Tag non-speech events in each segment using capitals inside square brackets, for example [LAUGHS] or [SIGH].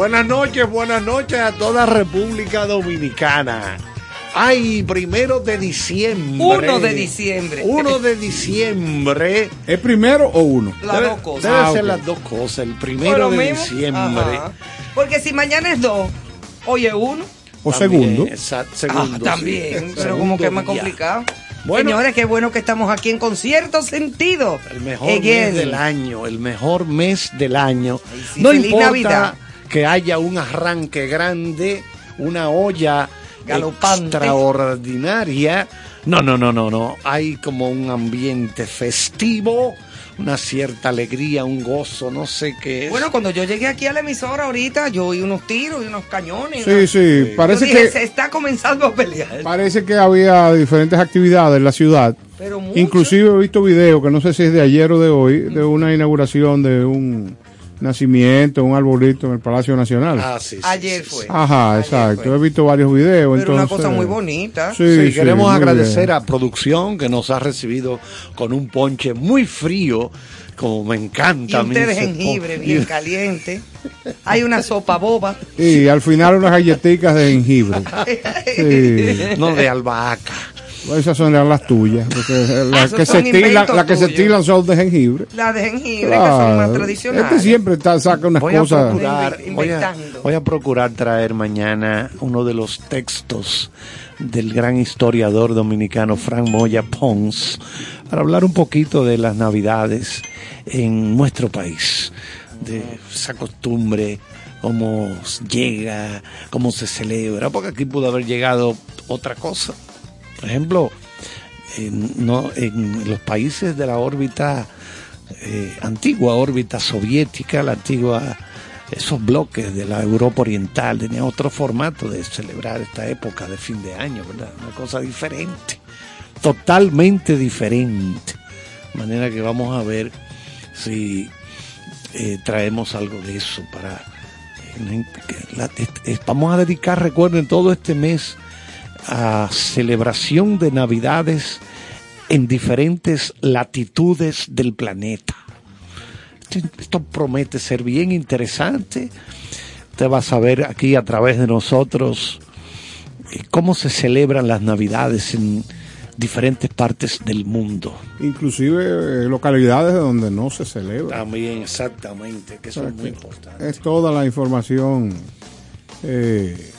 Buenas noches, buenas noches a toda República Dominicana. Ay, primero de diciembre. Uno de diciembre. Uno de diciembre. ¿Es primero o uno? Las Debe, dos cosas. debe Ah, ser las dos cosas. El primero de mismo. diciembre. Ajá. Porque si mañana es dos, hoy es uno. ¿O También, segundo? exacto, Ah, segundo, también, sí. pero como que es más complicado. Bueno. Señores, qué bueno que estamos aquí en concierto sentido. El mejor Again. mes del año, el mejor mes del año. Ay, sí, no feliz importa Navidad. Que haya un arranque grande, una olla Galopante. extraordinaria. No, no, no, no, no. Hay como un ambiente festivo, una cierta alegría, un gozo, no sé qué es. Bueno, cuando yo llegué aquí a la emisora ahorita, yo oí unos tiros y unos cañones. Sí, una- sí, Yo parece dije, que se está comenzando a pelear. parece que había diferentes actividades en la ciudad. Pero mucho. Inclusive he visto videos que no sé si es de ayer o de hoy, de una inauguración de un nacimiento, un arbolito en el Palacio Nacional. Ah, sí, sí, Ayer fue. Ajá, Ayer exacto. fue. He visto varios videos. Pero una cosa muy bonita. Sí, Sí, sí, queremos agradecer bien. a producción que nos ha recibido con un ponche muy frío, como me Y encanta. a un té de jengibre pon- bien caliente. Hay una sopa boba. Y al final unas galletitas de jengibre. [LAUGHS] Sí. No de albahaca. Esas son las tuyas. porque [LAUGHS] las que, se inventos las que se estilan son de jengibre. La de jengibre, que son más tradicionales. Este siempre está, saca unas Voy a, cosas. procurar, Inve- voy, a, voy a procurar traer mañana uno de los textos del gran historiador dominicano Frank Moya Pons para hablar un poquito de las navidades en nuestro país, de esa costumbre, cómo llega, cómo se celebra, porque aquí pudo haber llegado otra cosa. Por ejemplo, en, no, en los países de la órbita eh, antigua órbita soviética, la antigua, esos bloques de la Europa Oriental tenían otro formato de celebrar esta época de fin de año, ¿verdad? Una cosa diferente, totalmente diferente. De manera que vamos a ver si eh, traemos algo de eso para... eh, vamos a dedicar, recuerden, todo este mes a celebración de Navidades en diferentes latitudes del planeta. Esto, promete ser bien interesante. Usted va a saber aquí a través de nosotros eh, cómo se celebran las Navidades en diferentes partes del mundo. Inclusive eh, localidades donde no se celebra. También, exactamente, que eso es muy importante. Es toda la información eh,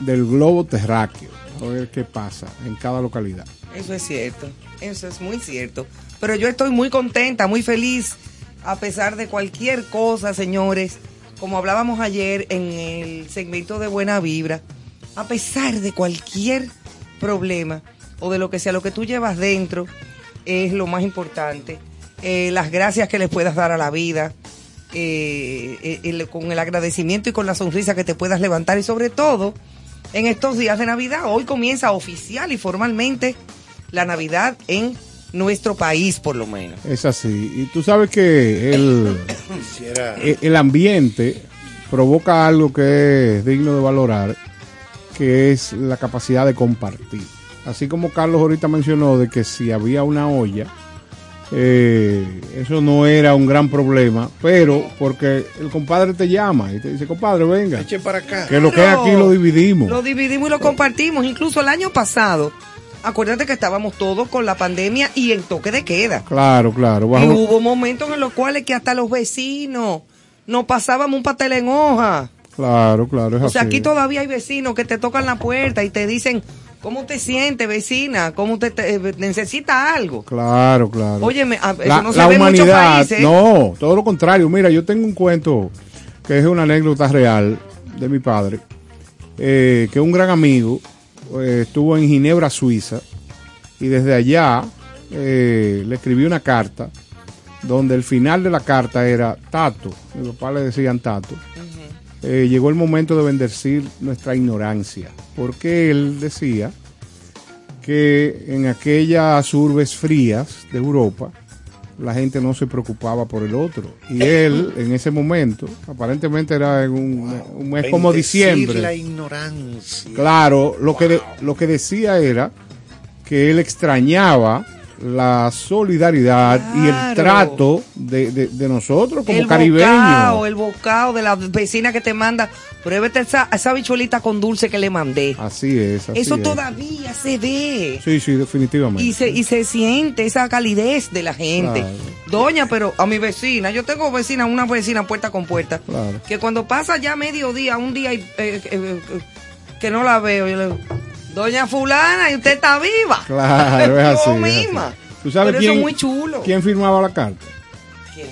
del globo terráqueo. A ver qué pasa en cada localidad. Eso es cierto, eso es muy cierto. Pero yo estoy muy contenta, muy feliz, a pesar de cualquier cosa, señores. Como hablábamos ayer en el segmento de Buena Vibra, a pesar de cualquier problema o de lo que sea, lo que tú llevas dentro es lo más importante. Eh, las gracias que le puedas dar a la vida, eh, eh, con el agradecimiento y con la sonrisa que te puedas levantar y sobre todo en estos días de Navidad. Hoy comienza oficial y formalmente la Navidad en nuestro país, por lo menos. Es así. Y tú sabes que el, e- el ambiente provoca algo que es digno de valorar, que es la capacidad de compartir. Así como Carlos ahorita mencionó de que si había una olla, eh, eso no era un gran problema, pero porque el compadre te llama y te dice, compadre, venga, Eche para acá. que lo que es aquí lo dividimos. Lo dividimos y lo compartimos. Incluso el año pasado, acuérdate que estábamos todos con la pandemia y en toque de queda. Claro, claro. Y bajo- hubo momentos en los cuales que hasta los vecinos nos pasábamos un pastel en hoja. Claro, claro, es O sea, así. aquí todavía hay vecinos que te tocan la puerta y te dicen, ¿cómo te sientes, vecina? ¿Cómo usted te, eh, necesita algo? Claro, claro. Óyeme, a- eso la, no se la ve en muchos humanidad, países. no, todo lo contrario. Mira, yo tengo un cuento que es una anécdota real de mi padre, eh, que un gran amigo eh, estuvo en Ginebra, Suiza, y desde allá eh, le escribí una carta donde el final de la carta era Tato, mi papá le decían Tato. Eh, llegó el momento de bendecir nuestra ignorancia, porque él decía que en aquellas urbes frías de Europa la gente no se preocupaba por el otro. Y [LAUGHS] él, en ese momento, aparentemente era en un, un mes como diciembre. la ignorancia. Claro, lo que, de- lo que decía era que él extrañaba la solidaridad y el trato de, de- de nosotros como el caribeños. el bocado de la vecina que te manda, pruébete esa, esa bichuelita con dulce que le mandé. Así es. así Eso es. todavía se ve. Sí, sí, definitivamente. Y se, y se siente esa calidez de la gente. Claro. Doña, pero a mi vecina, yo tengo vecina, una vecina puerta con puerta, Claro. que cuando pasa ya mediodía, un día eh, eh, eh, que no la veo, yo le digo, Doña fulana, y usted está viva. Claro, es [LAUGHS] así. Yo misma. ¿Tú sabes Pero quién, eso es muy chulo. quién firmaba la carta? ¿Quién?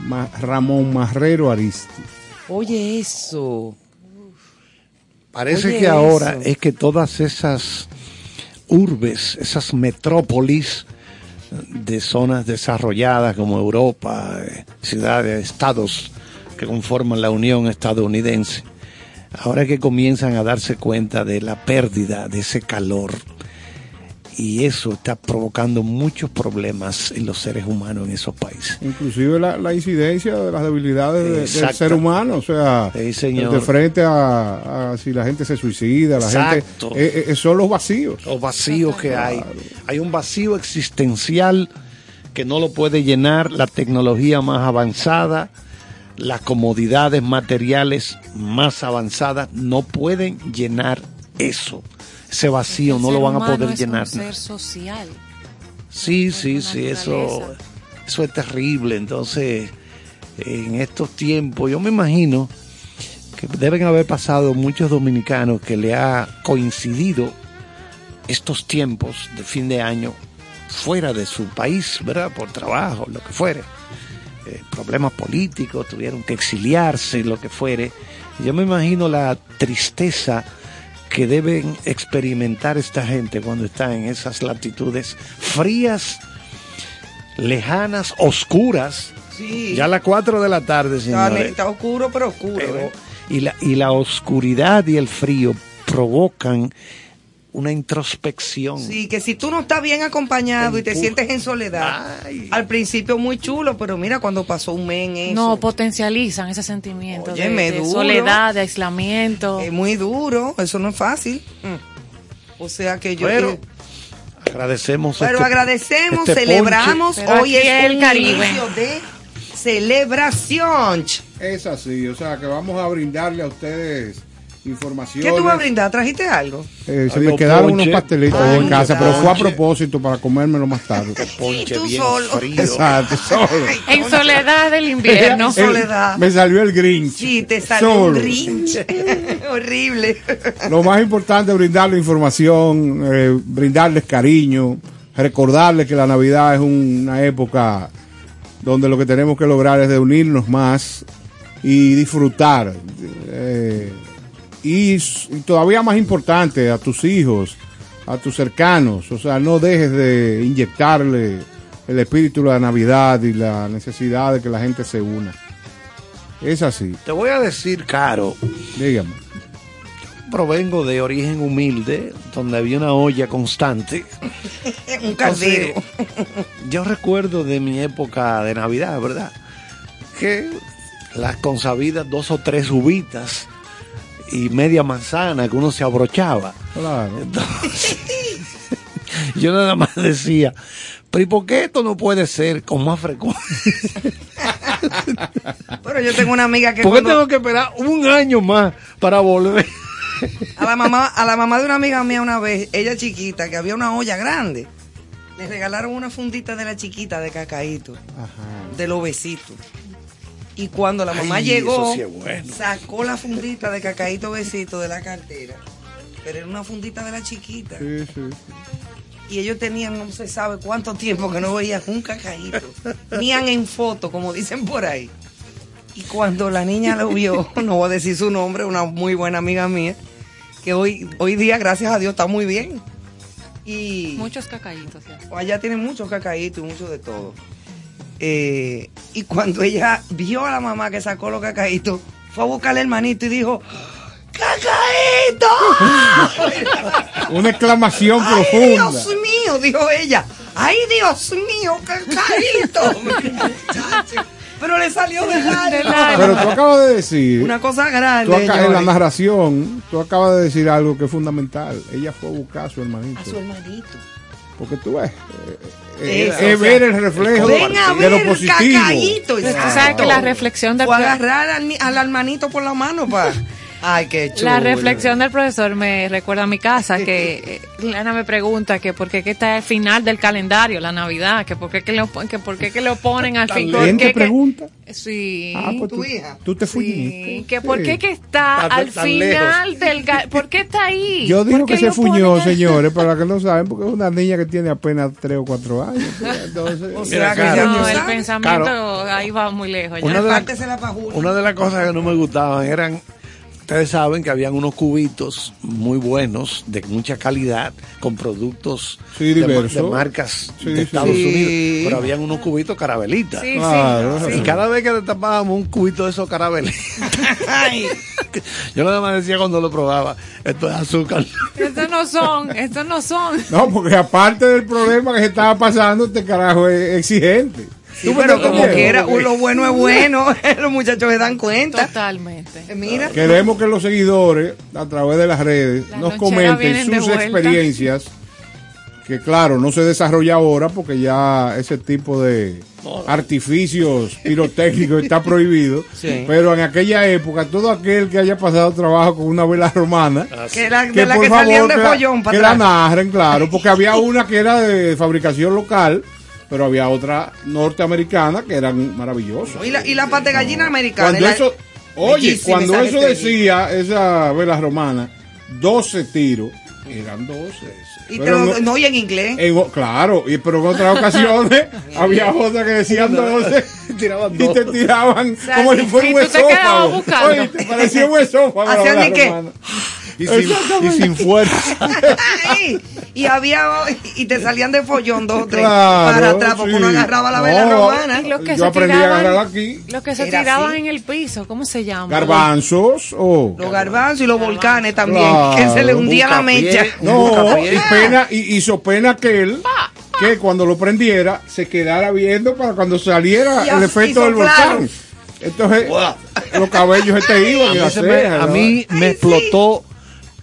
Ma- Ramón Marrero Aristi. Oye, eso. Parece Oye, que ahora es que todas esas urbes, esas metrópolis de zonas desarrolladas como Europa, eh, ciudades, estados que conforman la Unión estadounidense, ahora que comienzan a darse cuenta de la pérdida de ese calor y eso está provocando muchos problemas en los seres humanos en esos países. Inclusive la, la incidencia de las debilidades de- del ser humano, o sea, Sí, señor. de frente a, a si la gente se suicida, la Exacto. gente, eh, eh, son los vacíos. los vacíos que hay. Hay un vacío existencial que no lo puede llenar la tecnología más avanzada, las comodidades materiales más avanzadas no pueden llenar eso. Ese vacío El no lo van a poder es llenar. Un ser social. Sí, sí, sí, eso, eso es terrible. Entonces, en estos tiempos, yo me imagino que deben haber pasado muchos dominicanos que le ha coincidido estos tiempos de fin de año fuera de su país, ¿verdad? Por trabajo, lo que fuere. Eh, problemas políticos, tuvieron que exiliarse, lo que fuere. Yo me imagino la tristeza que deben experimentar esta gente cuando está en esas latitudes frías, lejanas, oscuras. Sí. Ya a las 4 de la tarde, Está, señores. está oscuro, pero oscuro. Pero- ¿eh? y, la, y la oscuridad y el frío provocan una introspección. Sí, que si tú no estás bien acompañado y te sientes en soledad, Ay. al principio muy chulo, pero mira cuando pasó un mes en eso. No, potencializan ese sentimiento de, Óyeme, de duro. soledad, de aislamiento. es muy duro, eso no es fácil. Mm. O sea que yo... Pero eh, agradecemos. pero este- agradecemos, este celebramos, Pero hoy es el Caribe. inicio de celebración. Es así, o sea, que vamos a brindarle a ustedes información. ¿Qué tú vas a brindar? ¿Trajiste algo? Eh, se Algo me quedaron ponche. unos pastelitos en casa, pero fue a propósito para comérmelo más tarde. ponche tú bien solo. frío. [LAUGHS] Exacto, solo. En soledad del invierno. [LAUGHS] En soledad. El- me salió el Grinch. Sí, te salió un Solo. grinch. [LAUGHS] Horrible. Lo más importante es brindarle información, eh, brindarles cariño, recordarles que la Navidad es una época donde lo que tenemos que lograr es de unirnos más y disfrutar. eh, y, todavía más importante, a tus hijos, a tus cercanos. O sea, no dejes de inyectarle el espíritu de la Navidad y la necesidad de que la gente se una. Es así, Te voy a decir, Caro, dígame. provengo de origen humilde, donde había una olla constante. [LAUGHS] un caldero. [LAUGHS] Yo recuerdo de mi época de Navidad, ¿verdad? Que las consabidas dos o tres uvitas y media manzana que uno se abrochaba. Claro. Entonces, [LAUGHS] yo nada más decía, pero ¿y por qué esto no puede ser con más frecuencia? [LAUGHS] Pero yo tengo una amiga que ¿Por qué cuando- tengo que esperar un año más para volver? a la mamá a la mamá de una amiga mía una vez, ella chiquita, que había una olla grande, le regalaron una fundita de la chiquita de cacaíto, de los besitos. Y cuando la mamá Ay, llegó, sí bueno. sacó la fundita de cacaíto besito de la cartera. Pero era una fundita de la chiquita. Sí, sí. Y ellos tenían no se sabe cuánto tiempo que no veían un cacaíto. Mían en foto, como dicen por ahí. Y cuando la niña lo vio, [LAUGHS] no voy a decir su nombre, una muy buena amiga mía, que hoy, hoy día, gracias a Dios, está muy bien. Y Muchos cacaitos. ya. allá tienen muchos cacaítos y mucho de todo. Eh, y cuando ella vio a la mamá que sacó los cacaítos, fue a buscarle el manito y dijo, ¡Cacaíto! [LAUGHS] Una exclamación ¡Ay, profunda. Dios mío! Dijo ella. ¡Ay, Dios mío! ¡Cacaíto! [LAUGHS] Pero le salió de largo. Pero tú acabas de decir, Una cosa grande. tú acá- en la narración, tú acabas de decir algo que es fundamental. Ella fue a buscar a su hermanito. A su hermanito. Porque tú ves, eh, eh, Eso, es sea, ver el reflejo Ven a de lo ver, positivo. cacaíto. Tú sabes que la reflexión del O agarrar al, al hermanito por la mano, pa. Ay, qué chulo. La reflexión del profesor me recuerda a mi casa, que [LAUGHS] eh, Lana me pregunta que por qué que está al final del calendario, la Navidad, que por qué que lo, que por qué que lo ponen al fin. ¿Quién ¿Por te qué que- pregunta? Sí. Ah, pues tu tú, hija. tú te Sí, fuiste. que por qué que está Tan- al tan final del ¿Por qué está ahí? Yo digo ¿Por que se fuñó, [LAUGHS] señores, para los que no saben, porque es una niña que tiene apenas 3 o 4 años. Entonces, O [LAUGHS] sea, que No, el pensamiento Claro. ahí va muy lejos. ya. De, la- una de las cosas que no me gustaban eran, ustedes saben que habían unos cubitos muy buenos, de mucha calidad, con productos Sí, de, marcas Sí, de. Estados Sí. Unidos, pero habían unos cubitos carabelitas. Sí, Claro, sí, Y cada vez que destapábamos un cubito de esos carabelitas, [LAUGHS] yo nada más decía cuando lo probaba, esto es azúcar. Estos no son, estos no son. No, porque aparte del problema que se estaba pasando, este carajo es exigente. Sí, ¿Tú me pero como quiera, Porque lo bueno es bueno. [LAUGHS] [LAUGHS] Los muchachos se dan cuenta. Totalmente. Eh, Mira. Queremos que los seguidores, a través de las redes, Las nos comenten sus experiencias. Que claro, no se desarrolla ahora porque ya ese tipo de artificios [LAUGHS] pirotécnicos está prohibido. Sí. Pero en aquella época, todo aquel que haya pasado trabajo con una vela romana, Que la, de que la por que favor de que, la- follón para que la narren, claro, porque había una que era de fabricación local, pero había otra norteamericana que eran maravillosas. Y la, y la pata gallina americana. Cuando la- eso, oye, cuando eso decía esa vela romana, 12 tiros, eran 12. Y Pero lo- no- no, y en inglés. en o- claro, y, pero en otras ocasiones [LAUGHS] [LAUGHS] había otras que decían 12 [LAUGHS] Tiraban y te tiraban sea, como si fuera un esófago. Oye, te parecía un esófago. Hacían de qué? Y sin, y sin fuerza. [LAUGHS] Y había y te salían de follón dos o tres Claro, para atrás porque sí. uno agarraba la vela No, romana. Y los que Yo se aprendí a tiraban, agarrar aquí. Los que se tiraban así. en el piso, ¿cómo se llama? Garbanzos o... Los garbanzos y los volcanes también, Claro. que se le hundía la mecha. No, y pena, y hizo pena aquel que cuando lo prendiera se quedara viendo para cuando saliera Y el a- efecto del volcán. Entonces, los cabellos se te iban A mí, me, cejas, a ¿no? mí me Ay, explotó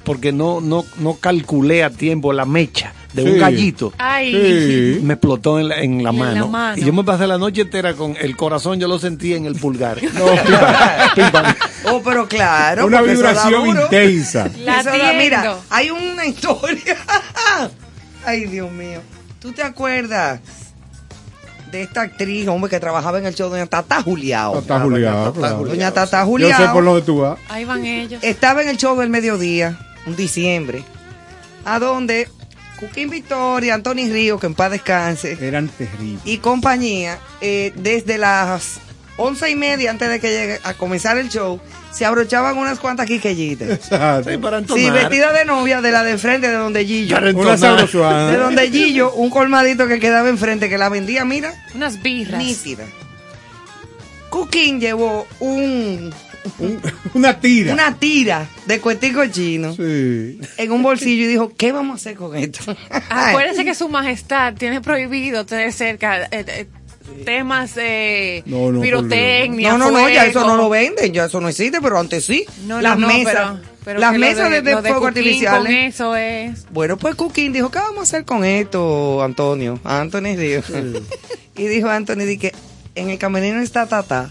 porque no, no, no calculé a tiempo la mecha de Sí. un gallito. Ay, Sí. Me explotó en la, en la En la mano. Y yo me pasé la noche entera con el corazón, yo lo sentí en el pulgar. [LAUGHS] Oh, pero claro. Una vibración intensa. [LAUGHS] La da- mira, hay una historia. [LAUGHS] Ay, Dios mío. ¿Tú te acuerdas de esta actriz, hombre, que trabajaba en el show Doña Tata Juliao? Tata. Julián. Doña Tata Yo Juliao. sé por dónde tú vas. ahí van ellos. Estaba en el show del mediodía, un diciembre, a donde Cuquín Victoria, Anthony Río, que en paz descanse, Eran terribles. y compañía, eh, desde las once y media antes de que llegue a comenzar el show, se abrochaban unas cuantas quiquellitas. [LAUGHS] Exacto. Sí, para entonar. Sí, vestida de novia de la de enfrente de donde Gillo. Para Una. De donde Gillo, un colmadito que quedaba enfrente, que la vendía, mira, Unas birras. nítida. Cuquín llevó un, Un- [LAUGHS] una tira. una tira de cuetico chino Sí. en un bolsillo y dijo, ¿qué vamos a hacer con esto? [LAUGHS] Acuérdense que su majestad tiene prohibido tener cerca eh, eh, temas de No, no, pirotecnia. No, no, no, ya eso no lo venden, ya eso no existe, pero antes sí. No, las no, mesas, pero- pero las mesas de, de lo fuego. Con eso es. Bueno, pues Cuquín dijo, ¿qué vamos a hacer con esto, Antonio? Anthony dijo. [LAUGHS] y dijo Anthony, di que en el camerino está Tata.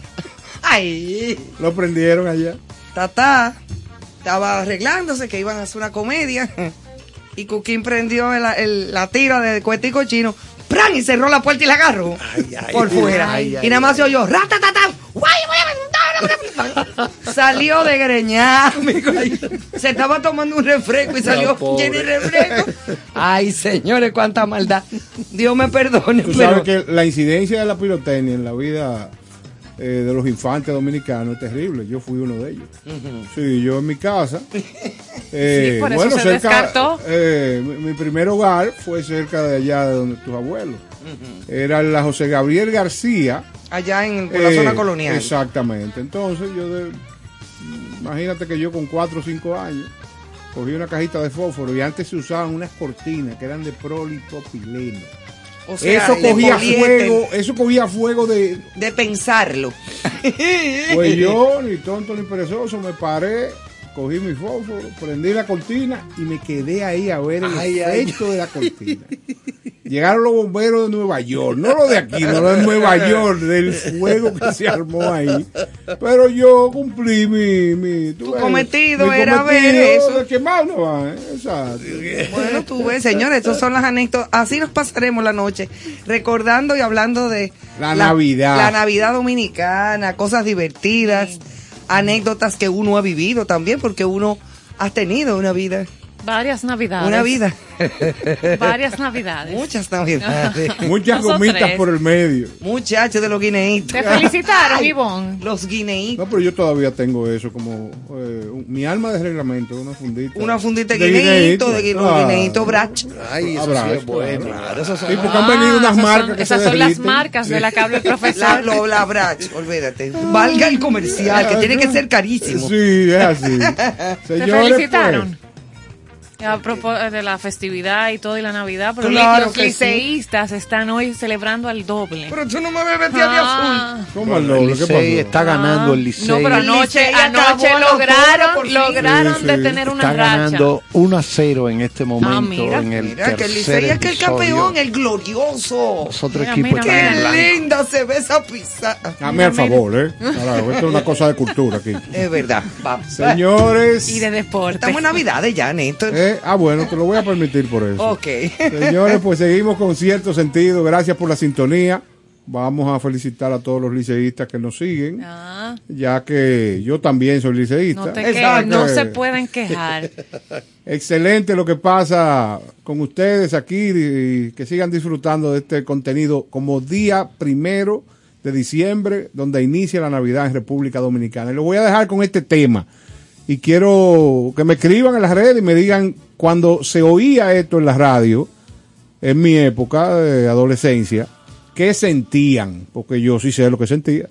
Ay, Lo prendieron allá. Tata estaba arreglándose que iban a hacer una comedia. y Cuquín prendió el- el- la tira de cuetico chino. ¡Pran! Y cerró la puerta y la agarró Ay, ay, por fuera. ay, y nada más se oyó, ¡ratatatán! Salió de greñar. Se estaba tomando un refresco y salió lleno de refresco. Ay, señores, cuánta maldad. Dios me perdone. Tú pero- sabes que la incidencia de la pirotecnia en la vida eh, de los infantes dominicanos es terrible. Yo fui uno de ellos. Sí, yo en mi casa. [LAUGHS] eh, Sí, por eso se descartó. eh, mi, mi primer hogar fue cerca de allá de donde tus abuelos. Era la José Gabriel García. Allá en la eh, zona colonial. Exactamente. Entonces yo de, imagínate que yo con 4 o 5 años cogí una cajita de fósforo y antes se usaban unas cortinas que eran de polipropileno. O sea, Eso cogía fuego, eso cogía fuego de, De pensarlo. [LAUGHS] pues yo, ni tonto ni perezoso, me paré, cogí mi fósforo, prendí la cortina y me quedé ahí a ver el Ay, ay. efecto de la cortina. [LAUGHS] Llegaron los bomberos de Nueva York, no los de aquí, no los de Nueva York, del fuego que se armó ahí. Pero yo cumplí mi... mi Tu ves, cometido mi era ver eso. de quemar exacto. Bueno, tú ves, señores, estas son las anécdotas. Así nos pasaremos la noche, recordando y hablando de La Navidad. La Navidad dominicana, cosas divertidas, anécdotas que uno ha vivido también, porque uno ha tenido una vida, Varias navidades. una vida, [LAUGHS] Varias navidades. muchas navidades. [LAUGHS] Muchas gomitas por el medio. Muchachos de los guineitos. Te felicitaron, Ay, Ivonne. Los guineitos. No, pero yo todavía tengo eso como eh, un- mi alma de reglamento, una fundita. Una fundita de de guineíto, de guine- claro. guineíto brach. Ay, eso sí es bueno. claro. Son- Sí, porque han venido unas esas marcas son, que esas se son las marcas de la que habla el [LAUGHS] La, profesor. lo- la brach, olvídate. Valga el comercial, que tiene que ser carísimo. Sí, es así. Te felicitaron. pues, A propósito de la festividad y todo y la Navidad, pero Claro los que sí. liceístas están hoy celebrando al doble. Pero tú no me ves vestida de azul. Ah. ¿cómo el el doble? ¿Qué pasó? está ganando el No, Licey. pero El anoche, anoche lograron, lograron Sí, sí. detener una está racha. ganando 1 a 0 en este momento mira, en el Mira, que el Licey es que el campeón, el glorioso. Los otros Mira, equipos mira, Qué blanco. linda se ve esa pizza. Dame al favor, ¿eh? Carajo, esto es una cosa de cultura aquí. Es verdad. Va. Señores. Y de deporte. Estamos en Navidades ya, Néstor. eh, ah, bueno, te lo voy a permitir por eso. Ok. Señores, pues seguimos con cierto sentido. Gracias por la sintonía. Vamos a felicitar a todos los liceístas que nos siguen, Ah, ya que yo también soy liceísta. no te Exacto. quejes, no se [LAUGHS] pueden quejar. Excelente lo que pasa con ustedes aquí y que sigan disfrutando de este contenido como día primero de diciembre, donde inicia la Navidad en República Dominicana. Y lo voy a dejar con este tema. Y quiero que me escriban en las redes y me digan cuando se oía esto en la radio, en mi época de adolescencia, ¿qué sentían? Porque yo sí sé lo que sentía.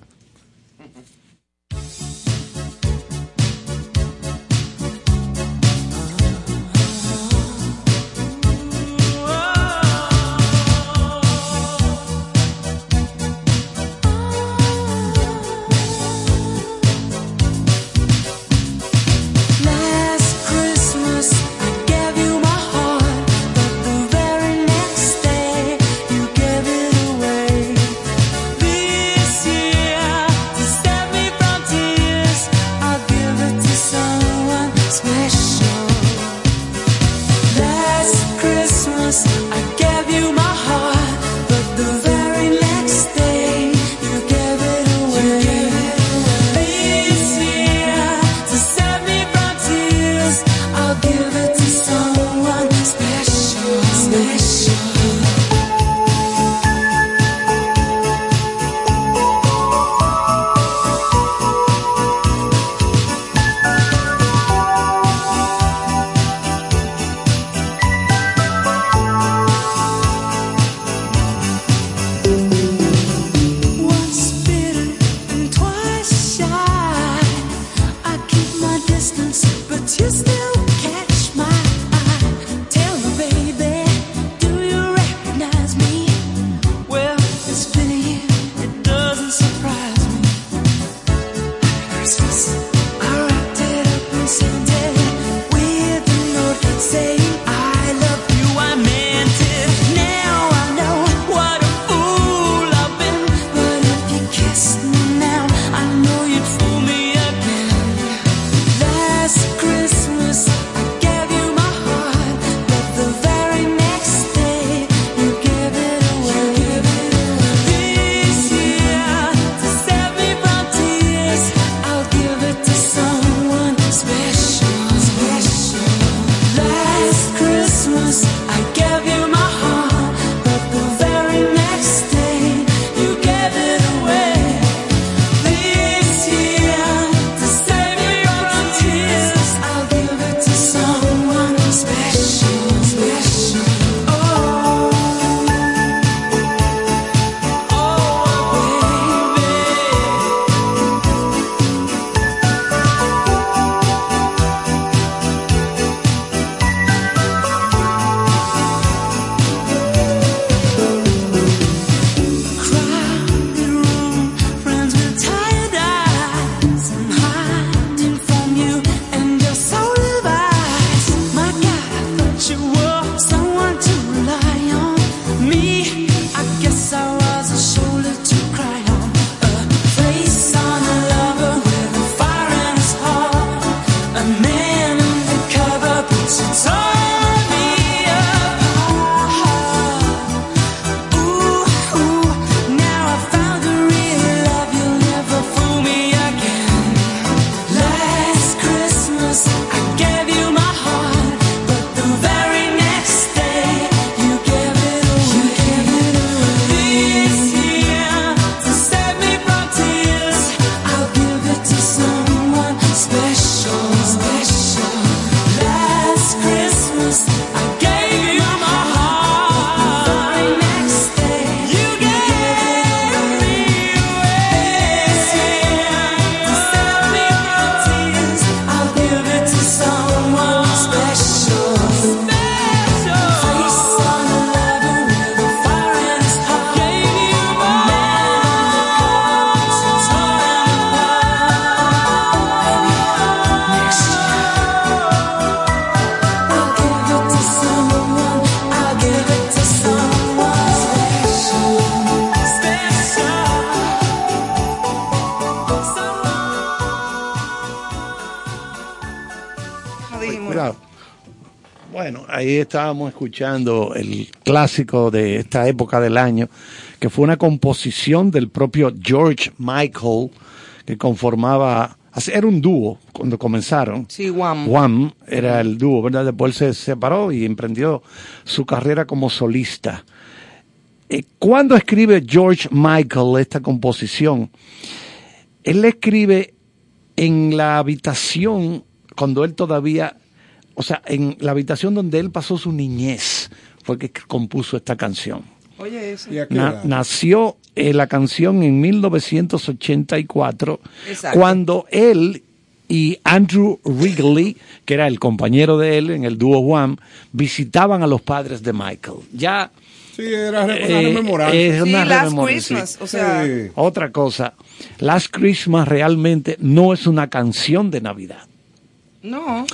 Estábamos escuchando el clásico de esta época del año, que fue una composición del propio George Michael, que conformaba, era un dúo cuando comenzaron. Sí, Wham. Wham era el dúo, ¿verdad? Después se separó y emprendió su carrera como solista. Eh, ¿Cuándo escribe George Michael esta composición? Él la escribe en la habitación cuando él todavía, o sea, en la habitación donde él pasó su niñez, fue que compuso esta canción. Oye, eso. ¿Y a qué Na- nació eh, la canción en 1984, Exacto. cuando él y Andrew Wrigley, que era el compañero de él en el dúo Wham, visitaban a los padres de Michael. Ya Sí, era una eh, es Sí, una Last rememorancia, Christmas. sí. O sea, Sí. Otra cosa, Last Christmas realmente no es una canción de Navidad. no.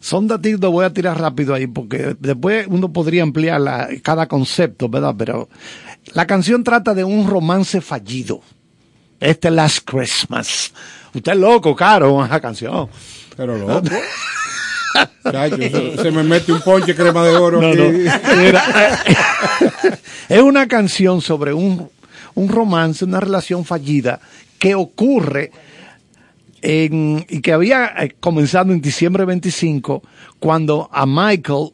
Son datitos, voy a tirar rápido ahí, porque después uno podría ampliar la- cada concepto, ¿verdad? Pero la canción trata de un romance fallido. Este Last Christmas. Usted es loco, caro, con esa canción. Pero loco. Chacho, se, se me mete un ponche crema de oro No, aquí. no. Mira, [LAUGHS] es una canción sobre un, un romance, una relación fallida que ocurre en, y que había eh, comenzado en diciembre 25, cuando a Michael,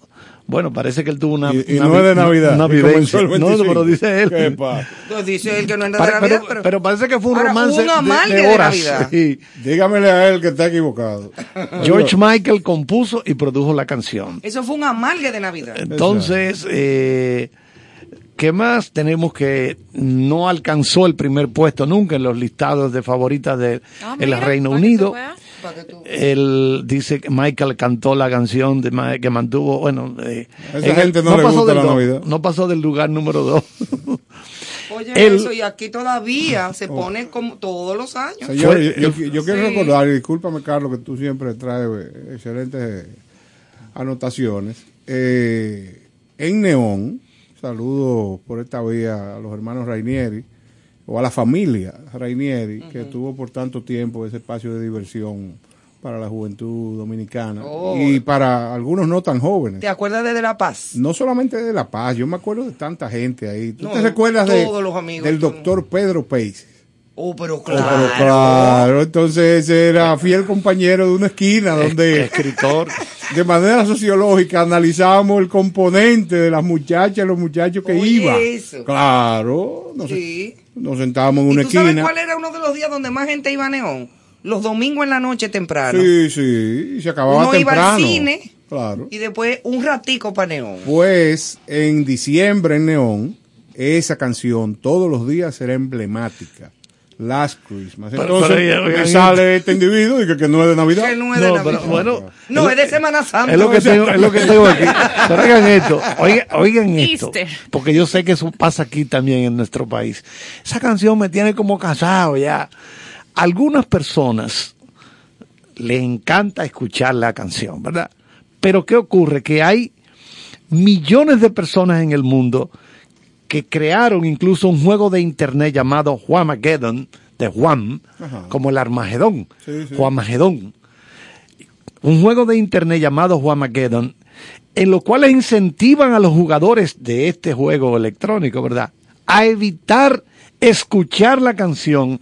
bueno, parece que él tuvo una, Y, y una no es de vi- Navidad. una y comenzó vivencia. el No, no, 25. pero dice él. ¿Qué pasa? Entonces dice él que no es de Navidad, pero, pero, pero parece que fue un romance de- de, de horas. Navidad. [LAUGHS] sí. Dígamele a él que está equivocado. George Michael compuso y produjo la canción. eso fue un amalgue de Navidad. Entonces, eh, ¿qué más? Tenemos que no alcanzó el primer puesto nunca en los listados de favoritas del Ah, el Reino que Unido. que Él dice que Michael cantó la canción de Ma- que mantuvo, bueno, eh, esa gente no le pasó gusta del la do- Navidad. no pasó del lugar número dos. Oye, [LAUGHS] él- eso, y aquí todavía se pone como todos los años. Señor, Fue- yo, yo- yo quiero Sí. recordar, y discúlpame Carlos, que tú siempre traes eh, excelentes anotaciones. Eh, en Neón, saludo por esta vía a los hermanos Rainieri, o a la familia Rainieri, que tuvo por tanto tiempo ese espacio de diversión para la juventud dominicana Oh. y para algunos no tan jóvenes. ¿Te acuerdas de De La Paz? No solamente de La Paz, yo me acuerdo de tanta gente ahí. ¿Tú No, te recuerdas de, todos los amigos, del doctor Pedro Pace? Oh, pero Oh, claro. pero claro, entonces era fiel compañero de una esquina donde Escritor. [LAUGHS] de manera sociológica analizábamos el componente de las muchachas, los muchachos que Oye, iban. eso. Claro, nos, Sí. nos sentábamos en ¿Y una tú sabes esquina. cuál era uno de los días donde más gente iba a Neón? Los domingos en la noche temprano. Sí, sí, y se acababa Uno iba al temprano. cine. Claro. Y después un ratico para Neón. Pues en diciembre en Neón, esa canción todos los días será emblemática. Last Christmas. Pero- Entonces pero, oigan, me sale este individuo y que, que no es de Navidad. Que no es de No, Navidad. pero bueno, No, es de Semana Santa. Es lo que tengo, es lo que tengo aquí. [LAUGHS] Pero oigan esto, oigan, oigan esto. Porque yo sé que eso pasa aquí también en nuestro país. Esa canción me tiene como casado ya. Algunas personas le encanta escuchar la canción, ¿verdad? Pero ¿qué ocurre? Que hay millones de personas en el mundo que crearon incluso un juego de internet llamado Juamageddon, de Juan, Ajá. como el Armagedón, Sí, sí. Juamagedón un juego de internet llamado Juamageddon, en lo cual incentivan a los jugadores de este juego electrónico, ¿verdad? A evitar escuchar la canción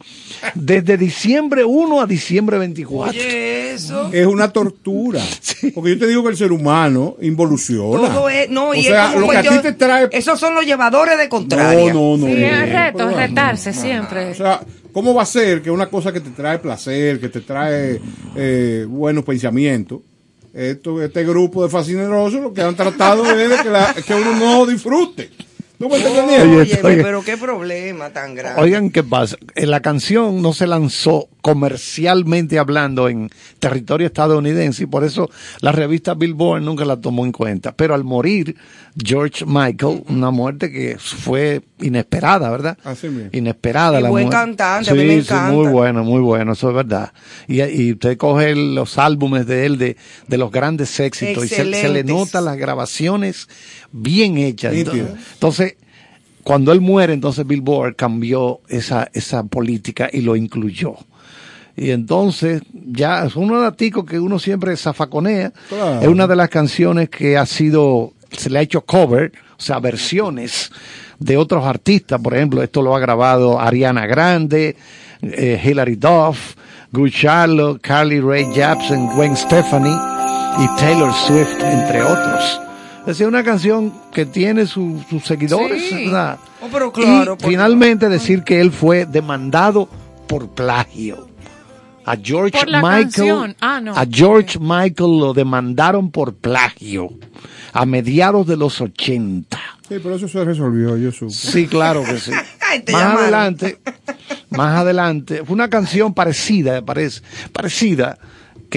desde diciembre 1 a diciembre 24. Oye, eso. Es una tortura. [LAUGHS] Porque yo te digo que el ser humano involuciona. Todo es, no, o y sea, es lo que a cuestión- ti te trae. Esos son los llevadores de contraria. No, no, no. Sí, no, es no, reto, es retarse no, no. siempre. O sea, ¿cómo va a ser que una cosa que te trae placer, que te trae eh, buenos pensamientos, esto, este grupo de fascinerosos lo que han tratado es de que, la- que uno no disfrute? ¿No me estás entendiendo? Oye, Óyeme, oye. pero qué problema tan grande. Oigan qué pasa. Eh, La canción no se lanzó comercialmente hablando en territorio estadounidense y por eso la revista Billboard nunca la tomó en cuenta. Pero al morir George Michael, una muerte que fue inesperada, ¿verdad? Así mismo. Inesperada Y la buen muerte. cantante, a sí, mí me sí, encanta. muy bueno, muy bueno, eso es verdad. Y, y usted coge los álbumes de él, de, de los grandes éxitos, y se, se le nota las grabaciones bien hechas. Nítido. Entonces, cuando él muere, entonces Billboard cambió esa, esa política y lo incluyó. Y entonces, ya es uno daticos que uno siempre zafaconea. Claro. Es una de las canciones que ha sido, se le ha hecho cover, o sea, versiones de otros artistas. Por ejemplo, esto lo ha grabado Ariana Grande, eh, Hilary Duff, Good Charlotte, Carly Rae Jepsen, Gwen Stefani y Taylor Swift, entre otros. Es decir, una canción que tiene su- sus seguidores, Sí. ¿verdad? Oh, pero claro, y finalmente decir que él fue demandado por plagio. A George Michael, canción. Ah, no. a George Michael lo demandaron por plagio a mediados de los 80. Sí, pero eso se resolvió, yo supe. Sí, claro que sí. [LAUGHS] Ay, más llamaron. adelante, más adelante, fue una canción parecida, parece, parecida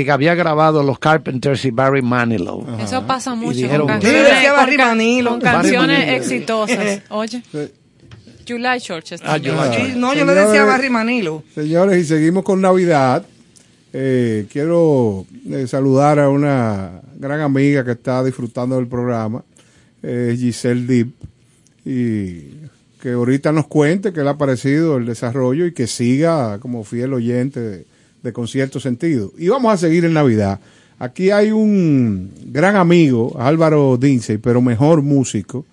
que había grabado los Carpenters y Barry Manilow. Eso pasa mucho dijeron, con ¿qué? canciones, Barry Manilow. con Barry canciones Manilow. exitosas. [LAUGHS] Oye, Sí. July Churches Ah. July no, yo le decía a Barry Manilo. Señores, y seguimos con Navidad. Eh, quiero eh, saludar a una gran amiga que está disfrutando del programa, eh, Giselle Deep, y que ahorita nos cuente qué le ha parecido el desarrollo y que siga como fiel oyente de, de Concierto Sentido. Y vamos a seguir en Navidad. Aquí hay un gran amigo, Álvaro Dinsey, pero mejor músico,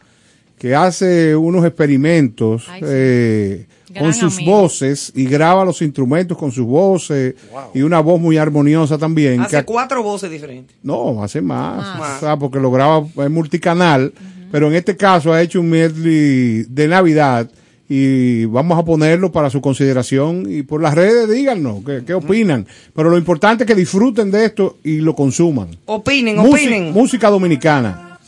que hace unos experimentos Ay, sí. eh, con sus amigo. voces y graba los instrumentos con sus voces y una voz muy armoniosa también. Hace que- cuatro voces diferentes. no, hace más, Más. o sea, porque lo graba en multicanal, pero en este caso ha hecho un medley de Navidad y vamos a ponerlo para su consideración y por las redes díganos qué, qué opinan, pero lo importante es que disfruten de esto y lo consuman. Opinen, Musi- opinen. música dominicana.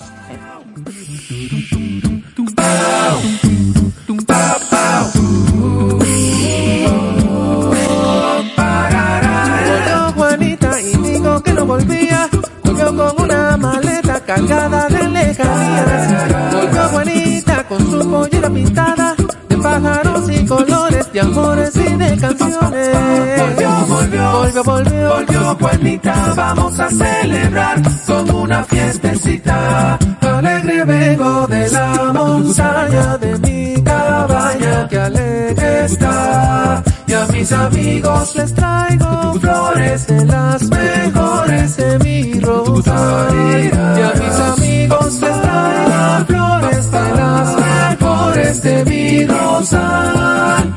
Que no volvía. Volvió con una maleta cargada de lejanías. Volvió Juanita con su pollera pintada pájaros y colores, de amores y de canciones. Volvió, volvió, volvió, volvió. Volvió Juanita, vamos a celebrar con una fiestecita. Alegre vengo de la montaña de mi cabaña, que alegre está. Y a mis amigos les traigo flores de las mejores de mi rosario. Y a mis amigos les traigo flores mejores de mi rosal.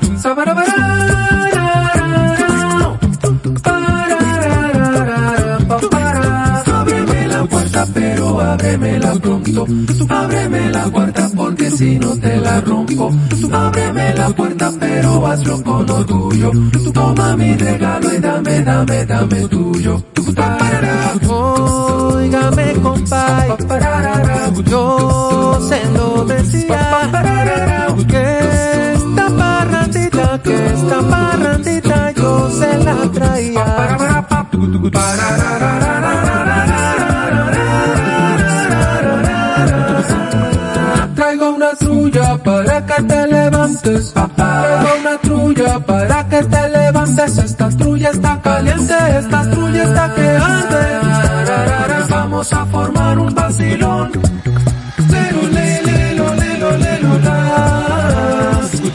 Ábremela pronto. Ábreme la puerta porque si no te la rompo. Ábreme la puerta, pero hazlo con orgullo. Toma mi regalo y dame, dame, dame tuyo. Óigame, compadre. Yo se lo decía. Que esta parrandita, que esta parrandita yo se la traía. Traigo una trulla para que te levantes. Esta trulla está caliente, esta trulla está que. Vamos a formar un vacilón.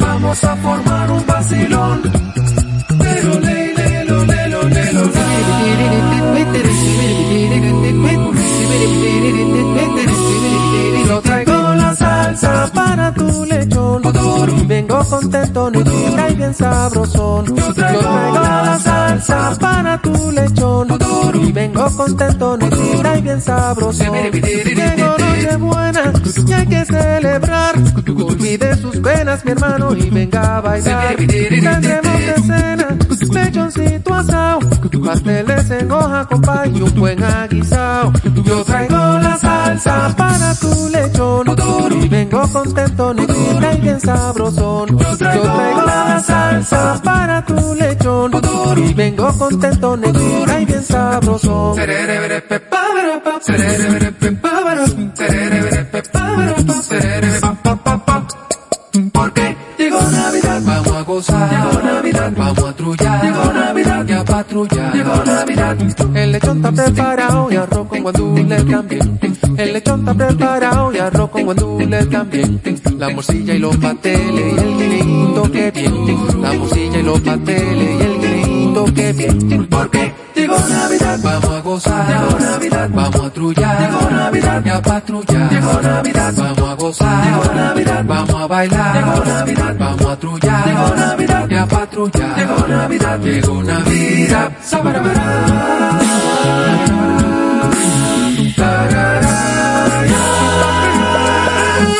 Vamos a formar un vacilón. La. Salsa para. Vengo contento, negrita y bien sabrosón. Yo traigo la salsa para tu lechón. Y vengo contento, negrita y bien sabrosón. Llegó noche buena y hay que celebrar. Olvide sus penas, mi hermano, y venga a bailar. Tendremos de cena, lechoncito asado, pasteles en hoja con pay y un buen aguisado. Yo traigo la salsa para tu lechón. Y vengo contento, negrita y bien sabrosón. Yo traigo la salsa para tu lechón. Y vengo contento, negrita y bien sabrosón. Porque llegó Navidad, vamos a gozar. Llegó Navidad, vamos a trullar. Llegó Navidad, y a patrullar. Llegó Navidad. El lechón está preparado y arroz con guandules también. El lechón está preparado y arroz con guandules también. La morcilla y los pasteles y el guineíto que bien. La morcilla y los pasteles y el guineíto que bien. Porque llegó Navidad, vamos a gozar. Llegó Navidad, vamos a trullar. Llegó Navidad, y a patrullar. Llegó Navidad, vamos gozar. Llegó Navidad, vamos a bailar. Llegó Navidad, vamos a trullar. Llegó Navidad, y a patrullar. Llegó Navidad, llegó Navidad.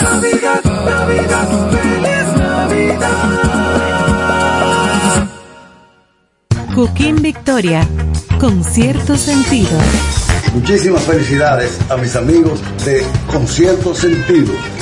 Navidad, Navidad, feliz Navidad. Cooking Victoria, con cierto sentido. Muchísimas felicidades a mis amigos de Concierto Sentido.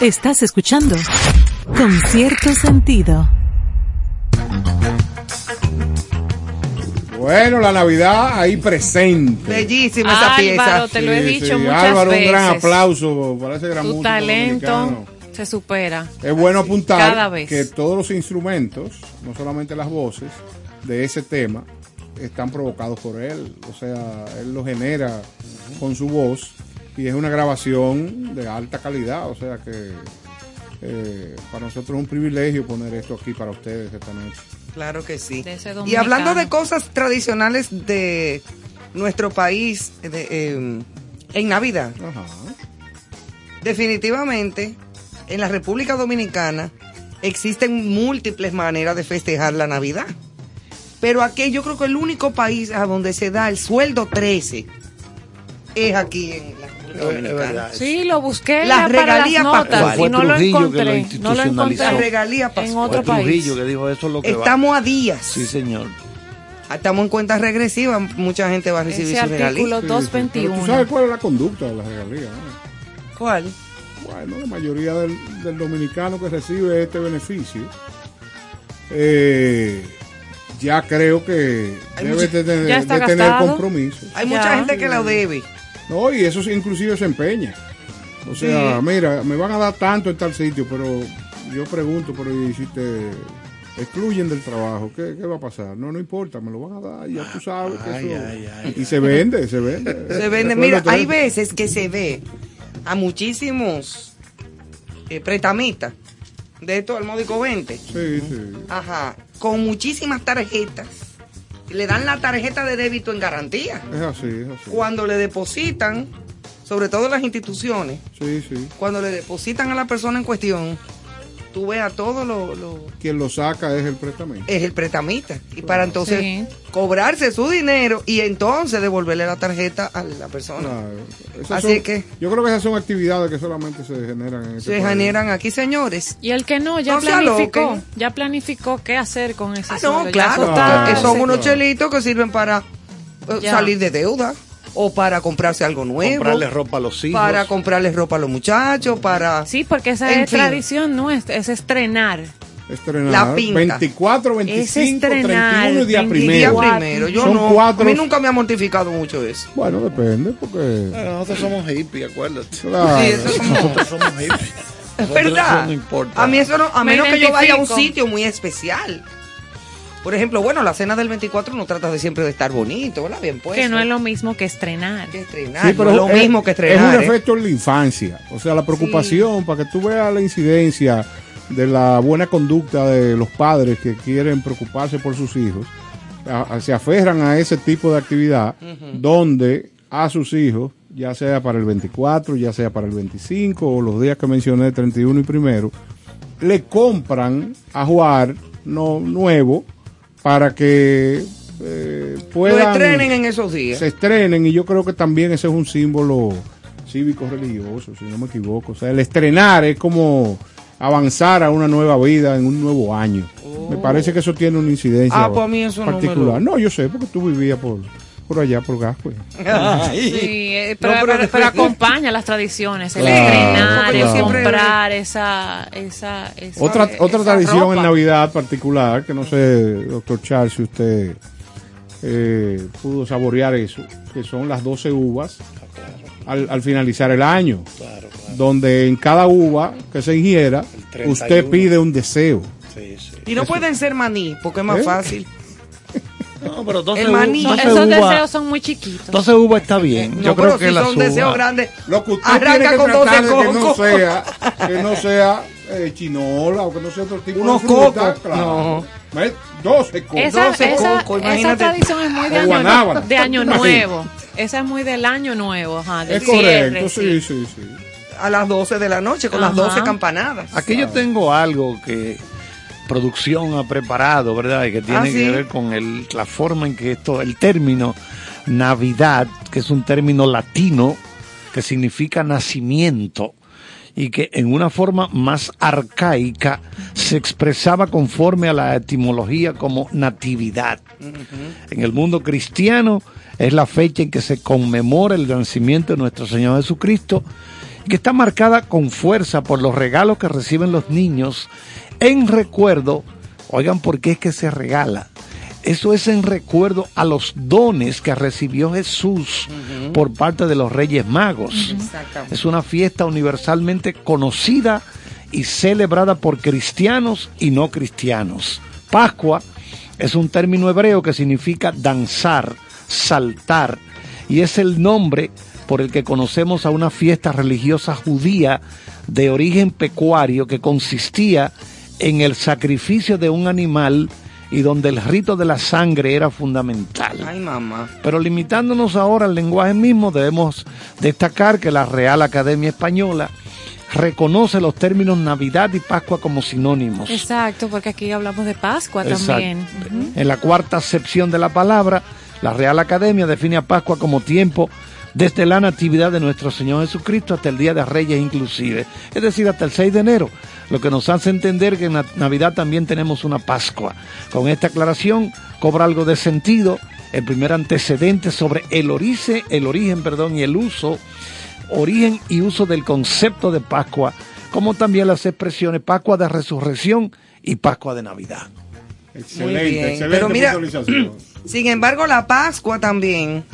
Estás escuchando Con cierto sentido. Bueno, la Navidad ahí presente. Bellísima esa Álvaro, pieza. te lo he Sí, dicho sí. muchas Álvaro, veces. un gran aplauso para ese gran Tu músico talento dominicano. se supera. Es bueno apuntar Cada vez. que todos los instrumentos, no solamente las voces, de ese tema están provocados por él. O sea, él lo genera con su voz y es una grabación de alta calidad. O sea que eh, para nosotros es un privilegio poner esto aquí para ustedes esta noche. Claro que sí. Y hablando de cosas tradicionales de nuestro país de, eh, en Navidad, Ajá. definitivamente en la República Dominicana existen múltiples maneras de festejar la Navidad. Pero aquí yo creo que el único país a donde se da el sueldo 13 es aquí en la República Dominicana. Sí, lo busqué Las ya para las regalías notas y no lo encontré. No lo encontré regalía en pascual. otro país. que dijo eso es lo que va. Estamos a días. Sí, señor. Estamos en cuenta regresiva. Mucha gente va a recibir Ese su regalía. artículo Sí, sí. Pero 221. ¿Tú sabes cuál es la conducta de las regalías? ¿Cuál? Bueno, la mayoría del, del dominicano que recibe este beneficio, eh, ya creo que Hay debe mucha- de tener, Ya está de tener gastado. compromiso. Hay Ya. mucha gente que lo debe. No, y eso sí, inclusive se empeña. O sea, Sí. mira, me van a dar tanto en tal sitio, pero yo pregunto, pero ¿y si te excluyen del trabajo? ¿Qué, qué va a pasar? No, no importa, me lo van a dar, ya tú sabes que Ay, eso... ay, ay. Y se vende, se vende. [LAUGHS] Se vende. Mira, hay veces que se ve a muchísimos eh, pretamistas de esto al módico 20. Sí, sí. Ajá. Con muchísimas tarjetas. Le dan la tarjeta de débito en garantía. Es así, es así. Cuando le depositan, sobre todo en las instituciones, Sí, sí. cuando le depositan a la persona en cuestión, tú ves a todo lo, lo- Quien lo saca es el prestamista. es el prestamista. Y para entonces Sí. cobrarse su dinero y entonces devolverle la tarjeta a la persona. Claro. Así son- que- Yo creo que esas son actividades que solamente se generan en este Se país. generan aquí, señores. Y el que no, ya No planificó. Ya planificó qué hacer con ese Ah, no, claro. que son unos claro. chelitos que sirven para eh, Ya. salir de deuda o para comprarse algo nuevo. Comprarle ropa a los hijos. para comprarles ropa a los muchachos, para... Sí, porque esa En es fin. tradición nuestra, es estrenar. Estrenar. La pinta. 24, 25, estrenar, 31 y día 24. Día primero. Primero, yo Son no. cuatro. A mí nunca me ha mortificado mucho eso. Bueno, depende, porque... Bueno, nosotros somos hippies, acuérdate. Claro. Sí, eso es como- Nosotros somos hippies. [LAUGHS] Es verdad. No importa. A mí eso no, a Me menos que yo vaya a un sitio muy especial. Por ejemplo, bueno, la cena del 24 no trata de siempre de estar bonito, ¿verdad? Bien puesto. que no es lo mismo que estrenar. que estrenar, Sí, pero no es lo mismo que estrenar. Es un ¿eh? efecto en la infancia. O sea, la preocupación para que tú veas la incidencia de la buena conducta de los padres que quieren preocuparse por sus hijos. a- a- se aferran a ese tipo de actividad donde a sus hijos, ya sea para el 24, ya sea para el 25 o los días que mencioné, 31 y primero, le compran a jugar no, nuevo para que eh, Lo puedan estrenen en esos días. se estrenen y yo creo que también ese es un símbolo cívico religioso, si no me equivoco. O sea, el estrenar es como avanzar a una nueva vida en un nuevo año. Me parece que eso tiene una incidencia Ah, pues a mí eso no particular. lo- No, yo sé, porque tú vivías por, por allá, por Gascue. Sí, eh, pero, No, pero- pero- pero acompaña las tradiciones, el Claro, estrenar, el comprar esa, esa, esa- Otra, esa otra tradición ropa. en Navidad particular, que no sé, doctor Charles, si usted eh, pudo saborear eso, que son las 12 uvas al, al finalizar el año, donde en cada uva que se ingiera, 31. usted pide un deseo. Sí, sí. Y no pueden ser maní, porque es más ¿Eh? fácil. No, pero 12 El maní. uvas- Esos 12 uvas- deseos son muy chiquitos. 12 uvas está bien. No, Yo pero creo que si las son deseos grandes. Lo que usted Arranca tiene que con tratar 12 de que no cocos. sea, que no sea eh, chinola o que no sea otro tipo Unos de fruta. cocos, Claro. ¿Ves? 12 cocos. Esa, 12 esa, coco, esa imagínate. tradición es muy de año, de nuevo. Esa es muy del año nuevo, ajá, del Es correcto, sí, sí, sí. A las 12 de la noche, con las Ajá. 12 campanadas. Aquí yo tengo algo que producción ha preparado, ¿verdad? Y que tiene Ah, que ver con el, la forma en que esto, el término Navidad, que es un término latino que significa nacimiento y que en una forma más arcaica se expresaba conforme a la etimología como natividad. En el mundo cristiano es la fecha en que se conmemora el nacimiento de nuestro Señor Jesucristo y que está marcada con fuerza por los regalos que reciben los niños en recuerdo, oigan por qué es que se regala. Eso es en recuerdo a los dones que recibió Jesús por parte de los Reyes Magos. Es una fiesta universalmente conocida y celebrada por cristianos y no cristianos. Pascua es un término hebreo que significa danzar, saltar, y es el nombre por el que conocemos a una fiesta religiosa judía de origen pecuario que consistía en el sacrificio de un animal y donde el rito de la sangre era fundamental. Ay, mamá. Pero limitándonos ahora al lenguaje mismo, debemos destacar que la Real Academia Española reconoce los términos Navidad y Pascua como sinónimos. Exacto, porque aquí hablamos de Pascua Exacto. también. Ujú. En la cuarta acepción de la palabra, la Real Academia define a Pascua como tiempo desde la natividad de nuestro Señor Jesucristo hasta el Día de Reyes inclusive, es decir, hasta el 6 de enero, lo que nos hace entender que en la Navidad también tenemos una Pascua. Con esta aclaración cobra algo de sentido el primer antecedente sobre el origen, el origen, perdón, y el uso, origen y uso del concepto de Pascua, como también las expresiones Pascua de Resurrección y Pascua de Navidad. Excelente, Muy bien. excelente Pero mira. [CLEARS THROAT] Sin embargo, la Pascua también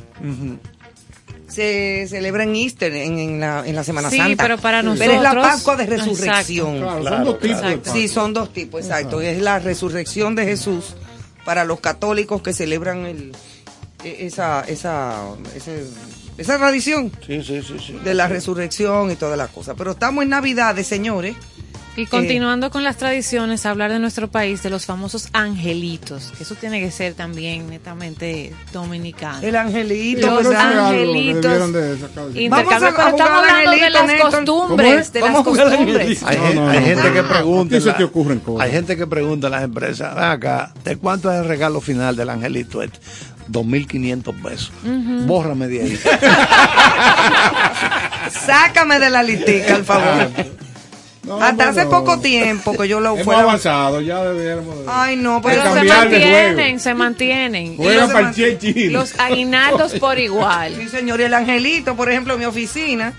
se celebra en Easter, en, en la, en la Semana Sí, Santa. pero para Pero es la nosotros- Pascua de Resurrección. Claro, son dos tipos Exacto. Sí, son dos tipos, exacto. Es la resurrección de Jesús para los católicos que celebran el, e- esa, esa, ese- esa tradición Sí, sí, sí, sí. de la resurrección y todas las cosas. Pero estamos en Navidades, señores. Y continuando con las tradiciones, hablar de nuestro país, de los famosos angelitos, que eso tiene que ser también netamente dominicano. El angelito, Los Pero eso es algo que angelitos. Vamos a- pero a estamos hablando de las Néstor. costumbres, de las costumbres. Hay, No, gen- no, hay no, gente no. que pregunta. La- te ocurren cosas. Hay gente que pregunta a las empresas, "Ven acá, ¿de cuánto es el regalo final del angelito este? 2.500 pesos. Bórrame de ahí. [LAUGHS] Sácame de la listica, al favor. No, Hasta hace poco tiempo que yo lo [LAUGHS] Hemos fuera. avanzado, ya debiéramos. de- Ay, no, pero se mantienen, se mantienen. Juega los para el demás- Che chino. Los aguinaldos por igual. Sí, señor, y el angelito, por ejemplo, en mi oficina,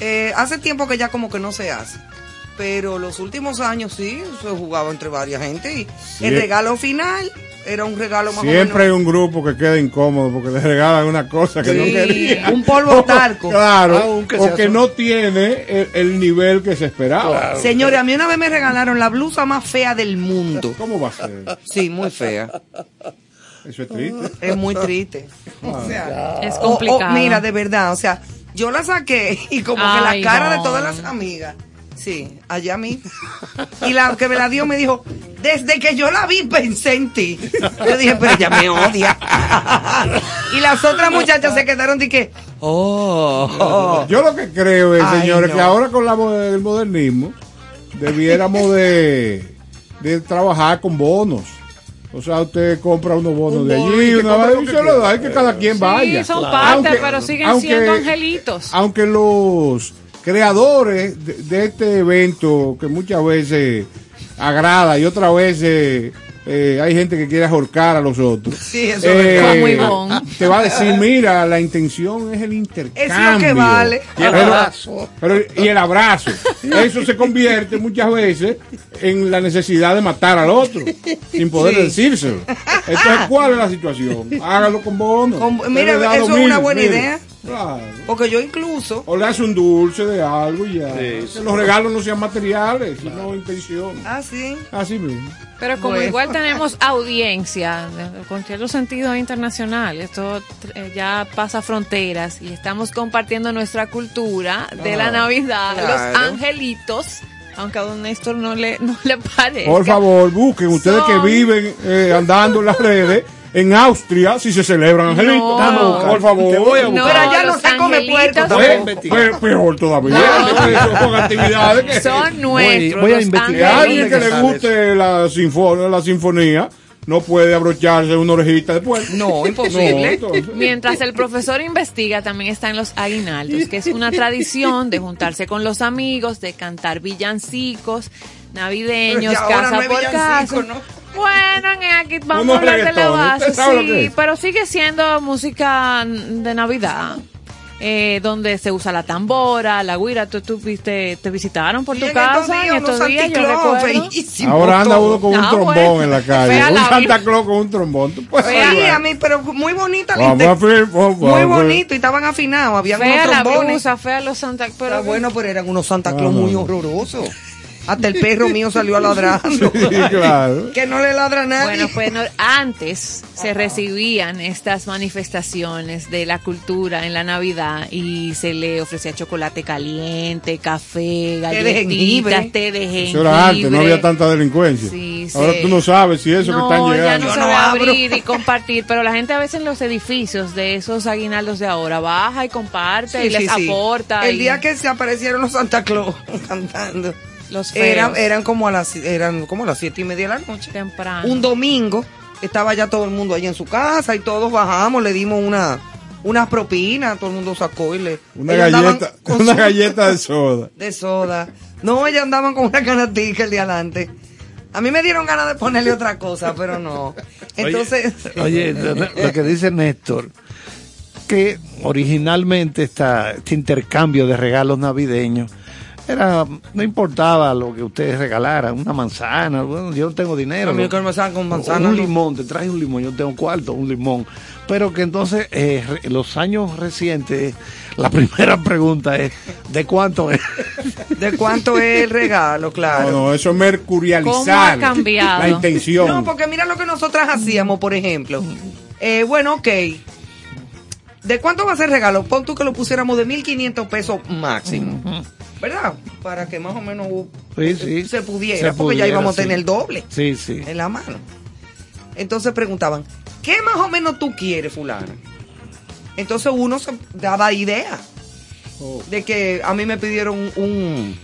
eh, hace tiempo que ya como que no se hace. Pero los últimos años sí, se jugaba entre varias gente y Sí. el regalo final era un regalo más Siempre hay o menos. un grupo que queda incómodo porque le regalan una cosa que no quería. un polvo [LAUGHS] talco. Claro, Aunque o que no tiene el, el nivel que se esperaba. Señores, a mí una vez me regalaron la blusa más fea del mundo. ¿Cómo va a ser? Sí, muy fea. Eso es triste. Es muy triste. O sea, Es o- o, complicado. mira, de verdad, o sea, yo la saqué y como que la cara no. de todas las amigas. Sí, allá a mí. Y la que me la dio me dijo, desde que yo la vi pensé en ti. Yo dije, pero ella me odia. [LAUGHS] Y las otras muchachas se quedaron de que, oh. Yo lo que creo es, Ay, señores, no. que ahora con la, el modernismo debiéramos de, de trabajar con bonos. O sea, usted compra unos bonos Un de allí una vez y se lo da, y que cada quien vaya. Sí, son Claro. parte, Aunque- pero siguen aunque- siendo angelitos. Aunque los creadores de, de este evento, que muchas veces agrada y otras veces eh, hay gente que quiere ahorcar a los otros. Eh, Sí, eso es. Como Ivonne. Te va a decir, mira, la intención es el intercambio. vale. Y el abrazo. pero- y el abrazo. Eso se convierte muchas veces en la necesidad de matar al otro, sin poder Sí. decírselo. Entonces, ¿cuál es la situación? Hágalo con bono. Con- mira, eso es una buena idea. Claro. Porque yo incluso, O le hace un dulce de algo y ya. Sí, que sí. los regalos no sean materiales, sino intención. ah, sí. Así mismo. Pero como Bueno. igual tenemos audiencia con cierto sentido internacional, esto eh, ya pasa fronteras y estamos compartiendo nuestra cultura de la Navidad, claro. los angelitos, aunque a don Néstor no le, no le [LAUGHS] parezca. Por favor, busquen ustedes que viven eh, andando en las redes. En Austria, si se celebran angelitos. No. por favor. Te voy a No, buscar. Pero allá no se come. Pe- peor todavía. No. Son actividades que. son nuestros. voy a investigar. a ¿Dónde alguien que le guste la sinfonía, la sinfonía no puede abrocharse una orejita después. No, imposible. No, Mientras el profesor investiga, también están los aguinaldos, que es una tradición de juntarse con los amigos, de cantar villancicos navideños, ya casa no por casa. ¿no? Bueno, en aquí vamos a hablar de la base, ¿usted sabe lo que sí, pero sigue siendo música de Navidad. eh, donde se usa la tambora, la guira, tú, tú viste, te visitaron por Y tu en estos casa días, en estos días, yo recuerdo. Ahora anda uno con un Ah, trombón bueno. en la calle. Un Santa. Claus con un trombón. Tú puedes Sí, a mí, pero muy bonita la Vamos a inte- ver, vamos a Muy bonito y estaban afinados, había Fea unos la trombones. blusa, fea los Santa Pero pero bueno, pero eran unos Santa Claus Ah. muy horrorosos. Hasta el perro mío salió a ladrando. Sí, claro. Que no le ladra a nadie. Bueno, pues no- antes se recibían estas manifestaciones de la cultura en la Navidad y se le ofrecía chocolate caliente, café, galletitas, té de jengibre. Eso era antes, no había tanta delincuencia. Sí, Ahora sí. tú no sabes si eso no, que están ya llegando. no Yo se no abrir y compartir, pero la gente a veces en los edificios de esos aguinaldos de ahora baja y comparte y Sí, les aporta. El y día que se aparecieron los Santa Claus [LAUGHS] cantando. Los feos, Eran, eran como a las eran como a las siete y media de la noche. temprano. Un domingo estaba ya todo el mundo ahí en su casa y todos bajamos, le dimos una unas propinas, todo el mundo sacó y le Una galleta, con una su- galleta de [LAUGHS] soda. de soda. No, ellos andaban con una canatica el día adelante. A mí me dieron ganas de ponerle otra cosa, pero no. Entonces, Oye, lo, lo que dice Néstor, que originalmente esta, este intercambio de regalos navideños era, no importaba lo que ustedes regalaran, una manzana, bueno, yo no tengo dinero. ¿no? me sacan con manzana, Un no. limón, te traes un limón, yo tengo cuarto, un limón. Pero que entonces, eh, re- los años recientes, la [LAUGHS] primera pregunta es, ¿de cuánto es? [LAUGHS] ¿de cuánto es el regalo? Claro. No, no, eso es ¿Cómo mercurializar ha cambiado? la intención. No, porque mira lo que nosotras hacíamos, por ejemplo. Eh, bueno, ok. ¿De cuánto va a ser el regalo? Pon tú que lo pusiéramos de 1.500 pesos máximo. ¿Verdad? Para que más o menos Sí, sí. se pudiera, Se porque ya íbamos sí. a tener el doble Sí, sí. en la mano. Entonces preguntaban, ¿qué más o menos tú quieres, fulana? Entonces uno se daba idea Oh. de que a mí me pidieron un, un,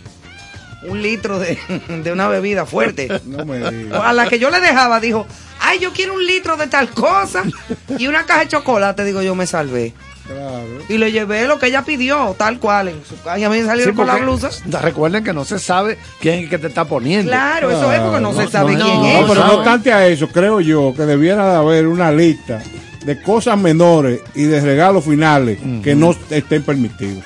un litro de, de una bebida fuerte. No me digas. A la que yo le dejaba, dijo, ay, yo quiero un litro de tal cosa y una caja de chocolate. Digo, yo me salvé. Claro. Y le llevé lo que ella pidió, tal cual, en su. Y a mí me Sí, salieron con la blusa. Recuerden que no se sabe quién es el que te está poniendo. Claro, eso es porque no, No, se sabe no, quién no, es. No, pero no obstante a eso, creo yo que debiera de haber una lista de cosas menores y de regalos finales que no estén permitidos.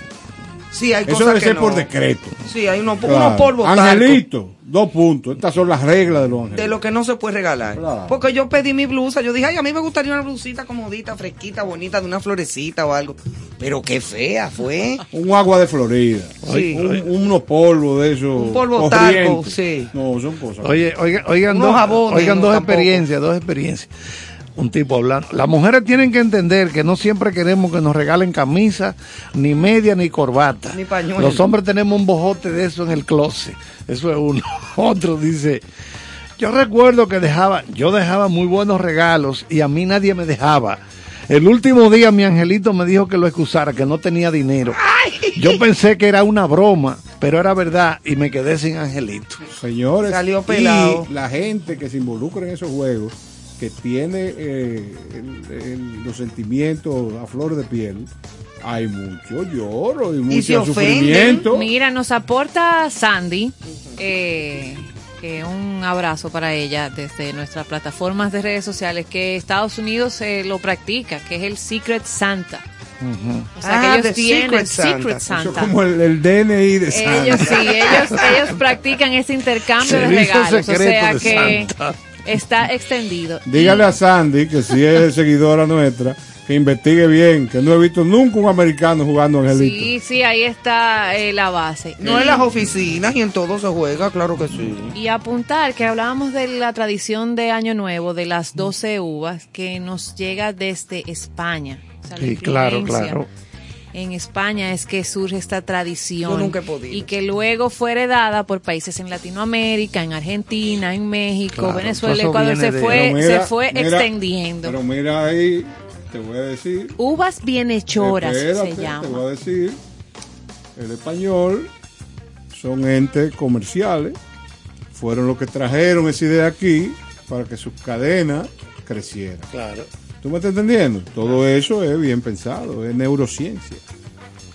Sí, hay Eso cosas debe que ser no. por decreto. Sí, hay unos, Claro. talco Angelito, dos puntos. Estas son las reglas de los angelitos. de lo que no se puede regalar. Claro. Porque yo pedí mi blusa, yo dije, ay, a mí me gustaría una blusita comodita, fresquita, bonita, de una florecita o algo. Pero qué fea fue. [LAUGHS] Un agua de Florida. Sí. Un- unos polvos de esos. Un polvo corrientes. talco, sí. No, son cosas. Oye, oigan, oigan dos, jabones, oigan no, dos tampoco. experiencias, dos experiencias. Un tipo hablando. Las mujeres tienen que entender que no siempre queremos que nos regalen camisa, ni media, ni corbata. Ni pañuelo. Los hombres tenemos un bojote de eso en el closet. Eso es uno. [LAUGHS] Otro dice, yo recuerdo que dejaba, yo dejaba muy buenos regalos y a mí nadie me dejaba. El último día mi angelito me dijo que lo excusara, que no tenía dinero. Yo pensé que era una broma, pero era verdad y me quedé sin angelito. Señores, Salió pelado. y la gente que se involucra en esos juegos, que tiene eh, el- el- los sentimientos a flor de piel, hay mucho lloro y Y se mucho ofenden. sufrimiento. Mira, nos aporta Sandy. eh, que un abrazo para ella desde nuestras plataformas de redes sociales, que Estados Unidos eh, lo practica, que es el Secret Santa. O sea, Ah, que the ellos tienen Secret Santa. Secret como el, el DNI de Santa. Ellos sí, ellos, ellos practican ese intercambio de regalos, o sea que Santa. Está extendido. Dígale a Sandy, que sí es [LAUGHS] seguidora nuestra, que investigue bien, que no he visto nunca un americano jugando angelito. Sí, sí, ahí está eh, la base. No en las oficinas y en todo se juega, claro que sí. Y apuntar que hablábamos de la tradición de Año Nuevo, de las 12 uvas, que nos llega desde España. O sea, la Sí, claro, claro. En España es que surge esta tradición. Yo nunca he podido. Y que luego fue heredada por países en Latinoamérica, en Argentina, en México, Claro, Venezuela, Ecuador. Se fue, mira, se fue mira, extendiendo. Pero mira ahí, te voy a decir. Uvas bienhechoras Espérate, se Te llama. voy a decir. El español son entes comerciales. Fueron los que trajeron esa idea aquí para que sus cadenas crecieran. Claro. ¿Tú me estás entendiendo? Todo eso es bien pensado, es neurociencia.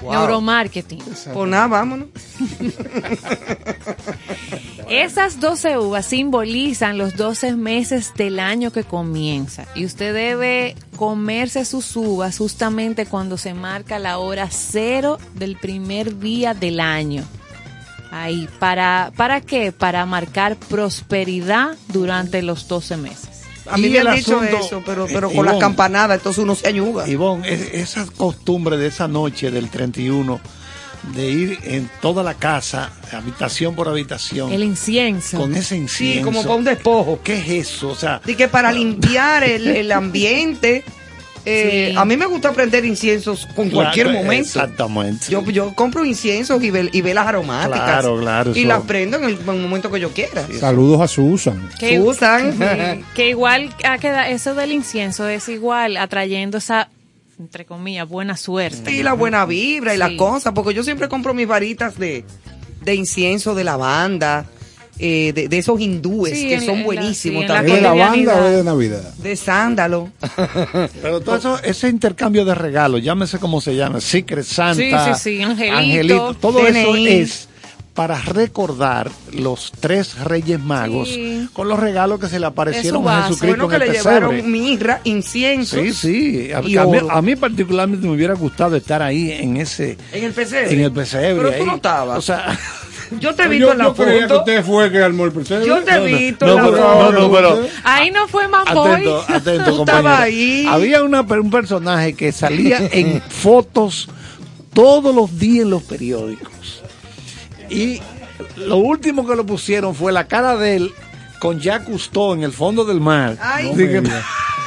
Neuromarketing. Pues nada, vámonos. [LAUGHS] Esas 12 uvas simbolizan los 12 meses del año que comienza y usted debe comerse sus uvas justamente cuando se marca la hora cero del primer día del año. Ahí, ¿para, ¿para qué? Para marcar prosperidad durante los 12 meses. A mí Y me han dicho asunto, eso, pero, pero con las Ivonne. campanadas, entonces uno se añuga. Ivonne, es- esa costumbre de esa noche del 31 de ir en toda la casa, habitación por habitación, El incienso. con ese incienso. Sí, como para un despojo. ¿Qué es eso? O sea, Y que para limpiar el, el ambiente, [LAUGHS] eh, Sí. a mí me gusta prender inciensos con claro, cualquier momento. Exactamente. Yo, yo compro inciensos y, vel- y velas aromáticas. Claro, claro, Y las prendo en el, en el momento que yo quiera. Saludos a Susan. Que, Susan. [LAUGHS] sí, que igual ha quedado, eso del incienso es igual atrayendo esa, entre comillas, buena suerte. Y la buena vibra y las Sí. cosas, porque yo siempre compro mis varitas de, de incienso de lavanda, eh, de, de esos hindúes Sí, que en son en la- buenísimos sí, en la ¿Es de también. la banda o de Navidad? De sándalo. [LAUGHS] Pero todo eso, ese intercambio de regalos, llámese como se llama, Secret Santa, Sí, sí, sí, Angelito, todo eso es para recordar los tres reyes magos Sí. con los regalos que se le aparecieron a. Jesucristo Bueno, que en el le pesebre. llevaron mirra, incienso. Sí, sí. A, y a mí, oro. a mí particularmente me hubiera gustado estar ahí en ese, En el pesebre. en el pesebre. Pero tú no estabas. O sea, [LAUGHS] Yo te he visto en la yo creía que foto. usted fue que armó el pesebre. Yo te he no, visto no, en la pero- foto. no, no, pero- Ahí no fue Mamboy. atento, atento, Tú estabas ahí. Había una, un personaje que salía en fotos todos los días en los periódicos. Y lo último que lo pusieron fue la cara de él con Jacques Cousteau en el fondo del mar. Ay. No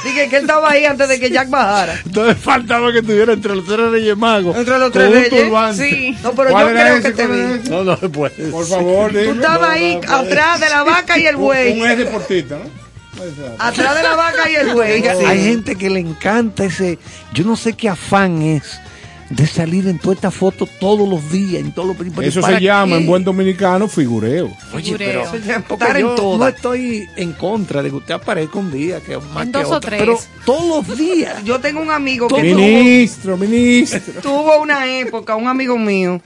Dije, que él estaba ahí antes de que Jack bajara. entonces faltaba que estuviera entre los tres reyes magos. Entre los tres un reyes. turbante. Sí. No, pero yo ¿Cuál era creo ese? que te ¿Cuál era vi. No, no se puede. Por favor, Tú estabas ahí atrás de la vaca y el buey. un ex deportista, ¿no? Atrás de la vaca y el Sí. Hay gente que le encanta ese, yo no sé qué afán es de salir en toda esta foto todos los días, en todos los Eso ¿para se llama qué? en buen dominicano figureo. Oye, Figureo. pero estar en yo todas. no estoy en contra de que usted aparezca un día, que más En que dos o tres. pero todos los días. [LAUGHS] Yo tengo un amigo que Ministro, ministro. tuvo, [LAUGHS] tuvo una época, un amigo mío,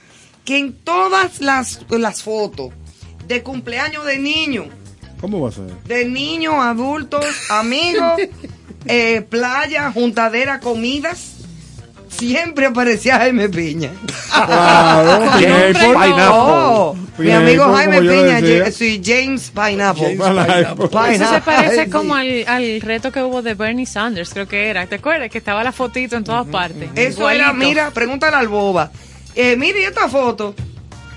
que en todas las, las fotos de cumpleaños de niños, ¿Cómo va a ser? de niños, adultos, amigos, [LAUGHS] eh, playa, juntadera, comidas, siempre aparecía Jaime Piña. Claro, [LAUGHS] James Pineapple. Pineapple. Oh, mi amigo Jaime Piña, sí, James Pineapple. James Pineapple. Eso se parece como al, al reto que hubo de Bernie Sanders, creo que era. ¿Te acuerdas? Que estaba la fotito en todas partes. Eso era, mira, pregúntale al boba. Eh, mire, ¿y esta foto?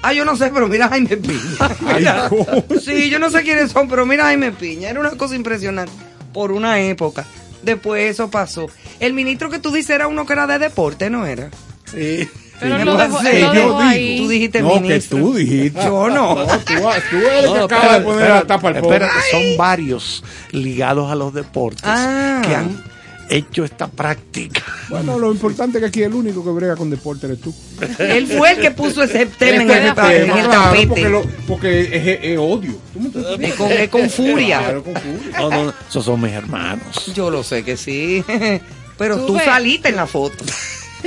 Ah, yo no sé, pero mira Jaime Piña. [LAUGHS] Sí, yo no sé quiénes son, pero mira Jaime Piña. Era una cosa impresionante por una época. Después eso pasó. El ministro que tú dices era uno que era de deporte, ¿no era? Sí. Pero Sí, lo dejó, lo dejó ahí. Tú dijiste No, que ministro. tú dijiste. Yo no. tú, tú eres el que No, acaba de poner espera, la tapa al espera, son varios ligados a los deportes Ah. que han hecho esta práctica. [LAUGHS] Bueno, lo importante es que aquí el único que brega con deporte eres tú. [LAUGHS] Él fue el que puso ese tema en el, de en el Claro, tapete. porque, lo- porque es, es odio. ¿Tú me entiendes? Es con, es con furia. Claro, con furia. No, no, esos son mis hermanos. Yo lo sé que sí. [LAUGHS] Pero Tú saliste en la foto.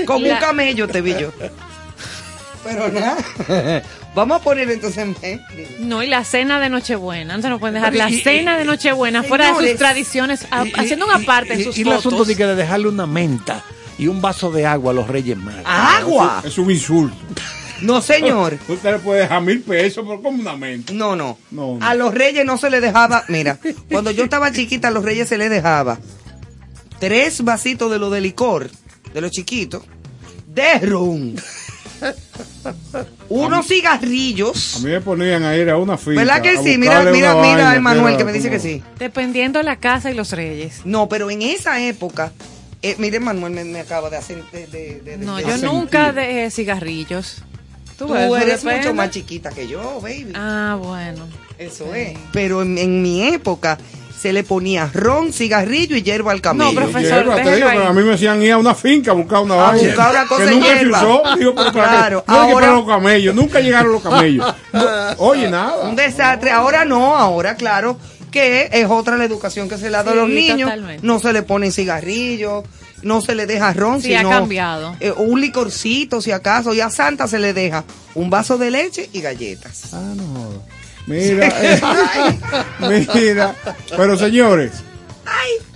Como La- un camello te vi yo. Pero nada. [LAUGHS] Vamos a poner entonces. No, y la cena de Nochebuena. No se nos pueden dejar la Y- cena de Nochebuena fuera de sus tradiciones, haciendo una parte en sus y el asunto de que de dejarle una menta y un vaso de agua a los Reyes Magos. ¡Agua! Es un insulto. No, señor. [LAUGHS] Usted le puede dejar mil pesos por como una mente. No, no. No, no. A los reyes no se les dejaba. Mira, cuando yo estaba chiquita, a los reyes se les dejaba tres vasitos de lo de licor, de los chiquitos, de rum, unos A cigarrillos. mí me ponían a ir a una finca. ¿Verdad que a sí? Mira, mira, mira, vaina Emanuel, que me dice como- que sí. Dependiendo la casa y los reyes. No, pero en esa época, eh, mire, Manuel me, me acaba de hacer. De, de- de- No, de- yo de- nunca dejé cigarrillos. Tú ves, eres mucho más chiquita que yo, baby. Ah, bueno. Eso es. Pero en, en mi época se le ponía ron, cigarrillo y hierba al camello. No, profesor, Hierba, te déjelo digo, ahí. pero a mí me decían ir a una finca a buscar una A vaina. buscar una cosa que nunca se hierba. usó. Digo, pero para Claro, qué? No, que ahora- para los camellos. Nunca llegaron los camellos. No, [LAUGHS] oye, nada. Un desastre. Ahora no, ahora claro que es otra la educación que se le da a Sí, los niños. totalmente. No se le ponen cigarrillos, no se le deja ron, Sí, ha sino cambiado. eh, un licorcito si acaso. Y a Santa se le deja un vaso de leche y galletas. Ah, no jodas. Mira, eh, [LAUGHS] mira. Pero señores,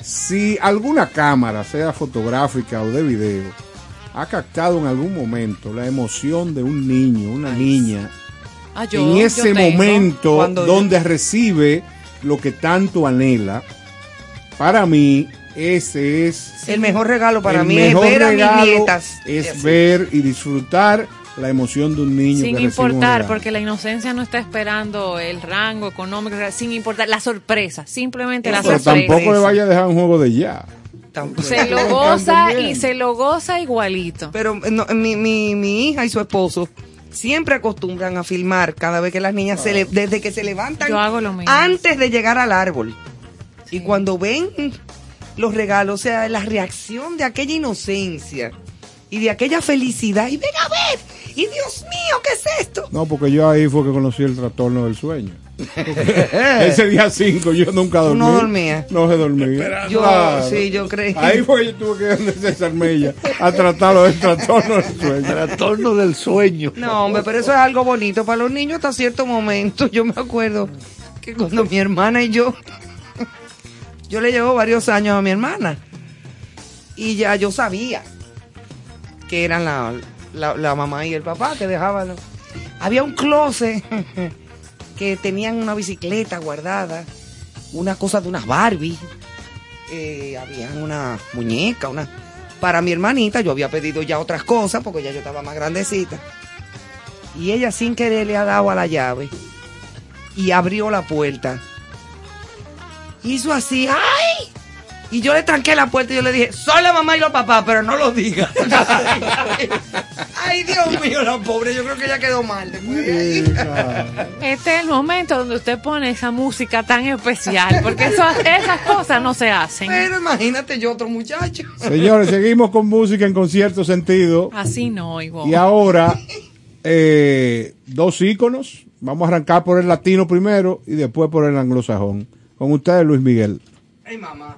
si alguna cámara, sea fotográfica o de video, ha captado en algún momento la emoción de un niño, una niña, Ah, yo- en ese momento yo- donde recibe lo que tanto anhela, para mí ese es El mejor regalo para mí es ver a mis nietas. es ver y disfrutar la emoción de un niño Sin que recibe un importar, porque la inocencia no está esperando el rango económico, sin importar la sorpresa, simplemente la pero sorpresa. tampoco le vaya a dejar un juego de ya Tampoco. Se lo [LAUGHS] goza y se lo goza igualito. Pero no, mi, mi, mi hija y su esposo siempre acostumbran a filmar cada vez que las niñas se le, desde que se levantan Yo hago lo mismo. antes de llegar al árbol. Y cuando ven los regalos, o sea, la reacción de aquella inocencia y de aquella felicidad. Y ven a ver, y Dios mío, ¿qué es esto? No, porque yo ahí fue que conocí el trastorno del sueño. [LAUGHS] Ese día 5 yo nunca dormí. no dormía. No se dormía. Yo, Claro. sí, yo creí. Ahí fue que yo tuve que ir donde César Mella a tratarlo del trastorno del sueño. Trastorno del sueño. No, hombre, pero eso es algo bonito para los niños hasta cierto momento. Yo me acuerdo que cuando mi hermana y yo, yo le llevo varios años a mi hermana y ya yo sabía que eran la, la, mamá y el papá que dejaban. Había un closet [LAUGHS] que tenían una bicicleta guardada, una cosa de unas Barbie, eh, había una muñeca, una... Para mi hermanita yo había pedido ya otras cosas porque ya yo estaba más grandecita. Y ella sin querer le ha dado a la llave y abrió la puerta. Hizo así, ¡ay! Y yo le tranqué la puerta y yo le dije, son la mamá y los papás, pero no lo digas. [LAUGHS] Ay, Dios mío, la pobre, yo creo que ella quedó mal después de ahí. Este es el momento donde usted pone esa música tan especial, porque eso- esas cosas no se hacen. Pero imagínate yo otro muchacho. Señores, seguimos con música en concierto sentido. Así no, Ivonne. Y ahora, eh, dos íconos. Vamos a arrancar por el latino primero y después por el anglosajón. Con ustedes, Luis Miguel. Ay, mamá.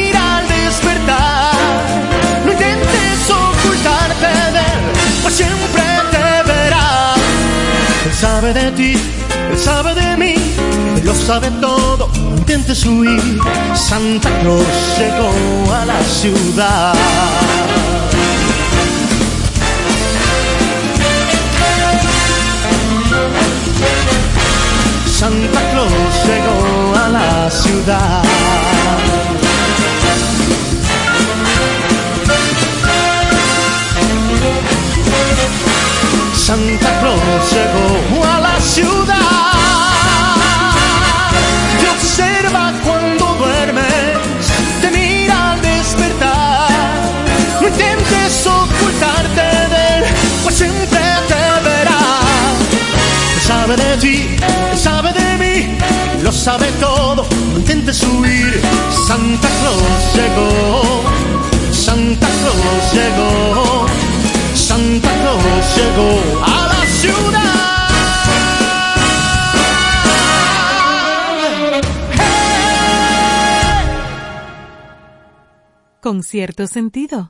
sabe de ti, él sabe de mí, él lo sabe todo, intentes huir. Santa Claus llegó a la ciudad. Santa Claus llegó a la ciudad. Santa Claus llegó sabe todo, no intentes huir. Santa Claus llegó, Santa Claus llegó, Santa Claus llegó a la ciudad. Con cierto sentido.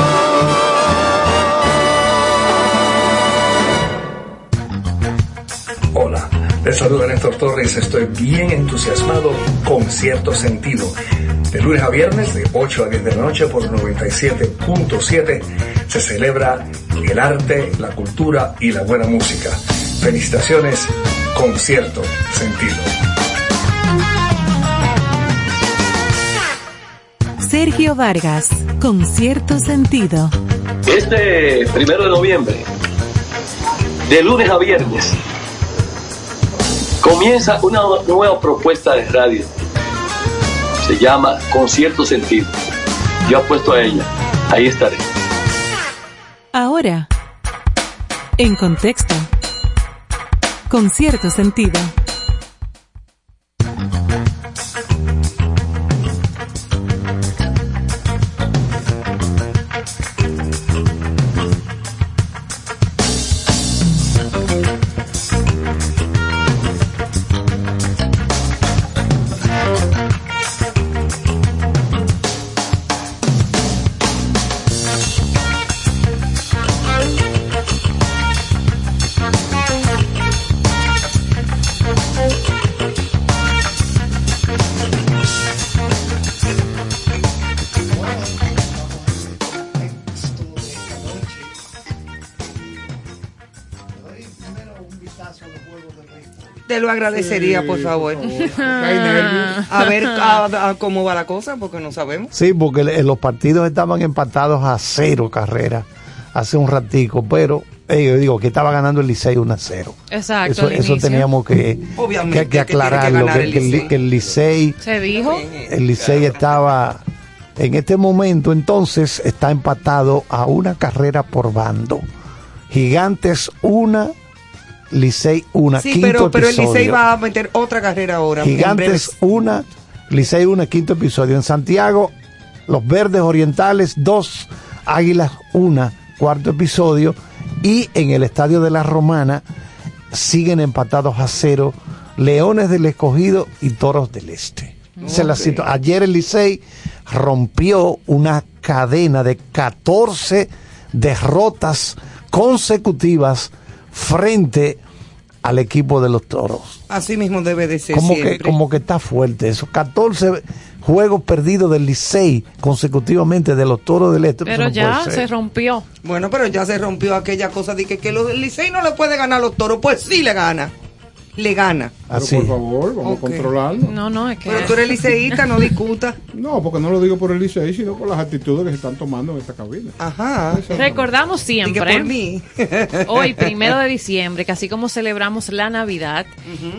Les saluda Néstor Torres. Estoy bien entusiasmado con cierto sentido. De lunes a viernes, de 8 a 10 de la noche por 97.7, se celebra el arte, la cultura y la buena música. Felicitaciones con cierto sentido. Sergio Vargas, con cierto sentido. Este primero de noviembre, de lunes a viernes, comienza una nueva propuesta de radio. Se llama Con cierto sentido. Yo apuesto a ella. Ahí estaré. Ahora, en contexto, con cierto sentido. Agradecería, Sí, por favor. [LAUGHS] por. A ver a- a cómo va la cosa, porque no sabemos. Sí, porque le- los partidos estaban empatados a cero carreras hace un ratico, pero eh, yo digo que estaba ganando el Licey 1 a 0. Exacto, Eso, teníamos que, Obviamente que- que que tiene que aclararlo, ganar que, el que el, Licey. que el Licey Se dijo. el Licey estaba en este momento entonces está empatado a una carrera por bando. Gigantes una, Licey una, Sí, quinto pero, pero el. Licey va a meter otra carrera ahora. Gigantes breves. una, Licey una, quinto episodio. En Santiago, los Verdes Orientales dos, Águilas una, cuarto episodio. Y en el Estadio de la Romana siguen empatados a cero Leones del Escogido y Toros del Este. Es la situ- Ayer el Licey rompió una cadena de 14 derrotas consecutivas frente al equipo de los Toros. Así mismo debe de ser Como que, como que está fuerte eso. 14 juegos perdidos del Licey consecutivamente de los Toros del Este. Pero no ya se rompió. Bueno, pero ya se rompió aquella cosa de que, que los del Licey no le puede ganar a los toros. Pues sí le gana. Le gana. Pero Así. por favor, vamos a controlarlo. No, no, es que. Pero tú eres liceísta, no discuta. [LAUGHS] No, porque no lo digo por el Licey, sino por las actitudes que se están tomando en esta cabina. Ajá. Recordamos siempre, por mí. [LAUGHS] hoy, primero de diciembre, que así como celebramos la Navidad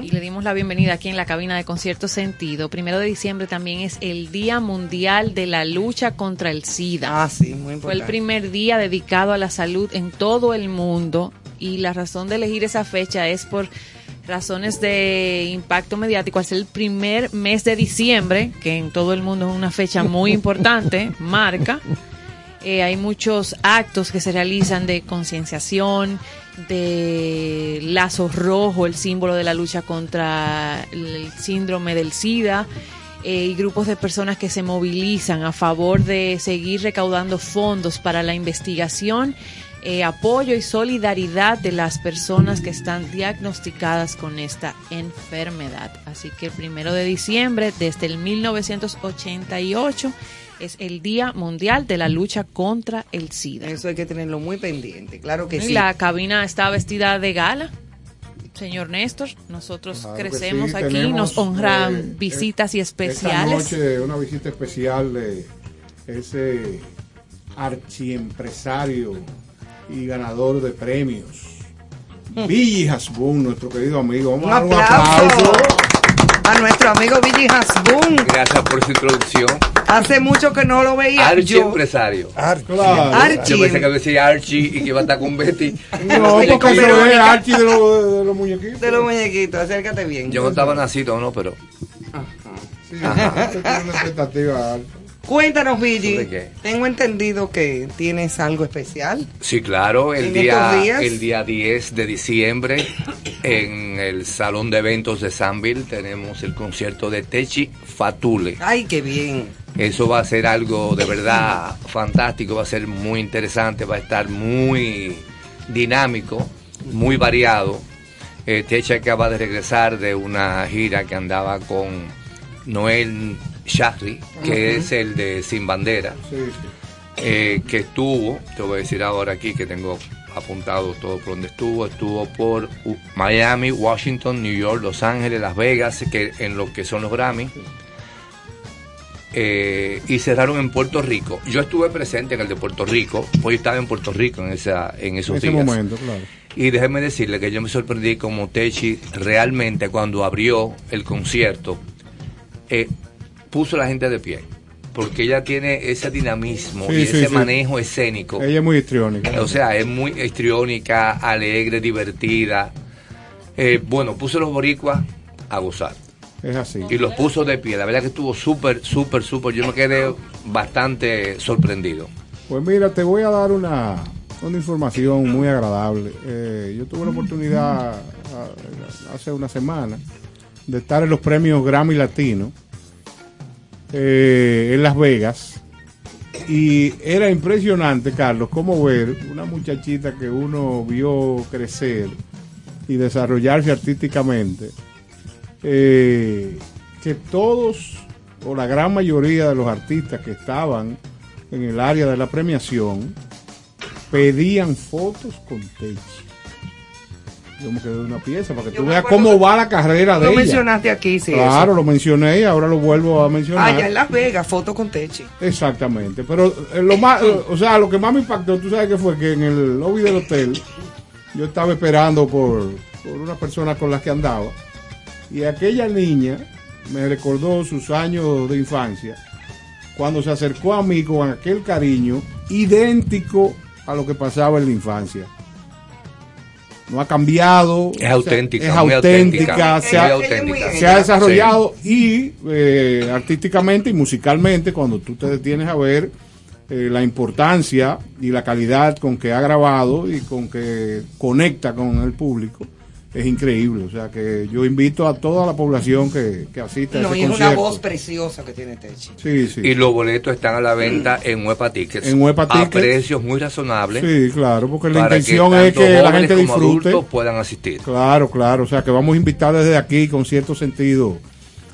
y le dimos la bienvenida aquí en la cabina de Concierto Sentido, primero de diciembre también es el Día Mundial de la Lucha contra el SIDA. Ah, sí, muy Fue el importante. primer día dedicado a la salud en todo el mundo y la razón de elegir esa fecha es por razones de impacto mediático. Al ser el primer mes de diciembre, que en todo el mundo es una fecha muy [LAUGHS] importante, marca, eh, hay muchos actos que se realizan de concienciación, de lazo rojo, el símbolo de la lucha contra el síndrome del SIDA, eh, y grupos de personas que se movilizan a favor de seguir recaudando fondos para la investigación, eh, apoyo y solidaridad de las personas que están diagnosticadas con esta enfermedad. Así que el primero de diciembre, desde el 1988, es el Día Mundial de la Lucha contra el SIDA. Eso hay que tenerlo muy pendiente, claro que Y sí. La cabina está vestida de gala. Señor Néstor, nosotros Claro crecemos sí, aquí, tenemos, nos honran eh, visitas y Esta especiales. noche una visita especial de ese archiempresario y ganador de premios. Billy Hasbun, nuestro querido amigo. Vamos Un a dar un aplauso aplauso. a nuestro amigo Billy Hasbun. Gracias por su introducción. Hace mucho que no lo veía. Archie yo. empresario. Claro. Archie. Yo pensé que decía Archie y que iba a estar con Betty. No, porque eso es Verónica. Archie de los, de los muñequitos. De los muñequitos, acércate bien. Yo no estaba nacido, no, pero. Sí, usted tiene una expectativa alta. Cuéntanos, Billy. Tengo entendido que tienes algo especial. Sí, claro, el ¿En día, el día 10 de diciembre en el Salón de Eventos de Sanville tenemos el concierto de Techi Fatule. Ay, qué bien. Eso va a ser algo de verdad fantástico, va a ser muy interesante, va a estar muy dinámico, muy variado. Eh, Techi acaba de regresar de una gira que andaba con Noel Shahri, que es el de Sin Bandera Sí, sí. eh, que estuvo, te voy a decir ahora aquí que tengo apuntado todo por donde estuvo, estuvo por Miami, Washington, New York, Los Ángeles, Las Vegas, que en lo que son los Grammy. Eh, y cerraron en Puerto Rico. Yo estuve presente en el de Puerto Rico, hoy estaba en Puerto Rico en esa en esos En ese días. momento, claro. Y déjeme decirle que yo me sorprendí como Techi realmente cuando abrió el concierto eh, puso a la gente de pie. Porque ella tiene ese dinamismo Sí, y sí, ese sí. manejo escénico. Ella es muy histriónica. O sea, es muy histriónica, alegre, divertida. Eh, bueno, puso los boricuas a gozar. Es así. Y los puso de pie. La verdad que estuvo súper, súper, súper. Yo me quedé bastante sorprendido. Pues mira, te voy a dar una, una información muy agradable. Eh, yo tuve la oportunidad a- hace una semana de estar en los premios Grammy Latino eh, en Las Vegas. Y era impresionante, Carlos, cómo ver una muchachita que uno vio crecer y desarrollarse artísticamente, eh, que todos o la gran mayoría de los artistas que estaban en el área de la premiación pedían fotos con Techi. Yo me quedé de una pieza para que tú veas cómo va la carrera de Lo ella. mencionaste aquí, sí. Claro, eso. lo mencioné y ahora lo vuelvo a mencionar. Allá en Las Vegas, foto con Techi. Exactamente, pero eh, lo más, eh, o sea, lo que más me impactó, tú sabes que fue que en el lobby del hotel yo estaba esperando por, por una persona con la que andaba y aquella niña me recordó sus años de infancia cuando se acercó a mí con aquel cariño idéntico a lo que pasaba en la infancia. No ha cambiado. Es auténtica, es muy auténtica, auténtica. se ha, Muy auténtica. se ha desarrollado y eh, artísticamente y musicalmente, cuando tú te detienes a ver eh, la importancia y la calidad con que ha grabado y con que conecta con el público, es increíble. O sea que yo invito a toda la población que, que asista a No, ese y es una voz preciosa que tiene Techi. Sí, sí. Y los boletos están a la venta en Huepa Tickets. En Huepa A Tickets. precios muy razonables. Sí, claro, porque la intención es que la gente como disfrute. adultos puedan asistir. Claro, claro. O sea que vamos a invitar desde aquí, con cierto sentido,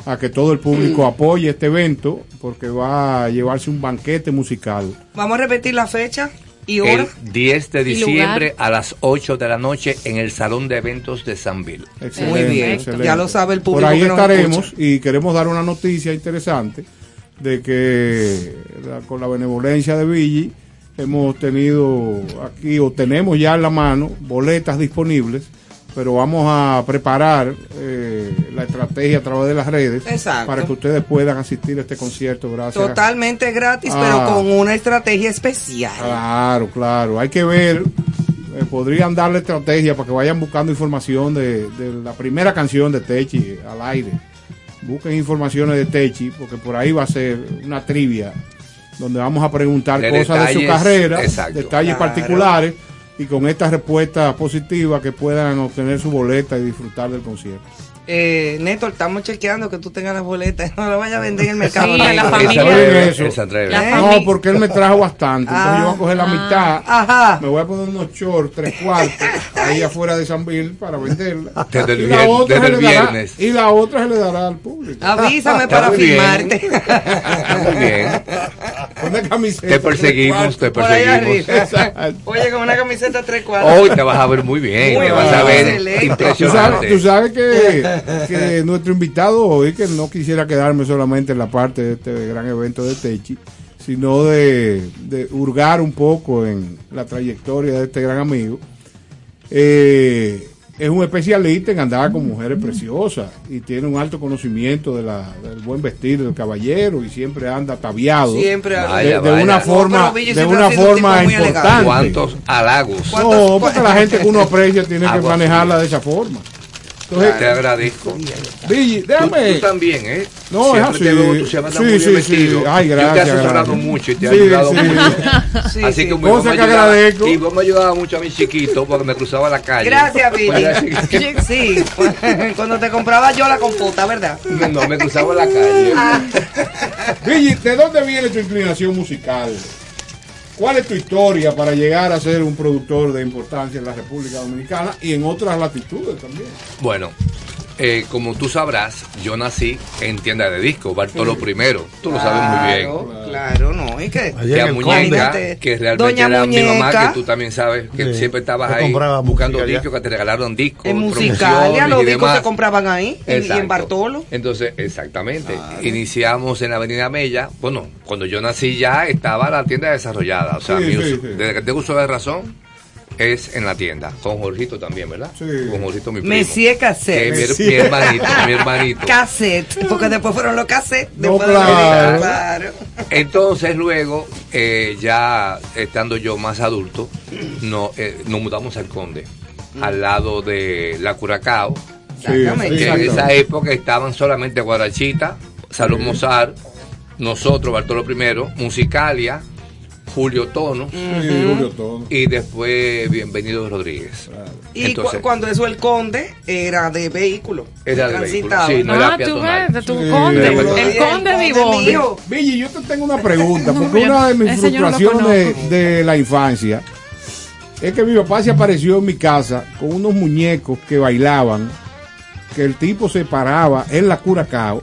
a que todo el público apoye este evento, porque va a llevarse un banquete musical. Vamos a repetir la fecha y hora. El 10 de ¿Y diciembre lugar? a las 8 de la noche en el Salón de Eventos de Sanville. Muy bien, excelente. ya lo sabe el público Por ahí que nos estaremos escucha. y queremos dar una noticia interesante de que la- con la benevolencia de Villi hemos tenido aquí o tenemos ya en la mano boletas disponibles, pero vamos a preparar eh, la estrategia a través de las redes Exacto. para que ustedes puedan asistir a este concierto. Gracias. Totalmente gratis, Ah. pero con una estrategia especial. Claro, claro. Hay que ver. eh, podrían darle estrategia para que vayan buscando información de, de la primera canción de Techi al aire. Busquen informaciones de Techi, porque por ahí va a ser una trivia donde vamos a preguntar De cosas de su carrera, exacto. detalles Claro. particulares y con estas respuestas positivas que puedan obtener su boleta y disfrutar del concierto. Eh, Néstor, estamos chequeando que tú tengas las boletas. [LAUGHS] No lo vayas a vender en el mercado. Sí, la negro. familia. Oye, eso. Esa atreve. La No, porque él me trajo bastante. Entonces yo voy a coger la mitad. Ajá. Me voy a poner unos shorts, tres cuartos, ahí afuera de San Bill para venderla. Desde el Y la otra desde el dará- viernes. y la otra se le dará al público. Avísame para muy bien. filmarte. Está muy bien. Una camiseta. Te perseguimos, te Por ahí perseguimos. arriba. Oye, con una camiseta tres cuadros. Hoy te vas a ver muy bien, Muy te vas a ver excelente. Tú sabes, impresionante. tú sabes que, que nuestro invitado hoy, que no quisiera quedarme solamente en la parte de este gran evento de Techi, sino de, de hurgar un poco en la trayectoria de este gran amigo, eh, es un especialista en andar con mujeres preciosas y tiene un alto conocimiento de la, del buen vestir del caballero y siempre anda ataviado Siempre anda. de, Vaya, de vaya. una forma, de una un forma tipo muy elegante. importante. ¿Cuántos halagos? No, porque la gente que uno [LAUGHS] aprecia tiene que manejarla de esa forma. Entonces, Te agradezco. Billy, Tú, déjame. tú también, ¿eh? No, Siempre es así. te veo entusiasmado, Sí, muy bien sí, sí. vestido. Ay, Yo te he gracias, asesorado gracias. mucho y te he Sí, ayudado sí. mucho. [LAUGHS] Sí, Así sí. que muy Cosa que ayudaba- agradezco. Y vos me ayudabas mucho a mi chiquito porque me cruzaba la calle. Gracias, Billy. [LAUGHS] Sí, [LAUGHS] cuando te compraba yo la compota, ¿verdad? No, no, me cruzaba la calle. Ah. Billy, ¿de dónde viene tu inclinación musical? ¿Cuál es tu historia para llegar a ser un productor de importancia en la República Dominicana y en otras latitudes también? Bueno, eh, como tú sabrás, yo nací en tienda de discos, Bartolo primero. Tú lo sabes muy bien. Claro, Claro, no. ¿Y qué? Que a muñeca, que realmente Doña era mi mamá, Muñeca. que tú también sabes, que Sí, siempre estabas que ahí buscando discos, que te regalaron discos. En Musicalia los y discos se compraban ahí, en- y en. Bartolo. Entonces, exactamente. Iniciamos en la Avenida Mella. Bueno, cuando yo nací ya estaba la tienda desarrollada. O sea, Sí, mi sí, uso- sí. desde que tengo uso de razón, es en la tienda. Con Jorgito también, ¿verdad? Sí. Con Jorgito, mi primo. Messier Cassette. mi, Sí. mi hermanito, mi hermanito. Cassette, porque después fueron los cassettes. No, Después de claro. claro. Entonces luego, eh, ya estando yo más adulto, no, eh, nos mudamos al Conde, al lado de la Curacao, Exactamente. que en esa época estaban solamente Guarachita, Salón Mozart, nosotros, Bartolo I, Musicalia, Julio Tono Sí, Julio Todo. y después Bienvenido Rodríguez. Y cu- cuando eso el conde era de vehículo. Era de vehículo, sí, no era Ah, tú ves, tu Sí, conde, el conde El mío. Billy, yo te tengo una pregunta, porque una de mis frustraciones conozco. de la infancia es que mi papá se apareció en mi casa con unos muñecos que bailaban, que el tipo se paraba en la curacao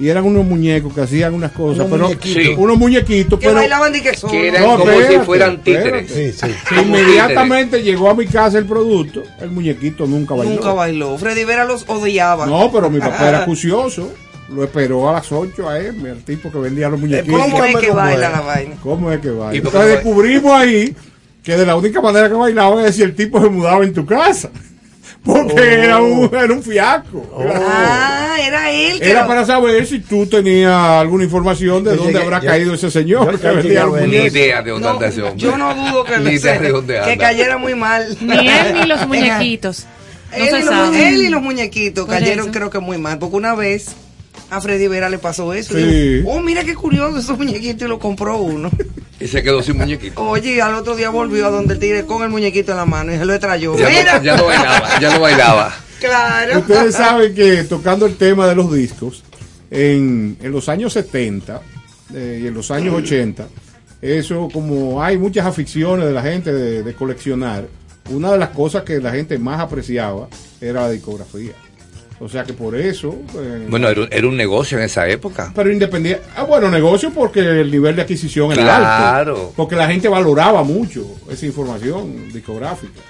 y eran unos muñecos que hacían unas cosas, Unos pero muñequitos. Sí. unos muñequitos, Que pero bailaban de que eran No, como espérate, si fueran títeres. Sí, sí. inmediatamente llegó a mi casa el producto, el muñequito nunca bailó. Nunca bailó. Freddy Vera los odiaba. No, pero mi papá era [LAUGHS] acucioso. Lo esperó a las 8 a él, el tipo que vendía los muñequitos. ¿Cómo es que ¿Cómo baila la vaina? ¿Cómo es que baila? ¿Y por qué Entonces descubrimos ahí que de la única manera que bailaba es si el tipo se mudaba en tu casa. Porque era, un, era un fiasco. Ah, era él. que Era lo- para saber si tú tenías alguna información de Yo dónde llegué- habrá yo- caído ese señor. yo que Ni idea de dónde anda ese hombre. Yo no dudo que, Ni idea de dónde que cayera muy mal. [LAUGHS] Ni él ni los muñequitos. No él, y los, mu- sabe. él y los muñequitos Por cayeron eso. creo que muy mal, porque una vez a Freddy Vera le pasó eso. Sí. Oh, mira qué curioso esos muñequitos y lo compró uno. [LAUGHS] Y se quedó sin muñequito. Oye, al otro día volvió a donde el tigre con el muñequito en la mano y se lo trayó. Ya Mira. no, ya no bailaba, ya no bailaba. [LAUGHS] Claro. Ustedes saben que tocando el tema de los discos, en, en los años 70 eh, y en los años 80, eso como hay muchas aficiones de la gente de, de coleccionar, una de las cosas que la gente más apreciaba era la discografía. O sea que por eso... eh, Bueno, era, un- era un negocio en esa época. pero independiente. Ah, bueno, negocio porque el nivel de adquisición era Claro. alto. Porque la gente valoraba mucho esa información discográfica.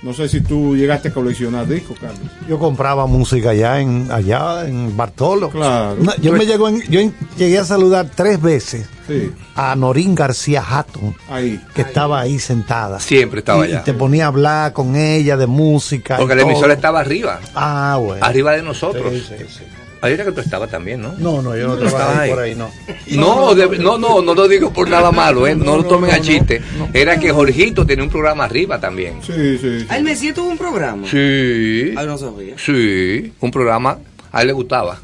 No sé si tú llegaste a coleccionar discos, Carlos. Yo compraba música allá en allá en Bartolo. Claro. Yo me llegó en- yo llegué a saludar tres veces Sí. a Norín García Hatton, Ahí. que estaba ahí sentada. Siempre estaba y allá. te ponía a hablar con ella de música. y Porque la emisora estaba arriba. Ah, bueno. Arriba de nosotros. Sí, sí, sí. Ahí era que tú estabas también, ¿no? No, no, yo no trabajaba ahí por ahí, no. [LAUGHS] No, de- no, no, no lo digo por nada malo, ¿eh? no, lo tomen a chiste. Era que Jorgito tenía un programa arriba también. Sí, sí. Ah, el Messi tuvo un programa. Sí. Ay, no sabía. Sí, un programa. A él le gustaba.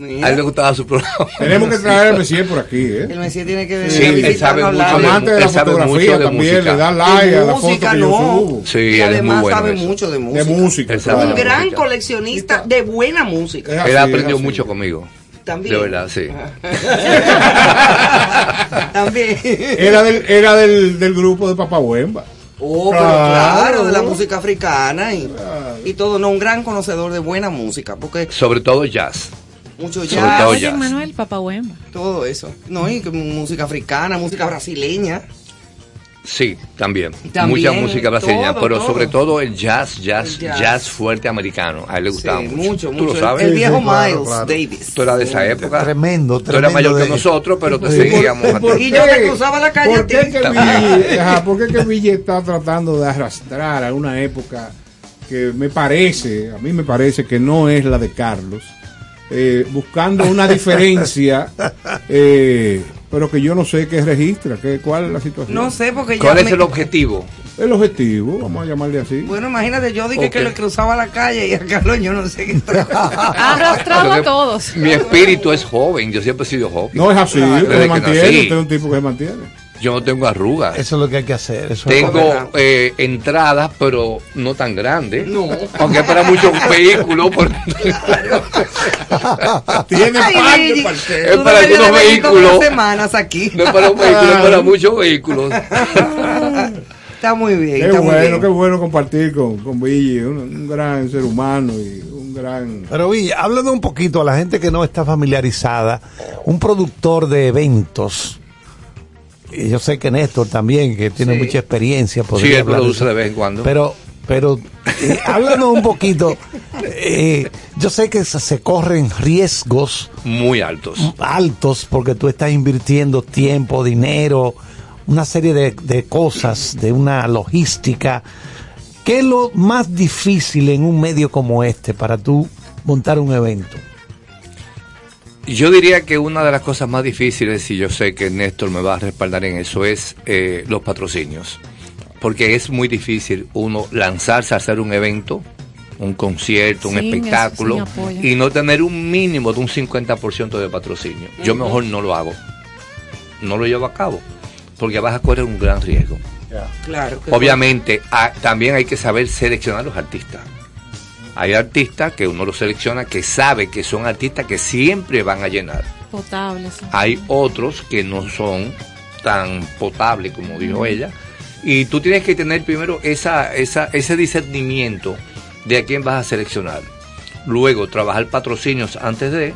Mira. A él le gustaba su programa. Tenemos que traer al Messier por aquí, ¿eh? El Messi tiene que venir Sí, a él sabe mucho de- Amante de la él sabe fotografía mucho de también, música. le da like De a la foto música, que yo no. subo. Sí, y él es muy además bueno sabe eso. mucho de música. De música. Él sabe Un gran música. coleccionista de buena música. Es Él así, aprendió así. mucho conmigo. También. De verdad, sí. [LAUGHS] También. Era del, era del, del grupo de Papá Wemba. Oh, pero Claro. claro, de la música africana y, y todo, no, un gran conocedor de buena música, porque Sobre todo jazz. Mucho Sobre jazz, todo Oye, jazz. Manuel, Papá Wemba. todo eso, no, y música africana, música brasileña, Sí, también. También, Mucha música brasileña, todo, pero todo. sobre todo el jazz, jazz, El jazz. jazz, fuerte americano. A él le gustaba Sí, mucho. mucho, ¿Tú mucho. lo sabes? El viejo Sí, claro, Miles claro. Davis. Tú eras de esa época. Tremendo, Tú eras tremendo mayor que nosotros, pero te Sí. seguíamos. a ti. Y yo te cruzaba la calle ¿Por a ti. qué que Ville, [LAUGHS] ajá, por qué que Ville está tratando de arrastrar a una época que me parece, a mí me parece que no es la de Carlos, eh, buscando una diferencia, [LAUGHS] eh, pero que yo no sé qué registra, qué, cuál es la situación. No sé, porque ya ¿Cuál es me- el objetivo? El objetivo, vamos a llamarle así. Bueno, imagínate, yo dije que le cruzaba la calle y a Carlos yo no sé qué Lo [LAUGHS] a todos. Mi espíritu es joven, yo siempre he sido joven. No es así, usted mantiene, usted es un tipo que se mantiene. Yo no tengo arrugas. Eso es lo que hay que hacer. Eso Tengo eh, entradas, pero no tan grandes. No. Aunque [LAUGHS] es para muchos vehículos. por- Tiene parte. Es para algunos vehículos. semanas aquí. No es para un vehículo, es para muchos vehículos. [LAUGHS] Está muy bien, Qué está muy bueno, bien. qué bueno compartir con, con Ville, un, un gran ser humano y un gran... Pero Villa, háblame un poquito a la gente que no está familiarizada. Un productor de eventos. Yo sé que Néstor también, que tiene Sí. mucha experiencia. Sí, podría él hablar produce de vez en cuando. Pero, pero eh, háblanos un poquito. Eh, yo sé que se, se corren riesgos Muy altos. altos porque tú estás invirtiendo tiempo, dinero, una serie de, de cosas, de una logística. ¿Qué es lo más difícil en un medio como este para tú montar un evento? Yo diría que una de las cosas más difíciles, y yo sé que Néstor me va a respaldar en eso, es eh, los patrocinios. Porque es muy difícil uno lanzarse a hacer un evento, un concierto, un espectáculo, y no tener un mínimo de un 50% de patrocinio. Yo mejor no lo hago. No lo llevo a cabo. Porque vas a correr un gran riesgo. Claro. Obviamente, ah, también hay que saber seleccionar los artistas. Hay artistas que uno los selecciona que sabe que son artistas que siempre van a llenar. Potables. sí. Hay otros que no son tan potables como dijo ella. Y tú tienes que tener primero esa, esa, ese discernimiento de a quién vas a seleccionar. Luego trabajar patrocinios antes de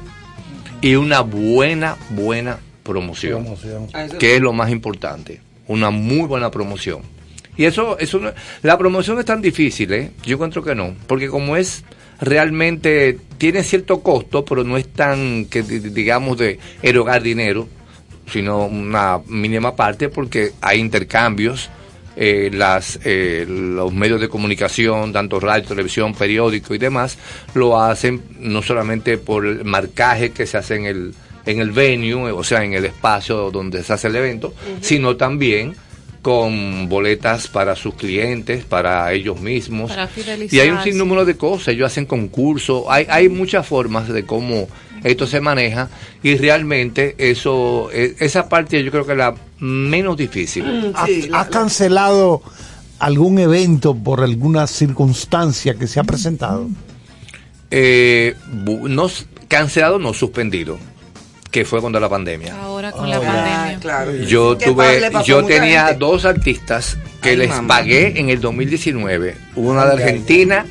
y una buena, buena promoción. Eso- Que es lo más importante. Una muy buena promoción. Y eso, eso no- la promoción es tan difícil, ¿eh? Yo encuentro que no. Porque como es realmente, tiene cierto costo, pero no es tan, que di- digamos, de erogar dinero, sino una mínima parte porque hay intercambios, eh, las, eh, los medios de comunicación, tanto radio, televisión, periódico y demás, lo hacen no solamente por el marcaje que se hace en el, en el venue, o sea, en el espacio donde se hace el evento, sino también con boletas para sus clientes, para ellos mismos. Para Y hay un sinnúmero de cosas, ellos hacen concursos, hay, hay muchas formas de cómo esto se maneja y realmente eso, eh, esa parte yo creo que es la menos difícil. ¿Ha, ha cancelado algún evento por alguna circunstancia que se ha presentado? Eh, no, cancelado, no suspendido, que fue cuando la pandemia. Ahora con la pandemia. Claro. Yo ¿Qué pa- tuve, yo tenía gente? dos artistas que Ay, les mamá. pagué en el 2019, una de Argentina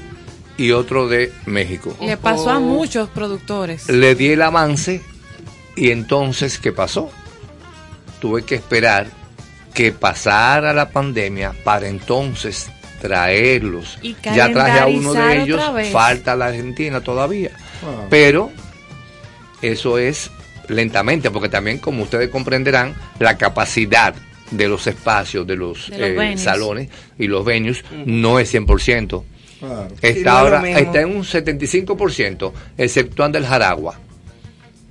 y otro de México. Le pasó a muchos productores. Le di el avance y entonces, ¿qué pasó? Tuve que esperar que pasara la pandemia para entonces traerlos. Y Ya traje a uno de ellos, falta la Argentina todavía. Ah. Pero eso es lentamente, porque también, como ustedes comprenderán, la capacidad de los espacios, de los, De los eh, venues. salones y los venues no es 100%. Claro. Está no ahora está en un 75%, exceptuando el Jaragua.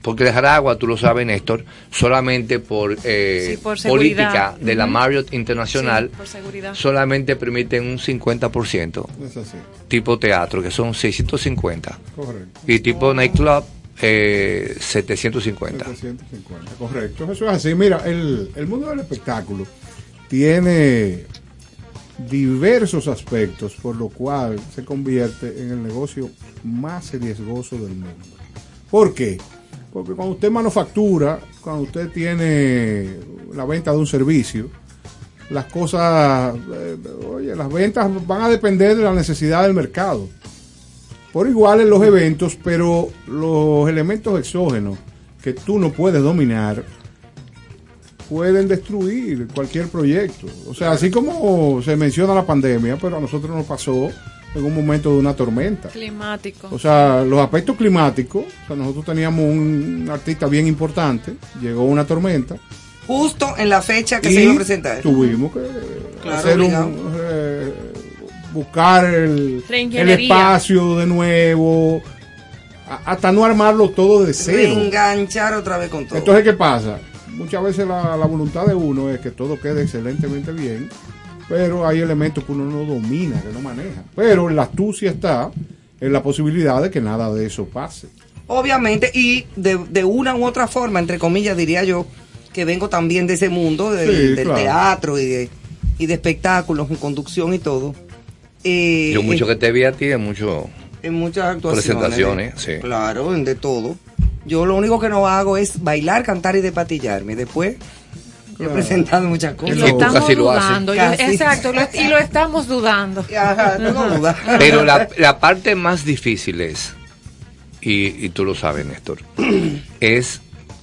Porque el Jaragua, tú lo sabes, Néstor, solamente por, eh, Sí, por seguridad. política de la. Marriott Internacional, Sí, por seguridad. solamente permiten un 50%, Es así. tipo teatro, que son 650, Correcto. y tipo nightclub, eh, 750. 750, correcto. Eso es así. Mira, el, el mundo del espectáculo tiene diversos aspectos, por lo cual se convierte en el negocio más riesgoso del mundo. ¿Por qué? Porque cuando usted manufactura, cuando usted tiene la venta de un servicio, las cosas, eh, oye, las ventas van a depender de la necesidad del mercado. Por igual en los eventos, pero los elementos exógenos que tú no puedes dominar pueden destruir cualquier proyecto. O sea, así como se menciona la pandemia, pero a nosotros nos pasó en un momento de una tormenta. Climático. O sea, los aspectos climáticos, o sea, nosotros teníamos un artista bien importante, llegó una tormenta Justo en la fecha que y se iba a presentar. tuvimos que Claro, hacer obligado. un eh, buscar el, espacio de nuevo, a- hasta no armarlo todo de cero. Reenganchar otra vez con todo. Entonces, ¿qué pasa? Muchas veces la, la voluntad de uno es que todo quede excelentemente bien, pero hay elementos que uno no domina, que no maneja. Pero la astucia está en la posibilidad de que nada de eso pase. Obviamente, y de, de una u otra forma, entre comillas, diría yo, que vengo también de ese mundo del, Sí, del claro. teatro y de, y de espectáculos, en conducción y todo. Eh, Yo mucho en, que te vi a ti, en mucho en muchas actuaciones. presentaciones, de- sí. Claro, en de todo. Yo lo único que no hago es bailar, cantar y despatillarme. Después, he presentado muchas Y cosas. lo estamos casi lo haces. dudando. y lo- Casi. exacto, lo- y lo estamos dudando. [LAUGHS] Ajá, tú no dudas. Pero la, la parte más difícil es, y, y tú lo sabes, Néstor, [CLEARS THROAT] es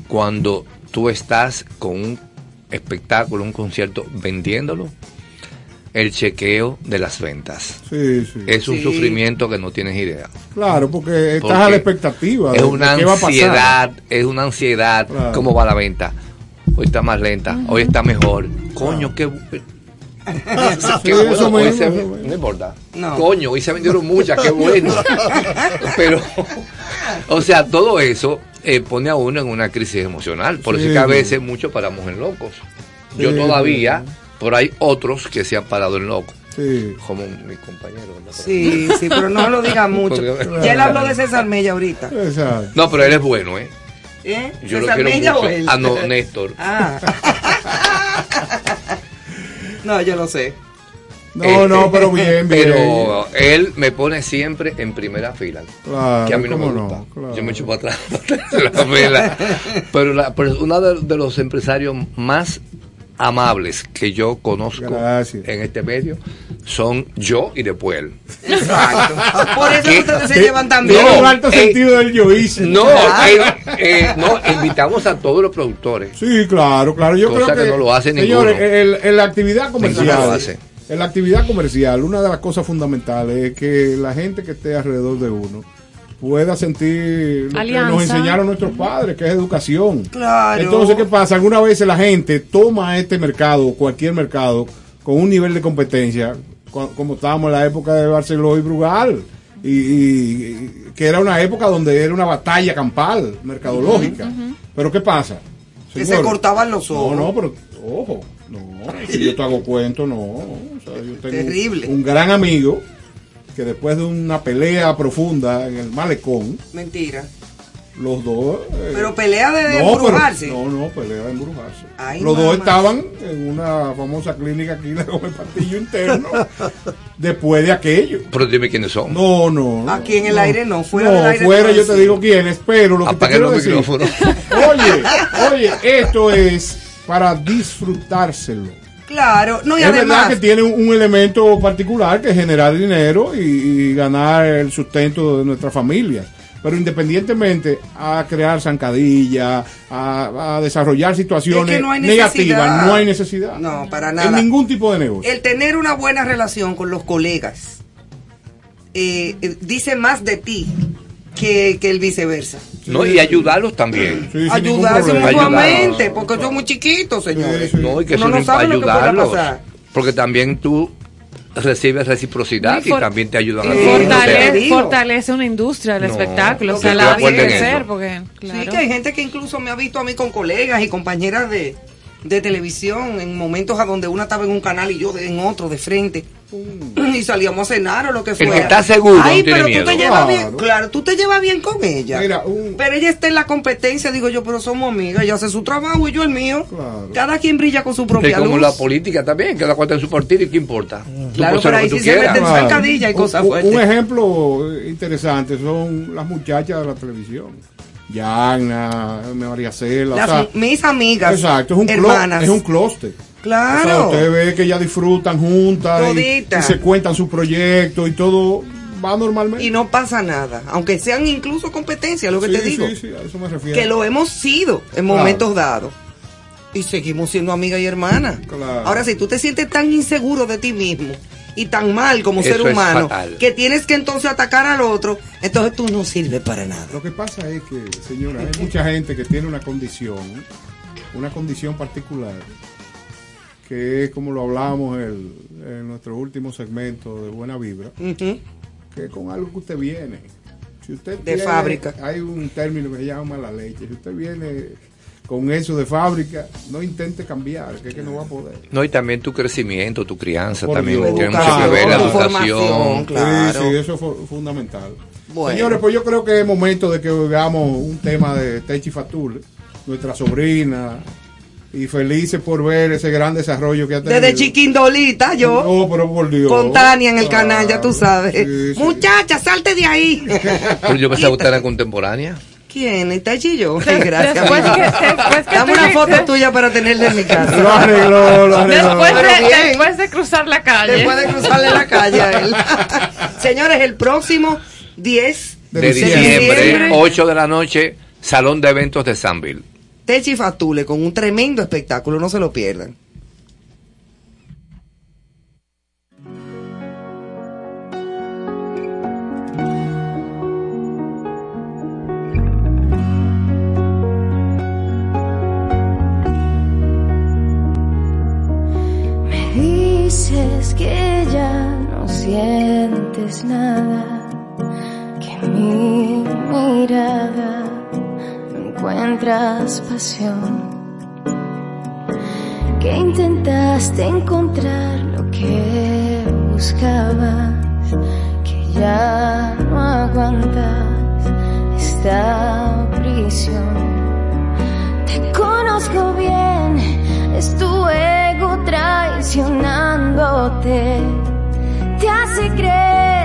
cuando tú estás con un espectáculo, un concierto, vendiéndolo, el chequeo de las ventas. Sí, sí. Es un Sí. sufrimiento que no tienes idea. Claro, porque estás Porque a la expectativa. Es de- una de qué va a pasar. ansiedad, es una ansiedad. Claro. ¿Cómo va la venta? Hoy está más lenta, hoy está mejor. Coño, qué, bu- [LAUGHS] qué bueno. eso hoy se- no importa. No. Coño, hoy se vendieron muchas, qué bueno. [LAUGHS] Pero, o sea, todo eso eh, pone a uno en una crisis emocional. Por eso es que a veces muchos paramos en locos. Yo Sí, todavía, por ahí otros que se han parado en locos. Sí. Como mi compañero. Sí, sí, pero no lo digas [LAUGHS] mucho. Porque- Ya él habló de César Mella ahorita. Exacto. No, pero él es bueno, ¿eh? ¿Eh? Yo lo ¿César quiero Mella mucho. o él? Ah, no, Néstor. Ah. [LAUGHS] no, yo lo sé. No, no, pero bien, bien. Este, Pero él me pone siempre en primera fila. Claro, que a mí no me no, gusta. claro. Yo me echo para atrás. [LAUGHS] la fila. pero la- pero uno de, de los empresarios más amables que yo conozco Gracias. en este medio son yo y después él. Exacto. [LAUGHS] Por eso ¿Qué? ustedes se llevan tan bien. Un alto eh, sentido del yo hice. No, eh, eh, no, invitamos a todos los productores. Sí, claro, claro. Yo Cosa creo que, que no lo hace señores, ninguno. en la actividad lo comercial, hace. en la actividad comercial, una de las cosas fundamentales es que la gente que esté alrededor de uno pueda sentir lo que nos enseñaron nuestros padres, que es educación. Claro. Entonces, ¿qué pasa? Algunas veces la gente toma este mercado, cualquier mercado, con un nivel de competencia como estábamos en la época de Barceló y Brugal. Y, y- y que era una época donde era una batalla campal, mercadológica. Pero ¿qué pasa? Que se cortaban los ojos. No, no, pero ojo, no, si yo te hago cuento, no. O sea, yo tengo Terrible. un gran amigo que después de una pelea profunda en el malecón, Mentira. los dos... eh, Pero pelea de no, pero- embrujarse. no, no, pelea de embrujarse. Ay, los dos estaban en una famosa clínica aquí [LAUGHS] de Gómez Patillo interno después de aquello. Pero dime quiénes son. No, no. no, Aquí en el aire no, fuera no, del aire. fuera no yo te digo quiénes, pero lo que te los decir... micrófonos. [LAUGHS] Oye, oye, esto es para disfrutárselo. Claro, no, y es verdad además, que tiene un, elemento particular que es generar dinero y, y ganar el sustento de nuestras familias. Pero independientemente a crear zancadilla, a, a desarrollar situaciones Es que no hay negativas, no hay necesidad. No, para En nada. ningún tipo de negocio. el tener una buena relación con los colegas eh, eh, dice más de ti que, que el viceversa. No, y ayudarlos también. Ayudarse problema. mutuamente, porque yo muy chiquito, señores. No, y que Uno no lo que ayudarlos. pasar. Porque también tú recibes reciprocidad Y también te ayudan a ti. O sea, fortalece, fortalece una industria del No, espectáculo, o sea, la crecer, eso. porque, claro. Sí, que hay gente que incluso me ha visto a mí con colegas y compañeras de, de televisión en momentos a donde una estaba en un canal y yo en otro de frente. Y salíamos a cenar o lo que que fuera. está seguro Ay, no tiene pero miedo. tú te llevas bien, Claro. claro, tú te llevas bien con ella. Mira, un- Pero ella está en la competencia, digo yo, pero somos amigas, ella hace su trabajo y yo el mío. Cada quien brilla con su propia como luz. la política también, cada cual en su partido y qué importa. Tú Claro, pero ahí que sí se meten Claro. zancadilla y cosas fuertes. un ejemplo interesante son las muchachas de la televisión. Yana, María Cela. o Las- sea, mis amigas, Exacto, es un, clo- hermanas. es un clúster. Claro. O sea, usted ve que ellas disfrutan juntas y, se cuentan sus proyectos y todo va normalmente. Y no pasa nada, aunque sean incluso competencias, lo que Sí, te digo. sí, sí, a eso me refiero. que lo hemos sido en Claro. momentos dados. Y seguimos siendo amigas y hermanas. Claro. Ahora, si tú te sientes tan inseguro de ti mismo y tan mal como Eso ser humano, que tienes que entonces atacar al otro, entonces tú no sirves para nada. Lo que pasa es que, señora, hay mucha gente que tiene una condición, una condición particular, que es como lo hablábamos el- en nuestro último segmento de Buena Vibra, que es con algo que usted viene. Si usted De fábrica. Hay un término que se llama la leche. Si usted viene con eso de fábrica, no intente cambiar, que es que no va a poder. No, y también tu crecimiento, tu crianza Por también Dios. tiene mucho que ver, la Claro. educación. Sí, sí, eso es fu- fundamental. Bueno. Señores, pues yo creo que es momento de que veamos un tema de Techi Fatul, nuestra sobrina, y felices por ver ese gran desarrollo que ha tenido. Desde chiquindolita, yo. No, pero por Dios. Con Tania en el Claro. canal, ya tú sabes. Sí, sí. Muchacha, salte de ahí. [LAUGHS] Pero yo pensaba que usted era contemporánea. ¿Quién? ¿Está yo? Ay, gracias. Después amiga. que- después que Dame una foto tuya para tenerla en mi casa. Lo arregló, lo arregló. Después de, bien. después de cruzar la calle. Después de cruzarle la calle a él. [LAUGHS] Señores, el próximo 10 De diciembre, 8 de la noche, Salón de Eventos de Sanville. Techi Fatule con un tremendo espectáculo, no se lo pierdan. Me dices que ya no sientes nada, que mi mirada encuentras pasión, que intentaste encontrar lo que buscabas, que ya no aguantas esta prisión. Te conozco bien, es tu ego traicionándote. Te hace creer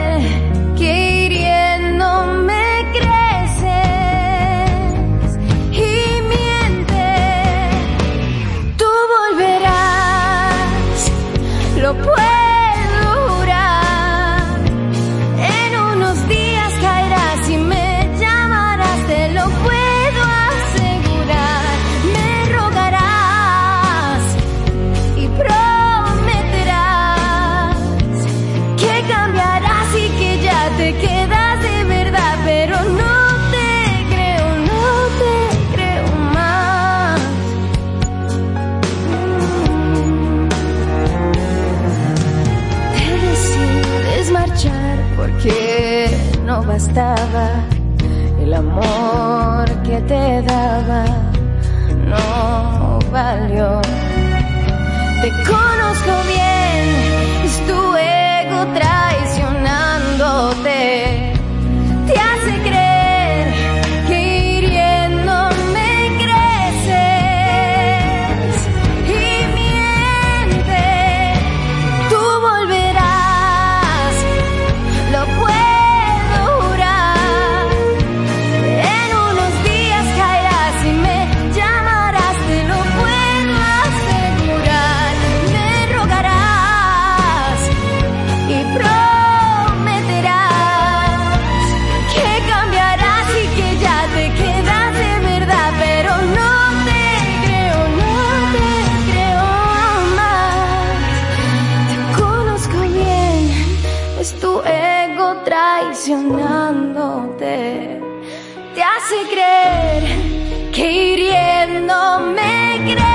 el amor que te daba no valió. Te conozco bien, es tu ego traicionándote. get out.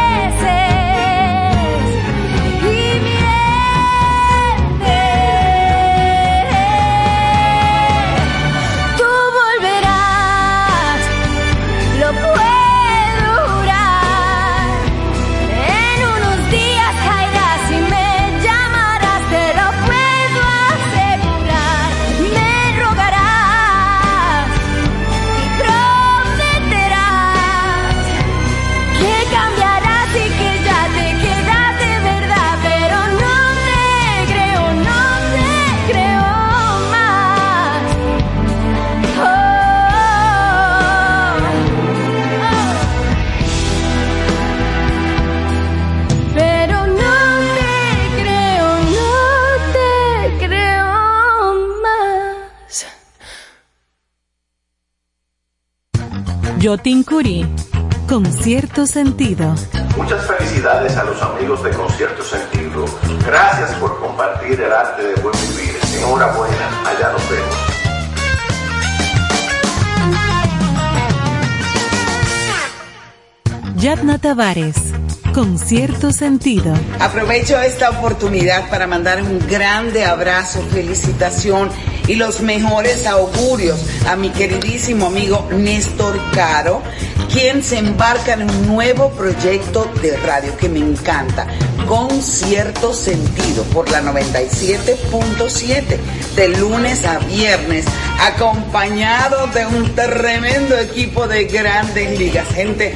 Yotin Curi, con cierto sentido. Muchas felicidades a los amigos de Concierto Sentido. Gracias por compartir el arte de buen vivir. Enhorabuena, allá nos vemos. Yatna Tavares, con cierto sentido. Aprovecho esta oportunidad para mandar un grande abrazo, felicitación y los mejores augurios a mi queridísimo amigo Néstor Caro, quien se embarca en un nuevo proyecto de radio que me encanta, con cierto sentido, por la 97.7, de lunes a viernes, acompañado de un tremendo equipo de grandes ligas, gente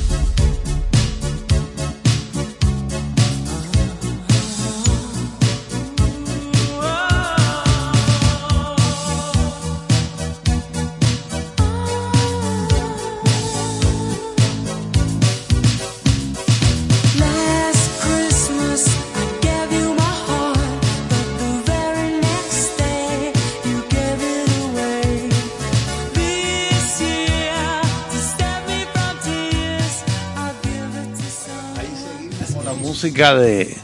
Música de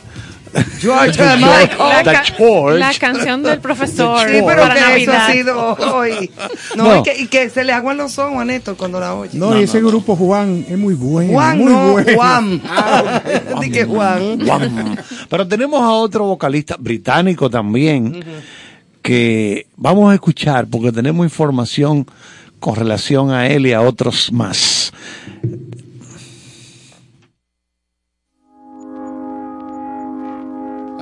Michael. [LAUGHS] La, ca- George. la canción del profesor Sí, pero para que eso Navidad. ha sido hoy. No, No. Y, que, y que se le aguan los ojos a Néstor cuando la oye. No, y ese grupo Juan es muy bueno. Juan, muy no, bueno. Juan. [LAUGHS] Di que Juan. Juan. Pero tenemos a otro vocalista británico también que vamos a escuchar porque tenemos información con relación a él y a otros más.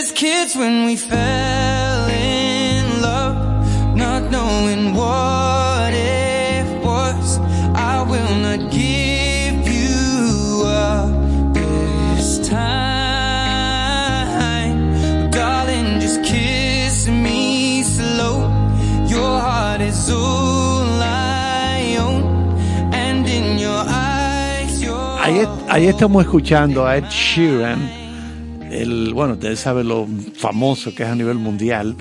as kids when we fell in love, not knowing what it was. I will not give you up this time. Darling, just kiss me slow. Your heart is all I own, and in your eyes, your Ahí, ahí estamos escuchando a Ed Sheeran el, bueno, ustedes saben lo famoso que es a nivel mundial.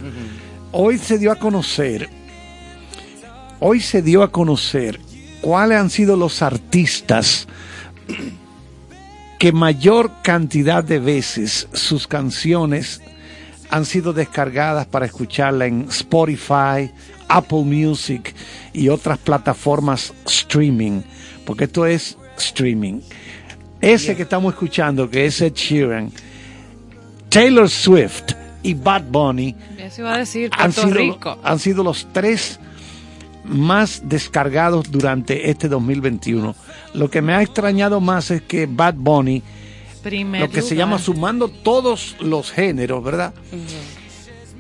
Hoy se dio a conocer, hoy se dio a conocer cuáles han sido los artistas que mayor cantidad de veces sus canciones han sido descargadas para escucharla en Spotify, Apple Music y otras plataformas streaming, porque esto es streaming. Ese que estamos escuchando, que es Ed Sheeran, Taylor Swift y Bad Bunny, Eso iba a decir han sido, Rico. han sido los tres más descargados durante este 2021. Lo que me ha extrañado más es que Bad Bunny, Primer lo que se llama sumando todos los géneros, ¿verdad?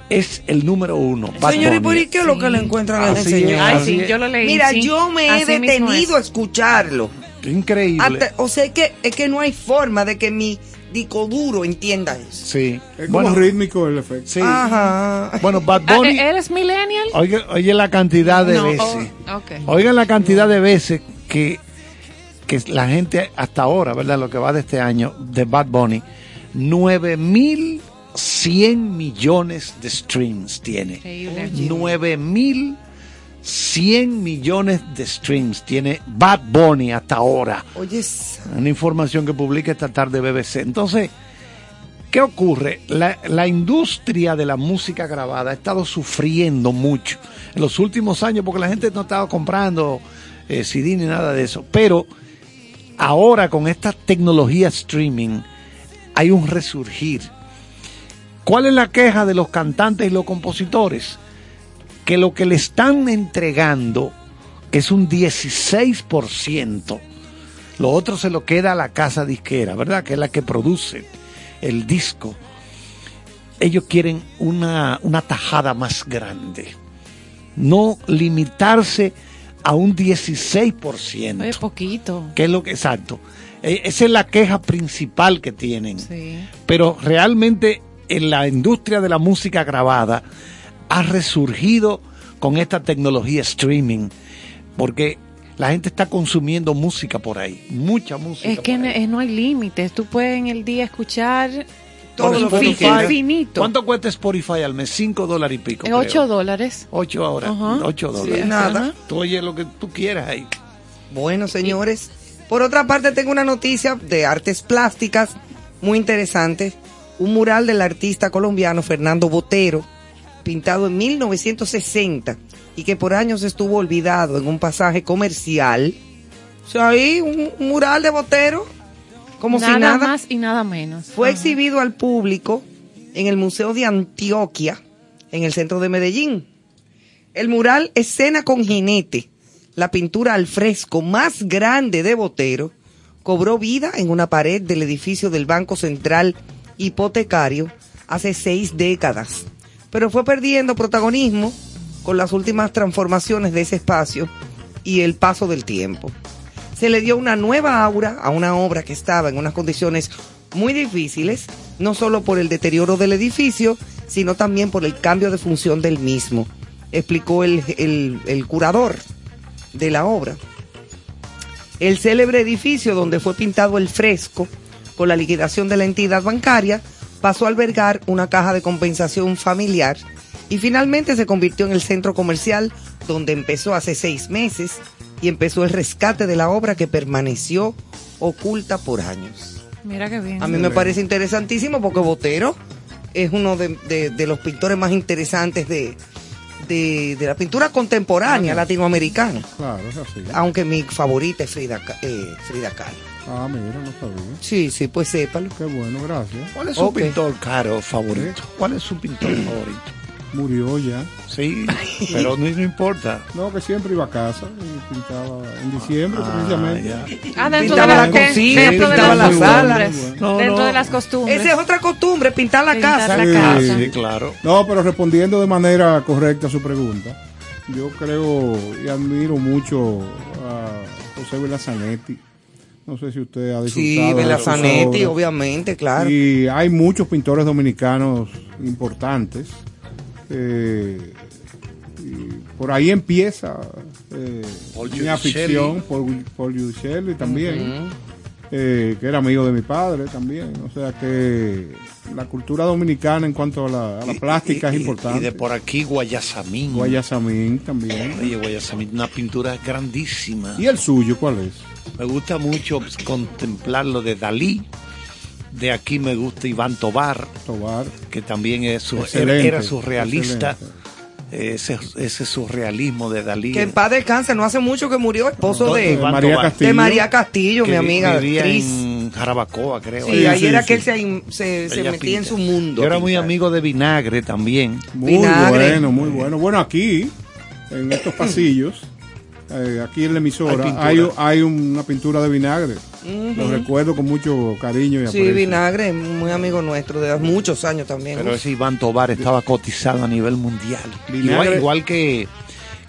Es el número uno. Bad Señor, ¿y Bunny. por qué es lo que le encuentran a ese señor? Ay, sí, yo lo leí, Mira, sí. yo me he Así detenido es. a escucharlo. Increíble. Hasta- o sea, es que, es que no hay forma de que mi disco duro, entienda eso. Sí. Es bueno, como rítmico el efecto. Sí. Ajá. Bueno, Bad ah, Bunny. ¿e-, ¿Eres millennial? Oye, oye la cantidad de no, veces. Oh. Oigan la cantidad de veces que, que la gente hasta ahora, ¿verdad? Lo que va de este año, de Bad Bunny, 9100 millones de streams tiene. 9100 100 millones de streams tiene Bad Bunny hasta ahora. Oye, una información que publica esta tarde BBC. Entonces, ¿qué ocurre? La, la, industria de la música grabada ha estado sufriendo mucho en los últimos años porque la gente no estaba comprando eh, CD ni nada de eso. Pero ahora con esta tecnología streaming hay un resurgir. ¿Cuál es la queja de los cantantes y los compositores? Que lo que le están entregando, que es un 16%, lo otro se lo queda a la casa disquera, ¿verdad? Que es la que produce el disco. Ellos quieren una, una tajada más grande. No limitarse a un 16%. Oye, poquito. Que es lo que, exacto. Eh, esa es la queja principal que tienen. Sí. Pero realmente en la industria de la música grabada ha resurgido con esta tecnología streaming. Porque la gente está consumiendo música por ahí. Mucha música. Es que no, no hay límites. Tú puedes en el día escuchar todo Spotify. infinito. ¿Cuánto cuesta Spotify al mes? Cinco dólares y pico. Es creo. 8 dólares. Ocho ahora. Ajá. Ocho dólares. Sí, nada. Tú oyes lo que tú quieras ahí. Bueno, señores. Por otra parte, tengo una noticia de artes plásticas muy interesante. Un mural del artista colombiano Fernando Botero, pintado en 1960 y que por años estuvo olvidado en un pasaje comercial. O sea, ahí un, mural de Botero, como nada, si nada. más y nada menos. Fue exhibido al público en el Museo de Antioquia, en el centro de Medellín. El mural Escena con Jinete, la pintura al fresco más grande de Botero, cobró vida en una pared del edificio del Banco Central Hipotecario hace seis décadas, pero fue perdiendo protagonismo con las últimas transformaciones de ese espacio y el paso del tiempo. Se le dio una nueva aura a una obra que estaba en unas condiciones muy difíciles, no solo por el deterioro del edificio, sino también por el cambio de función del mismo, explicó el, el- el curador de la obra. El célebre edificio donde fue pintado el fresco con la liquidación de la entidad bancaria pasó a albergar una caja de compensación familiar y finalmente se convirtió en el centro comercial donde empezó hace seis meses y empezó el rescate de la obra que permaneció oculta por años. Mira qué bien. A mí me parece interesantísimo porque Botero es uno de, de- de los pintores más interesantes de, de, de la pintura contemporánea latinoamericana. Claro, es así. Aunque mi favorita es Frida, eh, Frida Kahlo. Ah, mira, no sabía. Sí, sí, pues sépalo. Qué bueno, gracias. ¿Cuál es su pintor caro favorito? ¿Cuál es su pintor [CLEARS THROAT] favorito? Murió ya. Sí, pero no, no importa. No, que siempre iba a casa y pintaba en diciembre Ah, precisamente. Ah, dentro Pintaba de la las que- cocina, dentro de pintaba las la sala. costumbres. No, dentro no. de las costumbres. Esa es otra costumbre, pintar la Pintar casa. la Sí. casa. Sí, claro. No, pero respondiendo de manera correcta a su pregunta, yo creo y admiro mucho a José Belazanetti. No sé si usted ha disfrutado. Sí, Belazanetti, obviamente, claro. Y hay muchos pintores dominicanos importantes. eh, y por ahí empieza eh, mi afición por Paul Giudicelli también. eh, que era amigo de mi padre también. O sea que la cultura dominicana en cuanto a la, a la plástica Y- es importante. Y de por aquí Guayasamín. Guayasamín también. Oye, Guayasamín, una pintura grandísima. ¿Y el suyo cuál es? Me gusta mucho pues, contemplar lo de Dalí. De aquí me gusta Iván Tobar, Tobar. que también es su- era surrealista. Ese, ese surrealismo de Dalí. Que en paz descanse, no hace mucho que murió esposo de María Tobar. Castillo. de María Castillo, mi amiga actriz. en Jarabacoa, creo. Sí, Sí, ahí sí, era sí. que él se, se, metía en su mundo. Yo era muy amigo de Vinagre también. Muy Vinagre. bueno, muy bueno. Bueno, aquí, en estos pasillos, eh, aquí en la Hay emisora, pintura. hay, hay una pintura de vinagre. Ujú. Lo recuerdo con mucho cariño y Sí, aprecio. Vinagre, muy amigo nuestro de hace muchos años también. Pero ese Iván Tobar estaba cotizado a nivel mundial. Vinagre- Igual, igual que,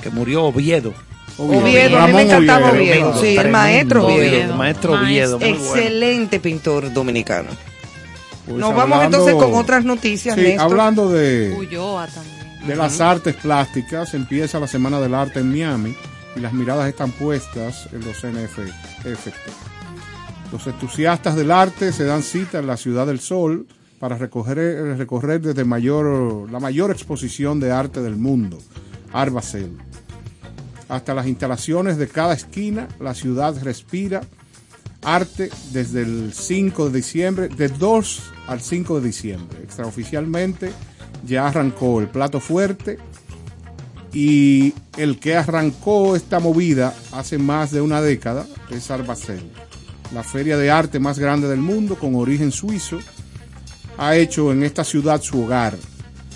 que murió Oviedo. Oviedo, a mí me encantaba Oviedo. Oviedo, sí, el maestro Oviedo. El maestro Oviedo, muy bueno. Excelente pintor dominicano. Pues Nos vamos hablando- entonces con otras noticias, Sí, Néstor. hablando de, Ulloa también. de las artes plásticas, empieza la Semana del Arte en Miami y las miradas están puestas en los NFT. Los entusiastas del arte se dan cita en la Ciudad del Sol para recorrer, recorrer desde mayor, la mayor exposición de arte del mundo, Art Basel. Hasta las instalaciones de cada esquina, la ciudad respira arte desde el 5 de diciembre, de 2 al 5 de diciembre. Extraoficialmente ya arrancó el plato fuerte y el que arrancó esta movida hace más de una década es Art Basel, la feria de arte más grande del mundo con origen suizo. Ha hecho en esta ciudad su hogar.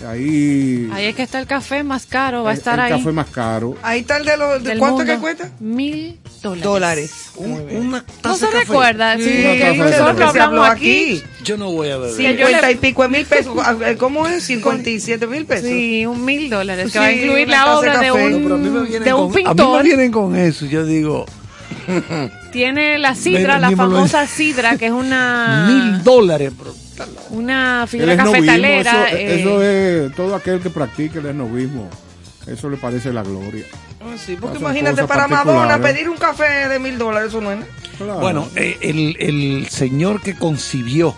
Ahí, Ahí es que está el café más caro, va a el- estar el ahí. café más caro. Ahí está el de los... ¿Cuánto mundo. que cuesta? Mil dólares. Dólares. Una ¿No se café. recuerda? Sí, que nosotros se habló hablamos aquí. Yo no voy a beber. Sí, yo Cincuenta le- y pico de mil pesos. Ah, ¿Cómo es? 57 mil pesos. Sí, un mil dólares, que Sí, va a incluir la de obra de un, No, pero a mí me vienen de un con, a mí me pintor. vienen con eso. Yo digo, Tiene la [LAUGHS] sidra, la famosa sidra, que es una, [LAUGHS] mil dólares. una figura cafetalera. eso, eh, eso es todo aquel que practique el esnovismo. Eso le parece la gloria. Ah, sí, porque imagínate, para Madonna pedir un café de mil dólares, eso no es nada. Claro. Bueno, eh, el, el señor que concibió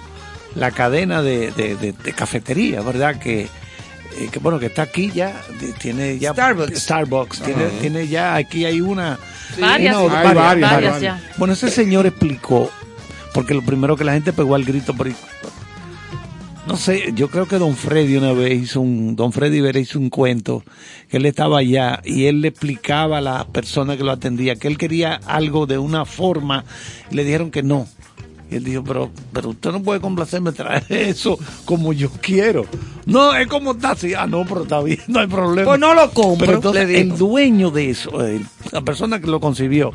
la cadena de, de- de- de cafetería, ¿verdad? Que, eh, que, bueno, que está aquí ya, de- tiene ya Starbucks. Starbucks, tiene, tiene ya, aquí hay una, Varias, una Hay varias, varias varias. ya. Bueno, ese señor explicó, porque lo primero que la gente pegó al grito, por no sé, yo creo que Don Freddy una vez hizo un, Don Freddy Vera hizo un cuento, que él estaba allá y él le explicaba a la persona que lo atendía que él quería algo de una forma y le dijeron que no. Y él dijo, pero, pero usted no puede complacerme traer [LAUGHS] eso como yo quiero. No, es como está así. Ah, no, pero está bien, [LAUGHS] no hay problema. Pues no lo compro, Pero entonces, el dueño de eso, la persona que lo concibió,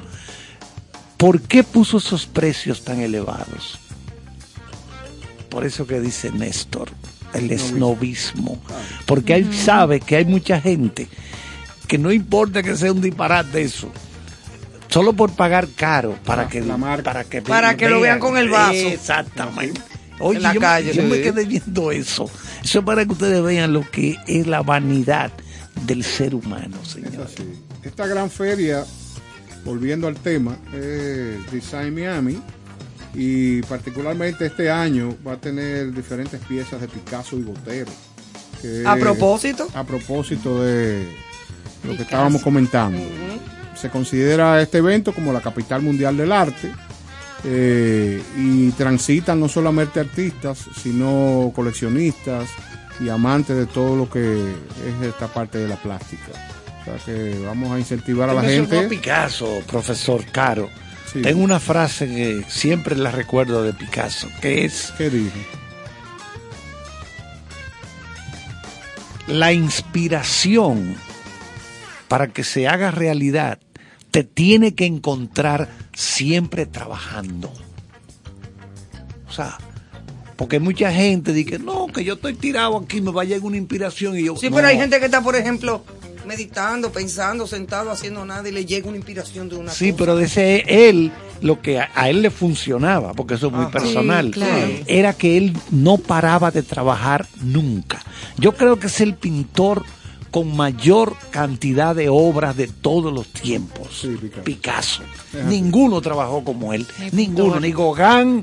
¿por qué puso esos precios tan elevados? Por eso que dice Néstor, el esnovismo. Porque él sabe que hay mucha gente que no importa que sea un disparate eso, solo por pagar caro para que la marca. para que Para que lo vean con el vaso. Exactamente. Oye, En la yo, me- calle, yo me quedé viendo eso. Eso es para que ustedes vean lo que es la vanidad del ser humano, señor. Esta gran feria, volviendo al tema, es Design Miami y particularmente este año va a tener diferentes piezas de Picasso y Botero. que A propósito. A propósito de lo que estábamos comentando. Se considera este evento como la capital mundial del arte eh, y transitan no solamente artistas, sino coleccionistas y amantes de todo lo que es esta parte de la plástica. O sea que vamos a incentivar a la gente. Picasso, profesor Caro. Sí. Tengo una frase que siempre la recuerdo de Picasso, que es ¿Qué dijo? la inspiración para que se haga realidad te tiene que encontrar siempre trabajando. O sea, porque mucha gente dice, no, que yo estoy tirado aquí, me va a llegar una inspiración y yo... Sí, no. pero hay gente que está, por ejemplo, meditando, pensando, sentado, haciendo nada y le llega una inspiración de una Sí, cosa. pero dice él, lo que a, a él le funcionaba, porque eso es muy Ajá. personal, Sí, claro. era que él no paraba de trabajar nunca. Yo creo que es el pintor con mayor cantidad de obras de todos los tiempos. Picasso. Ajá. Ninguno trabajó como él. Ni Ninguno. pintor. Ni Gauguin,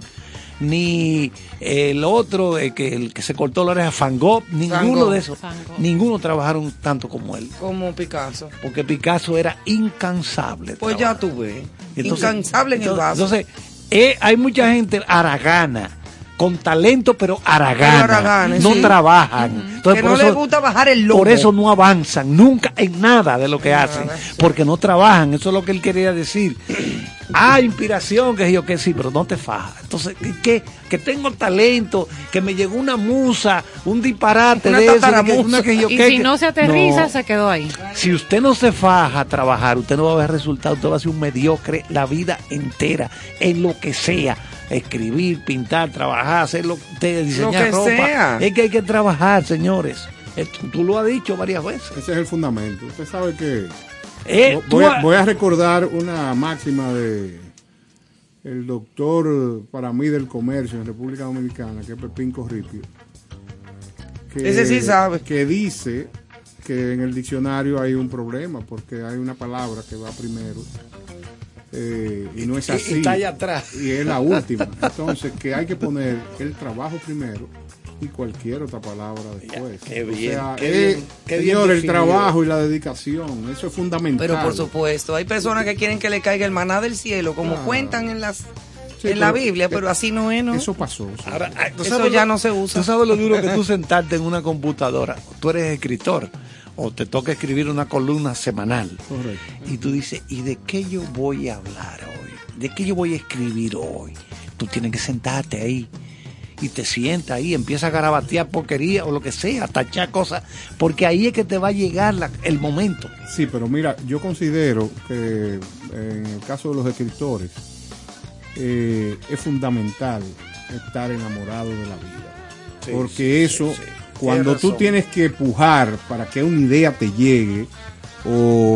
ni el otro, eh, que, el que se cortó la oreja, Van Gogh. Ninguno Gogh. de esos. Ninguno trabajaron tanto como él. Como Picasso. Porque Picasso era incansable. Pues ya. Entonces- Incansable en el vaso. Entonces, eh, hay mucha gente aragana, con talento, pero aragana. Pero araganes, no sí. trabajan. Entonces, que por no eso- le gusta bajar el lomo. Por eso no avanzan nunca en nada de lo que hacen, porque no trabajan. Eso es lo que él quería decir. [CLEARS THROAT] Ah, inspiración, que yo que sí, pero no te fajas. Entonces, ¿qué- ¿qué? Que tengo talento, que me llegó una musa, un disparate Una de eso, que- una que yo y si que- no se aterriza, No. se quedó ahí. Si usted no se faja a trabajar, usted no va a ver resultados, usted va a ser un mediocre la vida entera, en lo que sea. Escribir, pintar, trabajar, hacer lo diseñar que ropa. sea. Es que hay que trabajar, señores. Tú, lo has dicho varias veces. Ese es el fundamento. Usted sabe que Eh, voy, a, ha- voy a recordar una máxima de el doctor para mí del comercio en República Dominicana, que es Pepín Corripio. Que, Ese sí sabe. Que dice que en el diccionario hay un problema porque hay una palabra que va primero eh, y no es Y- y así. está allá atrás. Y es la última. Entonces, que hay que poner el trabajo primero y cualquier otra palabra después. qué O bien, sea, qué eh, bien, qué bien señor, el trabajo y la dedicación, eso es fundamental. Pero por supuesto, hay personas que quieren que le caiga el maná del cielo, como Claro. cuentan en las Sí, en la Biblia, eh, pero así no es, ¿no? Eso pasó. Ahora, ¿tú Eso ya lo- no se usa. Tú sabes lo duro que tú sentarte en una computadora. Tú eres escritor o te toca escribir una columna semanal. Correcto. Y tú dices, ¿y de qué yo voy a hablar hoy? ¿De qué yo voy a escribir hoy? Tú tienes que sentarte ahí y te sientas ahí, empieza a garabatear porquería o lo que sea, a tachar cosas, porque ahí es que te va a llegar la- el momento. Sí, pero mira, yo considero que en el caso de los escritores eh, es fundamental estar enamorado de la vida. Sí, porque sí, eso, sí. Cuando tú tienes que pujar para que una idea te llegue, o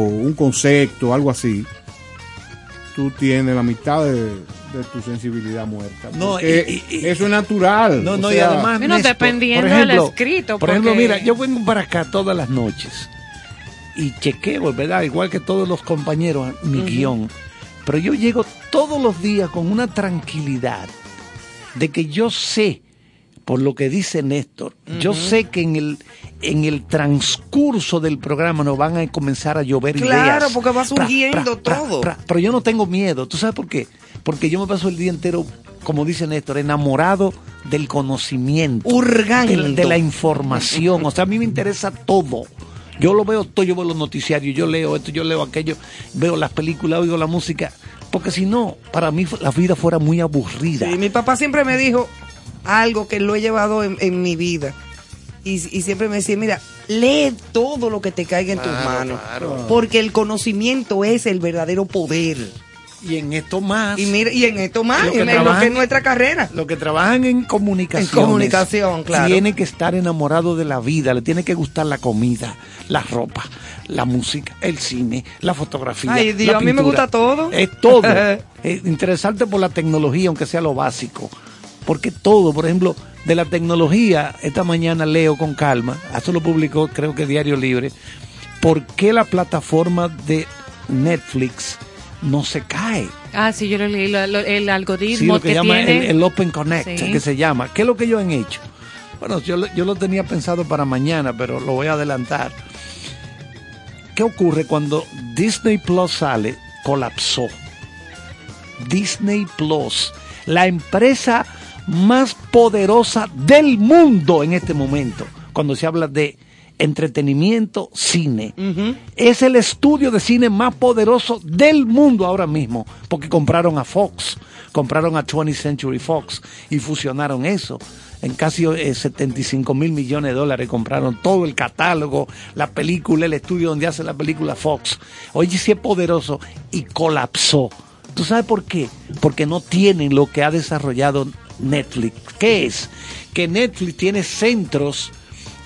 un concepto, algo así, tú tienes la mitad de, de tu sensibilidad muerta. No, Porque y- y- eso es natural. No, no, y además. Bueno, Néstor, dependiendo por del ejemplo, escrito, Por ejemplo, mira, yo vengo para acá todas las noches y chequeo, ¿verdad? Igual que todos los compañeros, mi guion. Pero yo llego todos los días con una tranquilidad de que yo sé, por lo que dice Néstor, yo sé que en el, en el transcurso del programa nos van a comenzar a llover Claro, ideas. porque va surgiendo pra, pra, todo. pra. Pero yo no tengo miedo. ¿Tú sabes por qué? Porque yo me paso el día entero, como dice Néstor, enamorado del conocimiento. Hurgando. De, de la información. O sea, a mí me interesa todo. Yo lo veo todo, yo veo los noticiarios, yo leo esto, yo leo aquello, veo las películas, oigo la música. Porque si no, para mí la vida fuera muy aburrida. Sí, mi papá siempre me dijo algo que lo he llevado en, en mi vida. Y, y siempre me decía, mira, lee todo lo que te caiga en tus manos. claro. Porque el conocimiento es el verdadero poder. Y en esto más. Y mira, y en esto más, Lo que en lo que trabajan- es nuestra carrera. Los que trabajan en comunicación. En comunicación, claro. Tiene que estar enamorado de la vida, le tiene que gustar la comida, la ropa, la música, el cine, la fotografía. Ay, Dios, la a mí me gusta todo. Es todo. [LAUGHS] es interesante por la tecnología, aunque sea lo básico. Porque todo, por ejemplo, de la tecnología, esta mañana leo con calma, esto lo publicó creo que Diario Libre, ¿por qué la plataforma de Netflix no se cae? Ah, sí, yo lo leí, lo- lo- el Sí, algoritmo lo que, que, llama tiene. el, el Open Connect, Sí. que se llama. ¿Qué es lo que ellos han hecho? Bueno, yo, yo lo tenía pensado para mañana, pero lo voy a adelantar. ¿Qué ocurre cuando Disney Plus sale? Colapsó. Disney Plus, la empresa más poderosa del mundo en este momento, cuando se habla de entretenimiento, cine. Es el estudio de cine más poderoso del mundo ahora mismo, porque compraron a Fox, compraron a 20th Century Fox y fusionaron eso. En casi eh, 75 mil millones de dólares compraron todo el catálogo, la película, el estudio donde hace la película Fox. Oye, sí es poderoso y colapsó. ¿Tú sabes por qué? Porque no tienen lo que ha desarrollado Netflix. ¿Qué es? Que Netflix tiene centros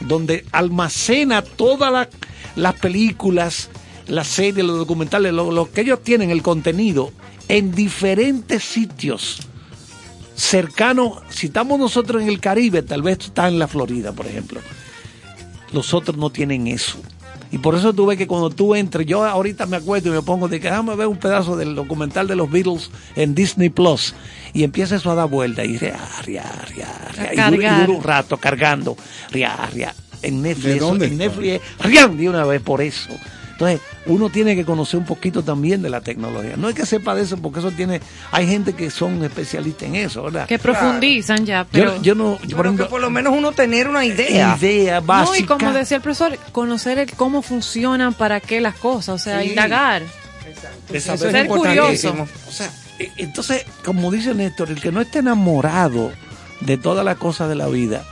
donde almacena todas la- las películas, las series, los documentales, lo, lo que ellos tienen, el contenido, en diferentes sitios cercanos. Si estamos nosotros en el Caribe, tal vez tú estás en la Florida, por ejemplo. Los otros no tienen eso. Y por eso tú ves que cuando tú entres, yo ahorita me acuerdo y me pongo de que déjame ver un pedazo del documental de los Beatles en Disney Plus y empieza eso a dar vuelta y ria, ria, ria, ria, y, dura, y cargar. dura un rato cargando, ria, ria. En Netflix, ¿De eso- dónde en? Netflix es riam, de una vez por eso. Entonces, uno tiene que conocer un poquito también de la tecnología. No es que sepa de eso, porque eso tiene, hay gente que son especialistas en eso, ¿verdad? Que profundizan ya, pero... Yo, yo no, yo, por Pero que por lo menos uno tener una idea. idea No, básica. y como decía el profesor, conocer el cómo funcionan, para qué las cosas, o sea, Sí. indagar. Eso saber- es curioso. O sea, e- entonces, como dice Néstor, el que no esté enamorado de todas las cosas de la vida,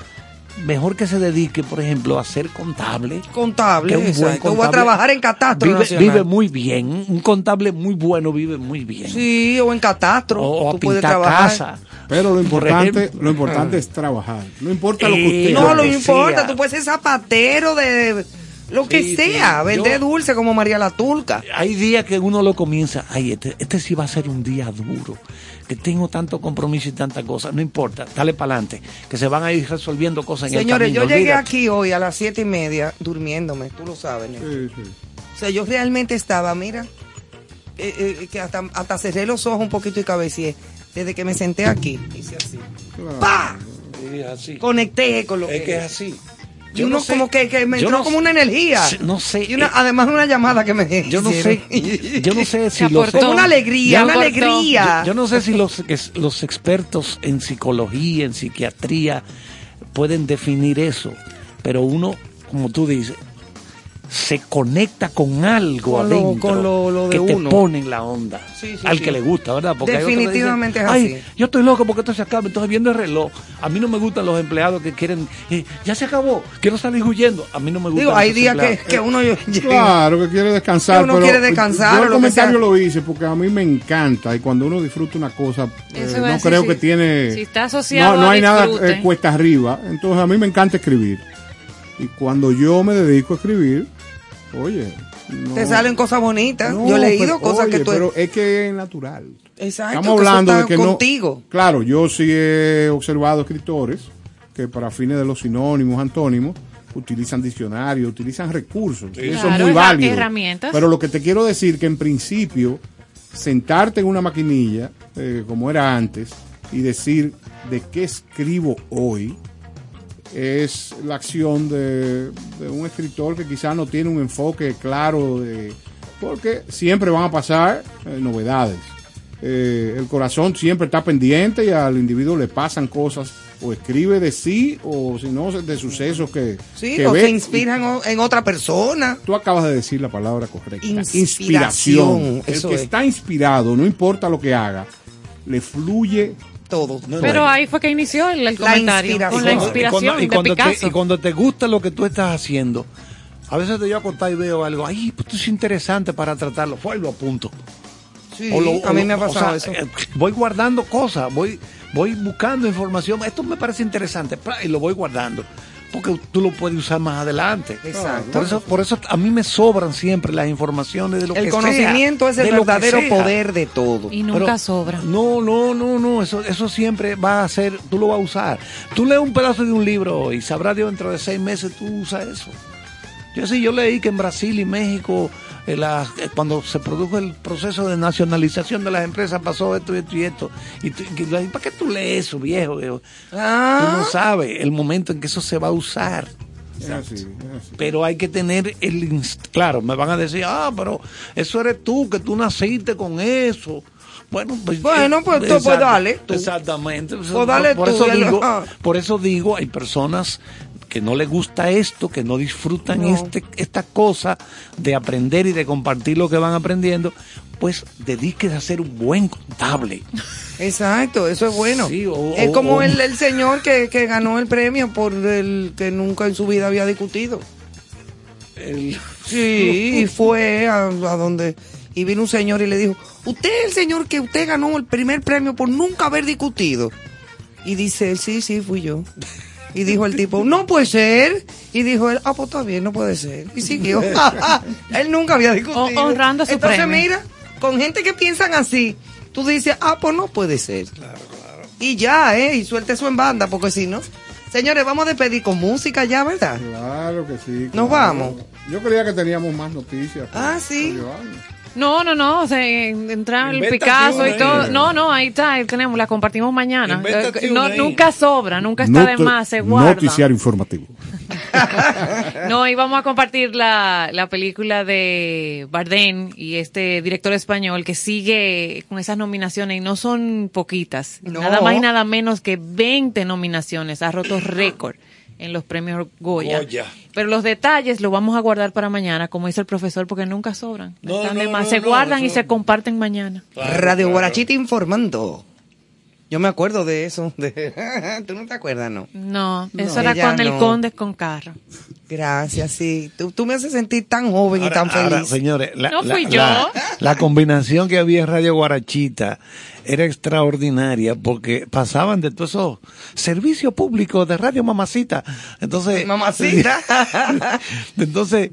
mejor que se dedique, por ejemplo, a ser contable. Contable, que un buen exacto. Voy a contable trabajar en catastro vive, nacional. vive muy bien. Un contable muy bueno vive muy bien. Sí, o en catastro. O, o a pintar casa. Pero lo Por importante, lo importante es trabajar. No importa lo que Eh, usted No, lo decía. importa. Tú puedes ser zapatero de lo que Sí, sea. sí. Vender Yo- dulce como María la Turca. Hay días que uno lo comienza, ay, este, este sí va a ser un día duro, que tengo tanto compromiso y tanta cosa, no importa, dale para adelante, que se van a ir resolviendo cosas en Señores, el yo camino. llegué olvídate. aquí hoy a las siete y media durmiéndome. Tú lo sabes, ¿no? O sea, yo realmente estaba, mira, eh, eh, que hasta, hasta cerré los ojos un poquito y cabeceé. Desde que me senté aquí, hice así. Sí, así. Conecté con lo Es que que es así. Y Yo uno no sé- como que, que me entró no como una energía. No sé, Y una, eh, además una llamada que me Yo no sé, yo no sé [LAUGHS] si los. Como una alegría, Yo- una alegría. Yo, yo no sé si los los expertos en psicología, en psiquiatría pueden definir eso, pero uno, como tú dices, se conecta con algo Con lo- adentro con lo- lo de que te uno. pone en la onda Sí, sí, al sí. que le gusta, ¿verdad? hay otros que dicen, Definitivamente es Ay, así. yo estoy loco porque esto se acaba, entonces viendo el reloj. A mí no me gustan los empleados que quieren, eh, ya se acabó, quiero salir huyendo. A mí no me gustan Digo, hay días que, uno [LAUGHS] Claro, que quiere descansar. Que uno pero quiere descansar Yo el comentario lo hice porque a mí me encanta y cuando uno disfruta una cosa, eh, no decir, creo que tiene. si está asociado no, no hay nada disfrute. eh, cuesta arriba. Entonces a mí me encanta escribir. Y cuando yo me dedico a escribir, oye. no- te salen cosas bonitas. no, yo he leído pero, cosas oye, que tú... Pero es que es natural. Exacto, Estamos hablando de que no- contigo. Claro, yo sí he observado escritores que para fines de los sinónimos, antónimos, utilizan diccionarios, utilizan recursos. y eso es Claro, muy herra- válido. herramientas. Pero lo que te quiero decir que en principio sentarte en una maquinilla, eh, como era antes, y decir de qué escribo hoy, es la acción de, de un escritor que quizás no tiene un enfoque claro de porque siempre van a pasar eh, novedades. Eh, el corazón siempre está pendiente y al individuo le pasan cosas o escribe de sí o si no de sucesos que, Sí, que o se inspiran en otra persona. Tú acabas de decir la palabra correcta. Inspiración, El que es. está inspirado, no importa lo que haga, le fluye todo. Pero ahí fue que inició el, el comentario. Con la Y inspiración cuando, y de cuando te, Picasso. y cuando te gusta lo que tú estás haciendo, a veces te yo a contar y veo algo, ay, pues esto es interesante para tratarlo, fue y lo apunto. Sí, O lo- a mí me ha o pasado sea, eso. eh, Voy guardando cosas, voy, voy buscando información, esto me parece interesante, y lo voy guardando. Porque tú lo puedes usar más adelante. Exacto. Por eso, por eso a mí me sobran siempre las informaciones de lo El que conocimiento sea, es el de lo que verdadero poder de todo. Y nunca Pero- sobra. No, no, no, no, eso, eso siempre va a ser, tú lo vas a usar. Tú lees un pedazo de un libro hoy, sabrás Dios dentro de seis meses tú usas eso. Yo sí, yo leí que en Brasil y México, la- eh, cuando se produjo el proceso de nacionalización de las empresas, pasó esto y esto y esto. Y tú- y ¿para qué tú lees eso, viejo? viejo? Ah. Tú no sabes el momento en que eso se va a usar. Es así, es así. Pero hay que tener el... Claro, me van a decir, ah, pero eso eres tú, que tú naciste con eso. Bueno, pues... Bueno, pues tú, pues, exacto, dale tú. Exactamente. Pues dale por, tú, eso digo, ah. por eso digo, hay personas que no les gusta esto, que no disfrutan No. este, esta cosa de aprender y de compartir lo que van aprendiendo, pues dedíquese a ser un buen contable. Exacto, eso es bueno. Sí, o- es como o- el, el señor que, que ganó el premio por el que nunca en su vida había discutido. El- Sí, y fue a, a donde... Y vino un señor y le dijo, usted es el señor que usted ganó el primer premio por nunca haber discutido. Y dice sí, sí, fui yo. Y dijo el tipo, no puede ser. Y dijo él, ah, pues está bien, no puede ser. Y siguió. [LAUGHS] él nunca había discutido. O- honrando su Entonces, premio. mira, con gente que piensan así, tú dices, ah, pues no puede ser. Y ya, ¿eh? Y suelte eso en banda, porque si no. Señores, vamos a despedir con música ya, ¿verdad? Claro que sí. Nos claro. vamos. Yo creía que teníamos más noticias. Ah, sí. No, no, no, o sea, entra el Picasso y todo. ahí. No, no, ahí está, ahí tenemos, la compartimos mañana. Eh, no, nunca sobra, nunca está de más, se guarda. Noticiario informativo. [LAUGHS] No, y vamos a compartir la, la película de Bardem y este director español que sigue con esas nominaciones y no son poquitas. No. Nada más y nada menos que 20 nominaciones. Ha roto récord en los premios Goya. Goya. Pero los detalles los vamos a guardar para mañana, como dice el profesor, porque nunca sobran. No, Están no, de más. no, se no, guardan y se comparten mañana. Radio Guarachita informando. Yo me acuerdo de eso. [LAUGHS] de- ¿Tú no te acuerdas, no? No, No. eso era Ella con el no. conde con carro. Gracias, sí. Tú, tú me haces sentir tan joven y tan Ahora, feliz. señores, la, No la- fui yo. la- la combinación que había en Radio Guarachita era extraordinaria porque pasaban de todos esos servicios públicos de Radio Mamacita. Entonces, Mamacita. [LAUGHS] entonces,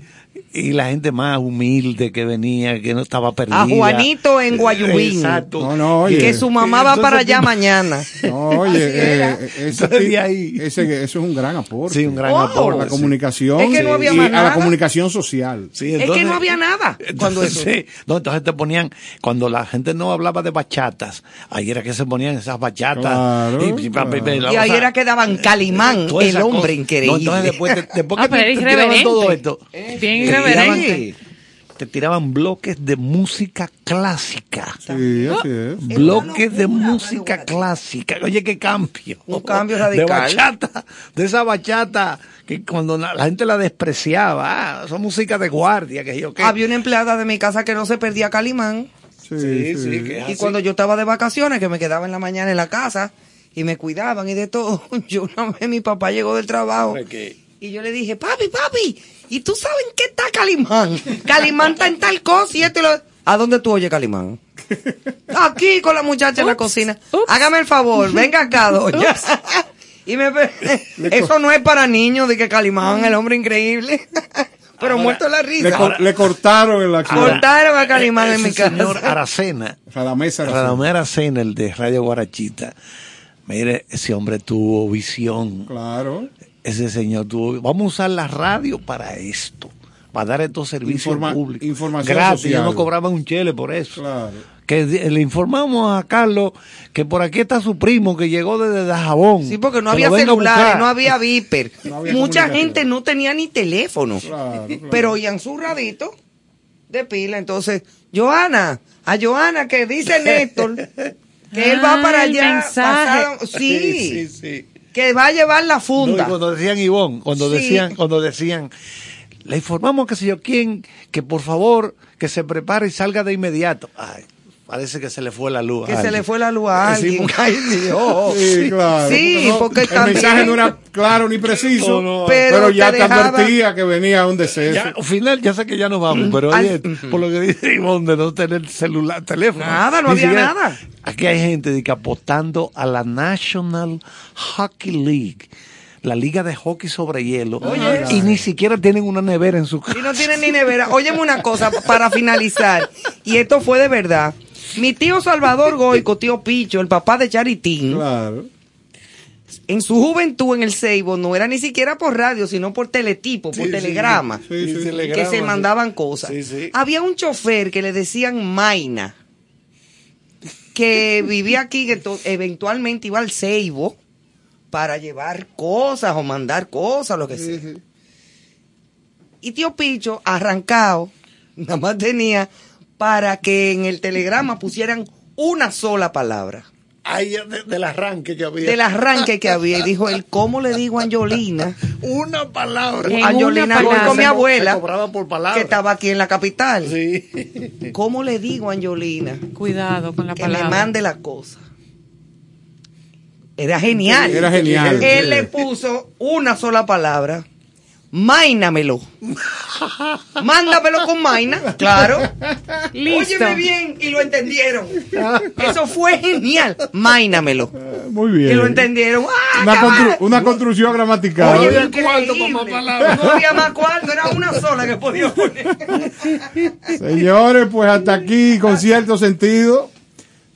y la gente más humilde que venía, que no estaba perdida. A Juanito en Guayubín. Exacto. No, no, oye. Que su mamá va Entonces, para allá mañana. [LAUGHS] No, oye, eh, ese, Entonces, ahí. es un gran aporte. Sí, un gran Oh. aporte. a la comunicación Es que no había y más a la nada. comunicación social. Sí, es que entonces- no había nada cuando eso. Sí, no, entonces te ponían, cuando la gente no hablaba de bachatas, ahí era que se ponían esas bachatas. Claro, y, Y ahí era que daban Calimán, toda el hombre cosa. increíble. No, entonces después, te- después Ah, que te, te todo esto, Bien. Tiraban- te tiraban bloques de música clásica. Sí, así es. Bloques de música clásica. Oye, qué cambio. Un cambio De radical. bachata, de esa bachata que cuando la, la gente la despreciaba, ah, son música de guardia, que yo qué. Había una empleada de mi casa que no se perdía Calimán. Sí, Sí, sí. sí, que es Y cuando yo estaba de vacaciones, que me quedaba en la mañana en la casa y me cuidaban y de todo, [LAUGHS] yo una vez mi papá llegó del trabajo y yo le dije, papi, papi, ¿y tú sabes en qué está Calimán? Calimán está en tal cosa y esto y lo... ¿A dónde tú oyes Calimán? Aquí con la muchacha en la cocina. Hágame el favor, venga acá, doña. Y me [LAUGHS] eso no es para niños de que Calimán, el hombre increíble. [LAUGHS] Pero muerto de la Le, risa. le cortaron en la acción. Cortaron a Calimán en Ese mi casa. señor Aracena, Radamés Aracena. Radamés Aracena, el de Radio Guarachita. Mire, ese hombre tuvo visión. Claro. Ese señor tuvo. Vamos a usar la radio para esto, para dar estos servicios Informa- públicos. información Gratis, social. ellos no cobraban un chele por eso. Claro. Que le informamos a Carlos que por aquí está su primo que llegó desde Dajabón. Sí, porque no había celulares, no había viper. [LAUGHS] No había Mucha gente no tenía ni teléfono. Claro, claro. Pero oían su radito de pila. Entonces, Joana, a Joana que dice [LAUGHS] Néstor que él va Ah, para el allá. pasado- [LAUGHS] sí, sí, sí. Que va a llevar la No, y funda. cuando decían Ivón, cuando Sí. decían, cuando decían, le informamos que sé yo quién, que por favor, que se prepare y salga de inmediato. Ay, parece que se le fue la luz. a que se le fue la luz a Sí, alguien. porque- Ay, [LAUGHS] Dios. Sí, claro. Sí, no- porque el también- mensaje no era claro ni preciso, No, no. pero, Pero ya te te, dejaba- advertía que venía un deceso. Ya, al final, ya sé que ya nos vamos, pero Al- oye, por lo que dice Ivonne de no tener celular, teléfono. Nada, no había siquiera- nada. Aquí hay gente de que apostando a la National Hockey League, la liga de hockey sobre hielo, Oye. y ni siquiera tienen una nevera en su casa. Y no tiene ni nevera. Óyeme una cosa para finalizar. Y esto fue de verdad. Mi tío Salvador Goico, tío Picho, el papá de Charitín, Claro. en su juventud en el Seibo no era ni siquiera por radio, sino por teletipo, por Sí, telegrama. sí, sí, que telegrama, se mandaban cosas. Había un chofer que le decían Maina, que [LAUGHS] vivía aquí, que eventualmente iba al Seibo para llevar cosas o mandar cosas, lo que sea. Y tío Picho, arrancado, nada más tenía para que en el telegrama pusieran una sola palabra. Ahí de- del arranque que había. Del arranque que había. Y dijo él, ¿cómo le digo a Angelina? Una palabra. En una palabra. mi abuela, por que estaba aquí en la capital. Sí. ¿Cómo le digo a Angelina Cuidado con la que palabra. me mande la cosa? Era genial. Era genial. Él le puso una sola palabra. Máinamelo. Mándamelo con Maina, claro. Listo. Óyeme bien y lo entendieron. Eso fue genial. Máinamelo. Muy bien. Que lo entendieron. ¡Ah, Una, cabal! constru- una construcción gramatical. Oye, había increíble. cuarto para más palabras. No había más cuarto, era una sola que podía poner. Señores, pues hasta aquí con cierto sentido,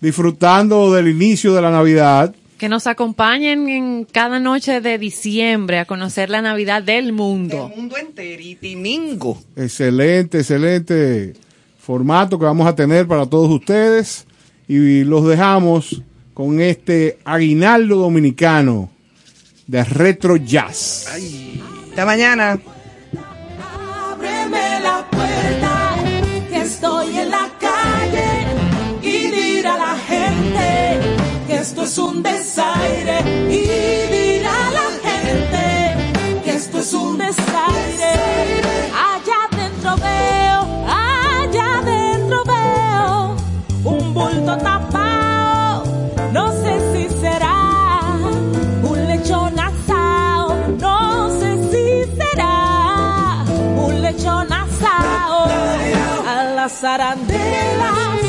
disfrutando del inicio de la Navidad. Que nos acompañen en cada noche de diciembre a conocer la Navidad del mundo. mundo enteritimingo. Excelente, excelente formato que vamos a tener para todos ustedes. Y los dejamos con este aguinaldo dominicano de retro jazz. Hasta mañana. Esto es un desaire y dirá la gente que esto es un desaire. Allá adentro veo, allá adentro veo un bulto tapado, no sé si será un lechón asado, no sé si será un lechón asado. A las arandelas,